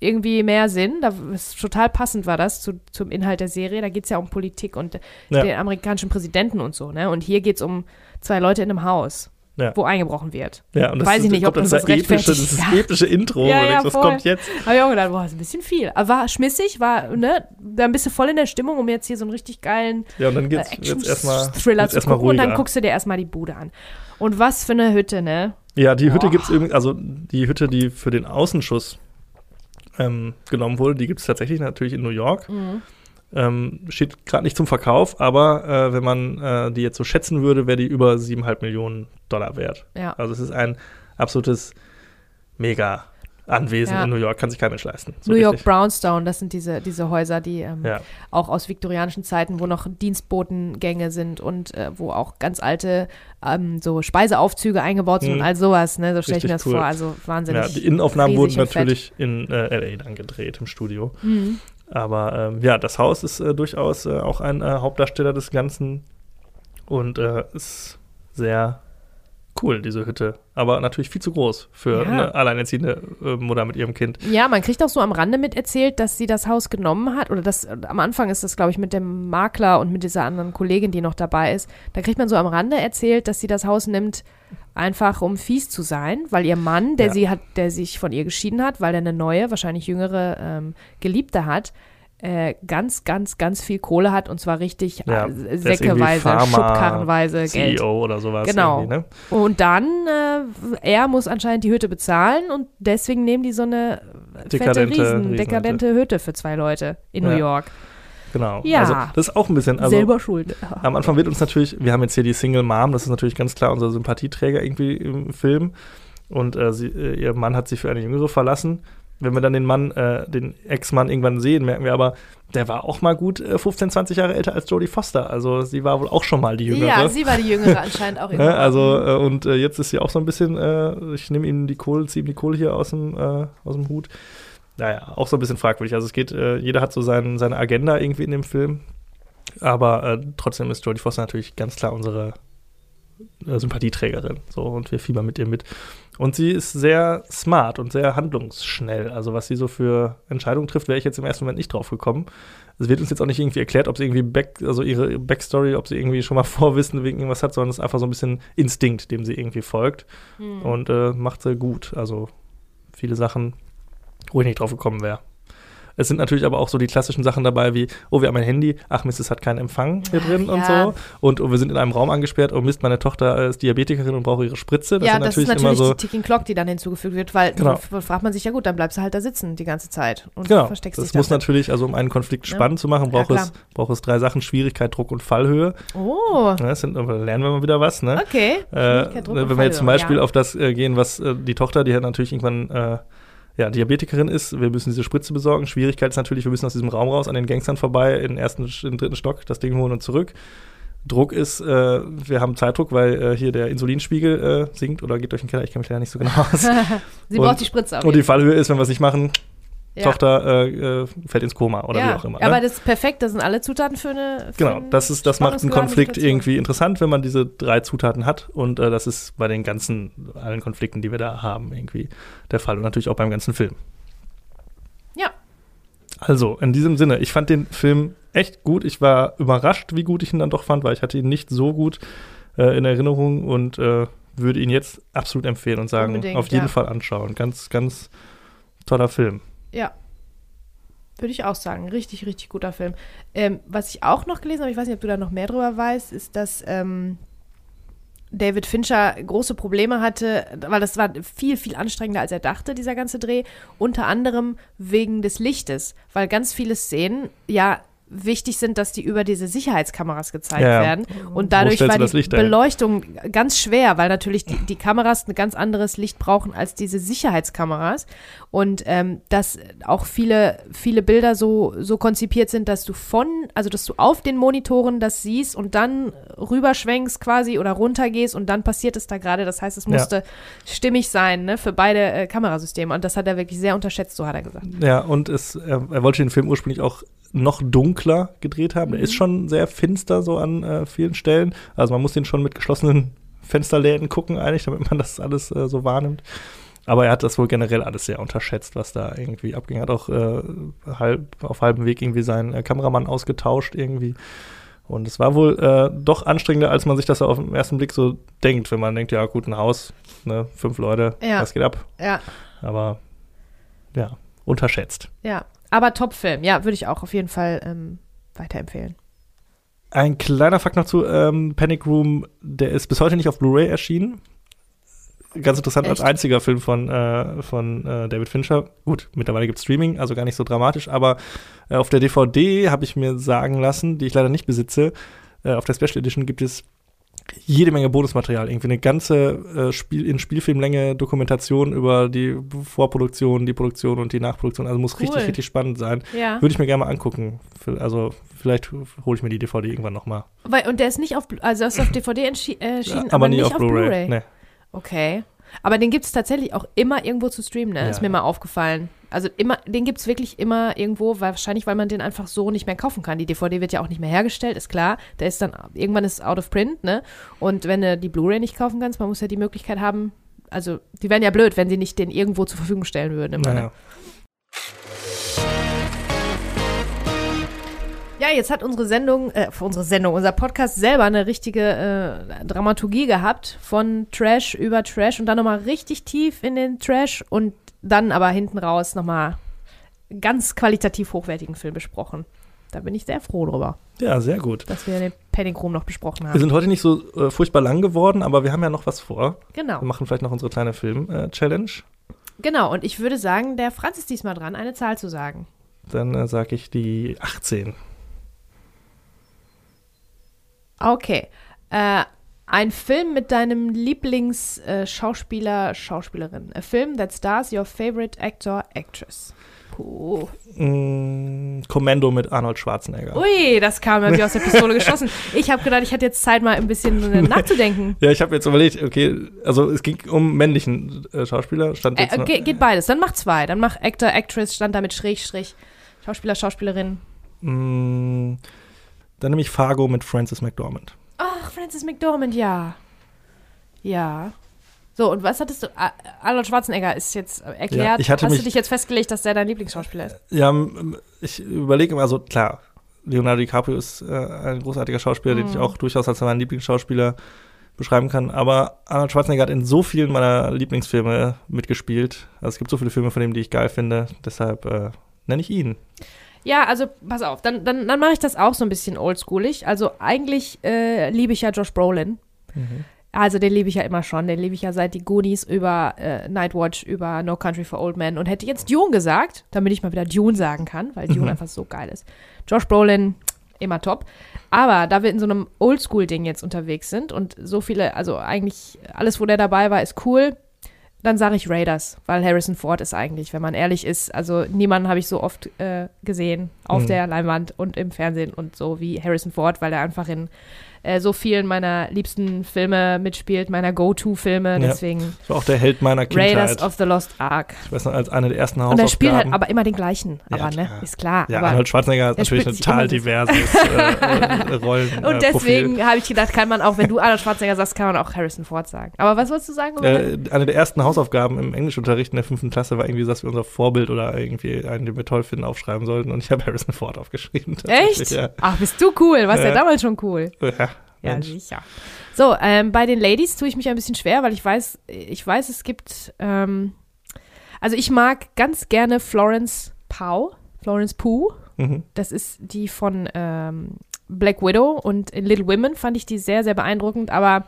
irgendwie mehr Sinn. Da ist total passend war das zu, zum Inhalt der Serie. Da geht es ja um Politik und Ja. den amerikanischen Präsidenten und so. Ne? Und hier geht es um zwei Leute in einem Haus, Ja. wo eingebrochen wird. Ja, und das Weiß ich ist- nicht, ob dann das dieser epische, das Ja. epische Intro, Ja, ja, voll. kommt jetzt? Habe ich auch gedacht, boah, ist ein bisschen viel. Aber war schmissig, war, ne, da bist du voll in der Stimmung, um jetzt hier so einen richtig geilen Ja, und dann äh, geht's erstmal Action-Thriller zu gucken und dann guckst du dir erstmal die Bude an. Und was für eine Hütte, ne? Ja, die Hütte Boah. gibt's übrigens, also die Hütte, die für den Außenschuss ähm, genommen wurde, die gibt's tatsächlich natürlich in New York. Mhm. Ähm, steht gerade nicht zum Verkauf, aber äh, wenn man äh, die jetzt so schätzen würde, wäre die über 7,5 Millionen Dollar wert. Ja. Also es ist ein absolutes Mega Anwesen Ja. in New York, kann sich kein Mensch leisten. So New York richtig. Brownstone, das sind diese, diese Häuser, die ähm, Ja. auch aus viktorianischen Zeiten, wo noch Dienstbotengänge sind und äh, wo auch ganz alte ähm, so Speiseaufzüge eingebaut sind Mhm. und all sowas, ne? So stelle ich mir das cool. vor. Also wahnsinnig. ja, die Innenaufnahmen wurden und fett. natürlich in äh, LA dann gedreht im Studio. Mhm. Aber ähm, ja, das Haus ist äh, durchaus äh, auch ein äh, Hauptdarsteller des Ganzen und äh, ist sehr cool, diese Hütte. Aber natürlich viel zu groß für Ja. eine alleinerziehende äh, Mutter mit ihrem Kind. Ja, man kriegt auch so am Rande mit erzählt, dass sie das Haus genommen hat. Oder das, äh, am Anfang ist das, glaube ich, mit dem Makler und mit dieser anderen Kollegin, die noch dabei ist. Da kriegt man so am Rande erzählt, dass sie das Haus nimmt, einfach um fies zu sein, weil ihr Mann, der Ja. sie hat, der sich von ihr geschieden hat, weil er eine neue, wahrscheinlich jüngere ähm, Geliebte hat, äh, ganz, ganz, ganz viel Kohle hat und zwar richtig Ja, äh, säckeweise, schubkarrenweise Geld. CEO oder sowas. Genau. Ne? Und dann, äh, er muss anscheinend die Hütte bezahlen und deswegen nehmen die so eine fette, Dekadente riesen, Riesenhütte. dekadente Hütte für zwei Leute in Ja. New York. Genau. Ja. Also das ist auch ein bisschen. Also, Selber schuld. Am Anfang wird uns natürlich, wir haben jetzt hier die Single Mom, das ist natürlich ganz klar unser Sympathieträger irgendwie im Film. Und äh, sie, äh, ihr Mann hat sie für eine Jüngere verlassen. Wenn wir dann den Mann, äh, den Ex-Mann irgendwann sehen, merken wir aber, der war auch mal gut äh, 15, 20 Jahre älter als Jodie Foster. Also sie war wohl auch schon mal die Jüngere. Ja, sie war die Jüngere anscheinend auch Ne? irgendwann. Also, äh, und äh, jetzt ist sie auch so ein bisschen, äh, ich nehme ihm die Kohle, ziehe ihm die Kohle hier aus dem, äh, aus dem Hut. Naja, auch so ein bisschen fragwürdig. Also es geht, jeder hat so sein, seine Agenda irgendwie in dem Film. Aber trotzdem ist Jodie Foster natürlich ganz klar unsere Sympathieträgerin. So, und wir fiebern mit ihr mit. Und sie ist sehr smart und sehr handlungsschnell. Also, was sie so für Entscheidungen trifft, wäre ich jetzt im ersten Moment nicht drauf gekommen. Es wird uns jetzt auch nicht irgendwie erklärt, ob sie irgendwie Back, also ihre Backstory, ob sie irgendwie schon mal Vorwissen wegen irgendwas hat, sondern es ist einfach so ein bisschen Instinkt, dem sie irgendwie folgt. Hm. Und äh, macht sie gut. Also viele Sachen, wo ich nicht drauf gekommen wäre. Es sind natürlich aber auch so die klassischen Sachen dabei, wie, oh, wir haben ein Handy, ach Mist, es hat keinen Empfang hier Ach, drin und ja. so. Und oh, wir sind in einem Raum angesperrt, oh Mist, meine Tochter ist Diabetikerin und braucht ihre Spritze. Das ja, das ist natürlich, natürlich immer so. die Ticking Clock, die dann hinzugefügt wird, weil Genau. dann fragt man sich ja gut, dann bleibst du halt da sitzen die ganze Zeit und Genau, versteckst das dich muss da. natürlich, also um einen Konflikt Ja. spannend zu machen, Ja, braucht, klar. es, braucht es drei Sachen: Schwierigkeit, Druck und Fallhöhe. Oh, Ja, Das sind, lernen wir mal wieder was, ne? okay. Äh, wenn und wir jetzt zum Beispiel ja. auf das äh, gehen, was äh, die Tochter, die hat natürlich irgendwann äh, ja, Diabetikerin ist, wir müssen diese Spritze besorgen. Schwierigkeit ist natürlich, wir müssen aus diesem Raum raus, an den Gangstern vorbei, in den ersten, den dritten Stock, das Ding holen und zurück. Druck ist, äh, wir haben Zeitdruck, weil äh, hier der Insulinspiegel äh, sinkt oder geht durch den Keller, ich kenne mich leider nicht so genau aus. Sie und- braucht die Spritze und die. Fallhöhe ist, wenn wir es nicht machen, Ja. Tochter äh, äh, fällt ins Koma oder ja, wie auch immer. aber ne? das ist perfekt, das sind alle Zutaten für eine. Für Genau, das, ist, das macht einen Konflikt irgendwie interessant, wenn man diese drei Zutaten hat. Und äh, das ist bei den ganzen, allen Konflikten, die wir da haben, irgendwie der Fall. Und natürlich auch beim ganzen Film. Ja. Also, in diesem Sinne, ich fand den Film echt gut. Ich war überrascht, wie gut ich ihn dann doch fand, weil ich hatte ihn nicht so gut äh, in Erinnerung und äh, würde ihn jetzt absolut empfehlen und sagen, Unbedingt, auf jeden ja. Fall anschauen. Ganz, ganz toller Film. Ja. Würde ich auch sagen. Richtig, richtig guter Film. Ähm, was ich auch noch gelesen habe, ich weiß nicht, ob du da noch mehr drüber weißt, ist, dass ähm, David Fincher große Probleme hatte, weil das war viel, viel anstrengender, als er dachte, dieser ganze Dreh. Unter anderem wegen des Lichtes, weil ganz viele Szenen ja wichtig sind, dass die über diese Sicherheitskameras gezeigt Ja. werden. Und dadurch war die ein? Beleuchtung ganz schwer, weil natürlich die, die Kameras ein ganz anderes Licht brauchen als diese Sicherheitskameras. Und ähm, dass auch viele, viele Bilder so, so konzipiert sind, dass du von, also dass du auf den Monitoren das siehst und dann rüberschwenkst quasi oder runtergehst und dann passiert es da gerade. Das heißt, es Ja. musste stimmig sein, ne, für beide äh, Kamerasysteme. Und das hat er wirklich sehr unterschätzt, so hat er gesagt. Ja, und es, er, er wollte den Film ursprünglich auch noch dunkler gedreht haben. Der Mhm. ist schon sehr finster so an äh, vielen Stellen. Also man muss den schon mit geschlossenen Fensterläden gucken eigentlich, damit man das alles äh, so wahrnimmt. Aber er hat das wohl generell alles sehr unterschätzt, was da irgendwie abging. Er hat auch äh, halb, auf halbem Weg irgendwie seinen äh, Kameramann ausgetauscht irgendwie. Und es war wohl äh, doch anstrengender, als man sich das auf den ersten Blick so denkt, wenn man denkt, ja gut, ein Haus, ne, fünf Leute, Ja. was geht ab? Ja, Aber ja, unterschätzt. ja. Aber Top-Film, ja, würde ich auch auf jeden Fall ähm, weiterempfehlen. Ein kleiner Fakt noch zu ähm, Panic Room, der ist bis heute nicht auf Blu-ray erschienen. Ganz interessant, als Echt? einziger Film von, äh, von äh, David Fincher. Gut, mittlerweile gibt es Streaming, also gar nicht so dramatisch, aber äh, auf der DVD habe ich mir sagen lassen, die ich leider nicht besitze, äh, auf der Special Edition gibt es jede Menge Bonusmaterial, irgendwie eine ganze äh, Spiel in Spielfilmlänge Dokumentation über die Vorproduktion, die Produktion und die Nachproduktion. Also muss Cool. richtig, richtig spannend sein. Ja. Würde ich mir gerne mal angucken. Also vielleicht hole ich mir die DVD irgendwann noch mal. Weil, und der ist nicht auf, Blu- also ist auf DVD entschi- äh, erschienen, aber, nie auf Blu-ray. Nee. Okay. Aber den gibt es tatsächlich auch immer irgendwo zu streamen, ne? Ja. Ist mir mal aufgefallen. Also immer, den gibt es wirklich immer irgendwo, wahrscheinlich, weil man den einfach so nicht mehr kaufen kann. Die DVD wird ja auch nicht mehr hergestellt, ist klar. Der ist dann, irgendwann ist out of print, ne? Und wenn du die Blu-ray nicht kaufen kannst, man muss ja die Möglichkeit haben, also die wären ja blöd, wenn sie nicht den irgendwo zur Verfügung stellen würden. Immer, ne? Naja. Ja, jetzt hat unsere Sendung, äh, unsere Sendung, unser Podcast selber eine richtige äh, Dramaturgie gehabt von Trash über Trash und dann nochmal richtig tief in den Trash und dann aber hinten raus nochmal ganz qualitativ hochwertigen Film besprochen. Da bin ich sehr froh drüber, ja, sehr gut. dass wir den Panic Room noch besprochen Wir haben. sind heute nicht so äh, furchtbar lang geworden, aber wir haben ja noch was vor. Genau, Wir machen vielleicht noch unsere kleine Film-Challenge. genau. Und ich würde sagen, der Franz ist diesmal dran, eine Zahl zu sagen. Dann äh, sage ich die 18. Okay. Äh, ein Film mit deinem Lieblingsschauspieler, äh, Schauspieler, Schauspielerin. A film that stars your favorite actor, actress. Puh. Mm, Commando mit Arnold Schwarzenegger. Ui, das kam mir wie aus der Pistole geschossen. Ich habe gedacht, ich hätte jetzt Zeit, mal ein bisschen äh, nachzudenken. Ja, ich habe jetzt überlegt, okay, also es ging um männlichen äh, Schauspieler. Stand Äh, jetzt noch, ge geht beides. Dann mach zwei. Dann mach Actor, Actress, stand da mit Schrägstrich. Schauspieler, Schauspielerin. Mm, dann nehme ich Fargo mit Frances McDormand. Ach, Francis McDormand, ja. Ja. So, und was hattest du? Arnold Schwarzenegger ist jetzt erklärt. Ja, ich hatte Hast mich- du dich jetzt festgelegt, dass der dein Lieblingsschauspieler ist? Ja, ich überlege immer, also klar, Leonardo DiCaprio ist äh, ein großartiger Schauspieler, den ich Mhm. auch durchaus als meinen Lieblingsschauspieler beschreiben kann. Aber Arnold Schwarzenegger hat in so vielen meiner Lieblingsfilme mitgespielt. Also es gibt so viele Filme von ihm, die ich geil finde. Deshalb äh, nenne ich ihn. Ja, also pass auf, dann, dann, dann mache ich das auch so ein bisschen oldschoolig. Also eigentlich äh, liebe ich ja Josh Brolin. Also den liebe ich ja immer schon. Den liebe ich ja seit die Goonies über äh, Nightwatch, über No Country for Old Men und hätte jetzt Dune gesagt, damit ich mal wieder Dune sagen kann, weil Dune Mhm. einfach so geil ist. Josh Brolin, immer top. Aber da wir in so einem Oldschool-Ding jetzt unterwegs sind und so viele, also eigentlich alles, wo der dabei war, ist cool, dann sage ich Raiders, weil Harrison Ford ist eigentlich, wenn man ehrlich ist, also niemanden habe ich so oft äh, gesehen auf Mhm. der Leinwand und im Fernsehen und so wie Harrison Ford, weil er einfach in äh, so vielen meiner liebsten Filme mitspielt, meiner Go-To-Filme. Ja. Deswegen Das war auch der Held meiner Raiders Kindheit. of the Lost Ark. Ich weiß noch, als eine der ersten Und Hausaufgaben. er spielt halt aber immer den gleichen. Ja, aber, ne? klar. Ist klar. ja, aber Arnold Schwarzenegger hat natürlich sich total diverses äh, äh, Rollen. Und äh, deswegen habe ich gedacht, kann man auch, wenn du Arnold Schwarzenegger sagst, kann man auch Harrison Ford sagen. Aber was wolltest du sagen? Äh, eine der ersten Hausaufgaben im Englischunterricht in der fünften Klasse war irgendwie, dass wir unser Vorbild oder irgendwie einen, den wir toll finden, aufschreiben sollten. Und ich habe Harrison Ford aufgeschrieben. Echt? Ja. Ach, bist du cool. Warst ja, Ja. damals schon cool. Ja, Ja, Mensch. sicher. So, ähm, bei den Ladies tue ich mich ein bisschen schwer, weil ich weiß, ich weiß, es gibt, ähm, also ich mag ganz gerne Florence Pugh, Florence Pugh. Mhm. Das ist die von ähm, Black Widow und in Little Women fand ich die sehr, sehr beeindruckend, aber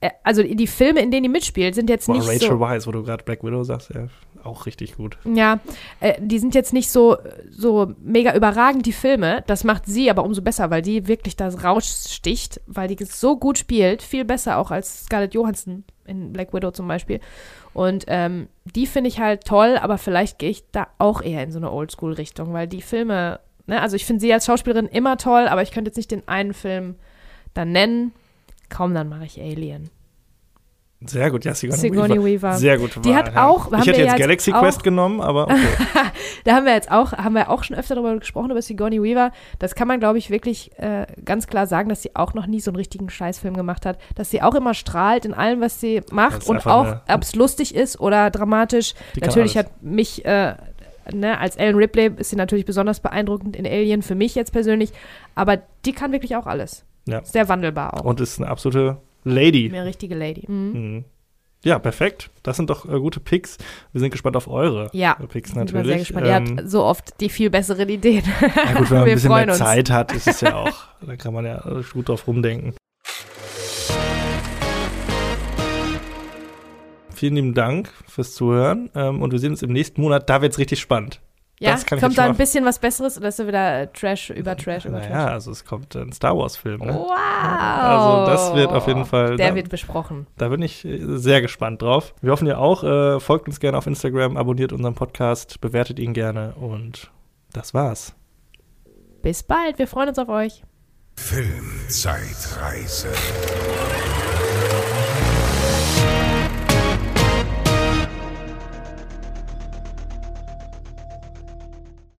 äh, also die Filme, in denen die mitspielt, sind jetzt Boah, nicht Rachel so. Wise, wo du gerade Black Widow sagst, ja, auch richtig gut. Ja, äh, die sind jetzt nicht so, so mega überragend, die Filme. Das macht sie aber umso besser, weil die wirklich das raussticht, weil die so gut spielt. Viel besser auch als Scarlett Johansson in Black Widow zum Beispiel. Und ähm, die finde ich halt toll, aber vielleicht gehe ich da auch eher in so eine Oldschool-Richtung, weil die Filme, ne, also ich finde sie als Schauspielerin immer toll, aber ich könnte jetzt nicht den einen Film dann nennen. Kaum dann mache ich Alien. Sehr gut, ja, Sigourney, Sigourney Weaver. Weaver. Sehr gut. Die hat auch- haben Ich hätte jetzt ja Galaxy jetzt Quest auch- genommen, aber okay. Da haben wir jetzt auch, haben wir auch schon öfter darüber gesprochen, über Sigourney Weaver. Das kann man, glaube ich, wirklich äh, ganz klar sagen, dass sie auch noch nie so einen richtigen Scheißfilm gemacht hat. Dass sie auch immer strahlt in allem, was sie macht und auch, eine- ob es lustig ist oder dramatisch. Natürlich alles. hat mich, äh, ne, als Ellen Ripley ist sie natürlich besonders beeindruckend in Alien, für mich jetzt persönlich. Aber die kann wirklich auch alles. Ja. Sehr wandelbar auch. Und ist eine absolute Lady. Eine richtige Lady. Mhm. Mhm. Ja, perfekt. Das sind doch äh, gute Picks. Wir sind gespannt auf eure Ja, Picks Ich bin natürlich. sehr gespannt. Ähm, Ihr habt so oft die viel besseren Ideen. ja gut, wenn man ein bisschen mehr uns. Zeit hat, ist es ja auch, da kann man ja gut drauf rumdenken. Vielen lieben Dank fürs Zuhören ähm, und wir sehen uns im nächsten Monat. Da wird es richtig spannend. Ja, Das kann ich kommt da ein bisschen was Besseres oder ist da wieder Trash über Trash über Trash? Naja, also es kommt ein Star Wars-Film. Ne? Wow. Also das wird auf jeden Fall- Der da- wird besprochen. Da bin ich äh, sehr gespannt drauf. Wir hoffen ihr auch. Äh, folgt uns gerne auf Instagram, abonniert unseren Podcast, bewertet ihn gerne und das war's. Bis bald. Wir freuen uns auf euch. Filmzeitreise.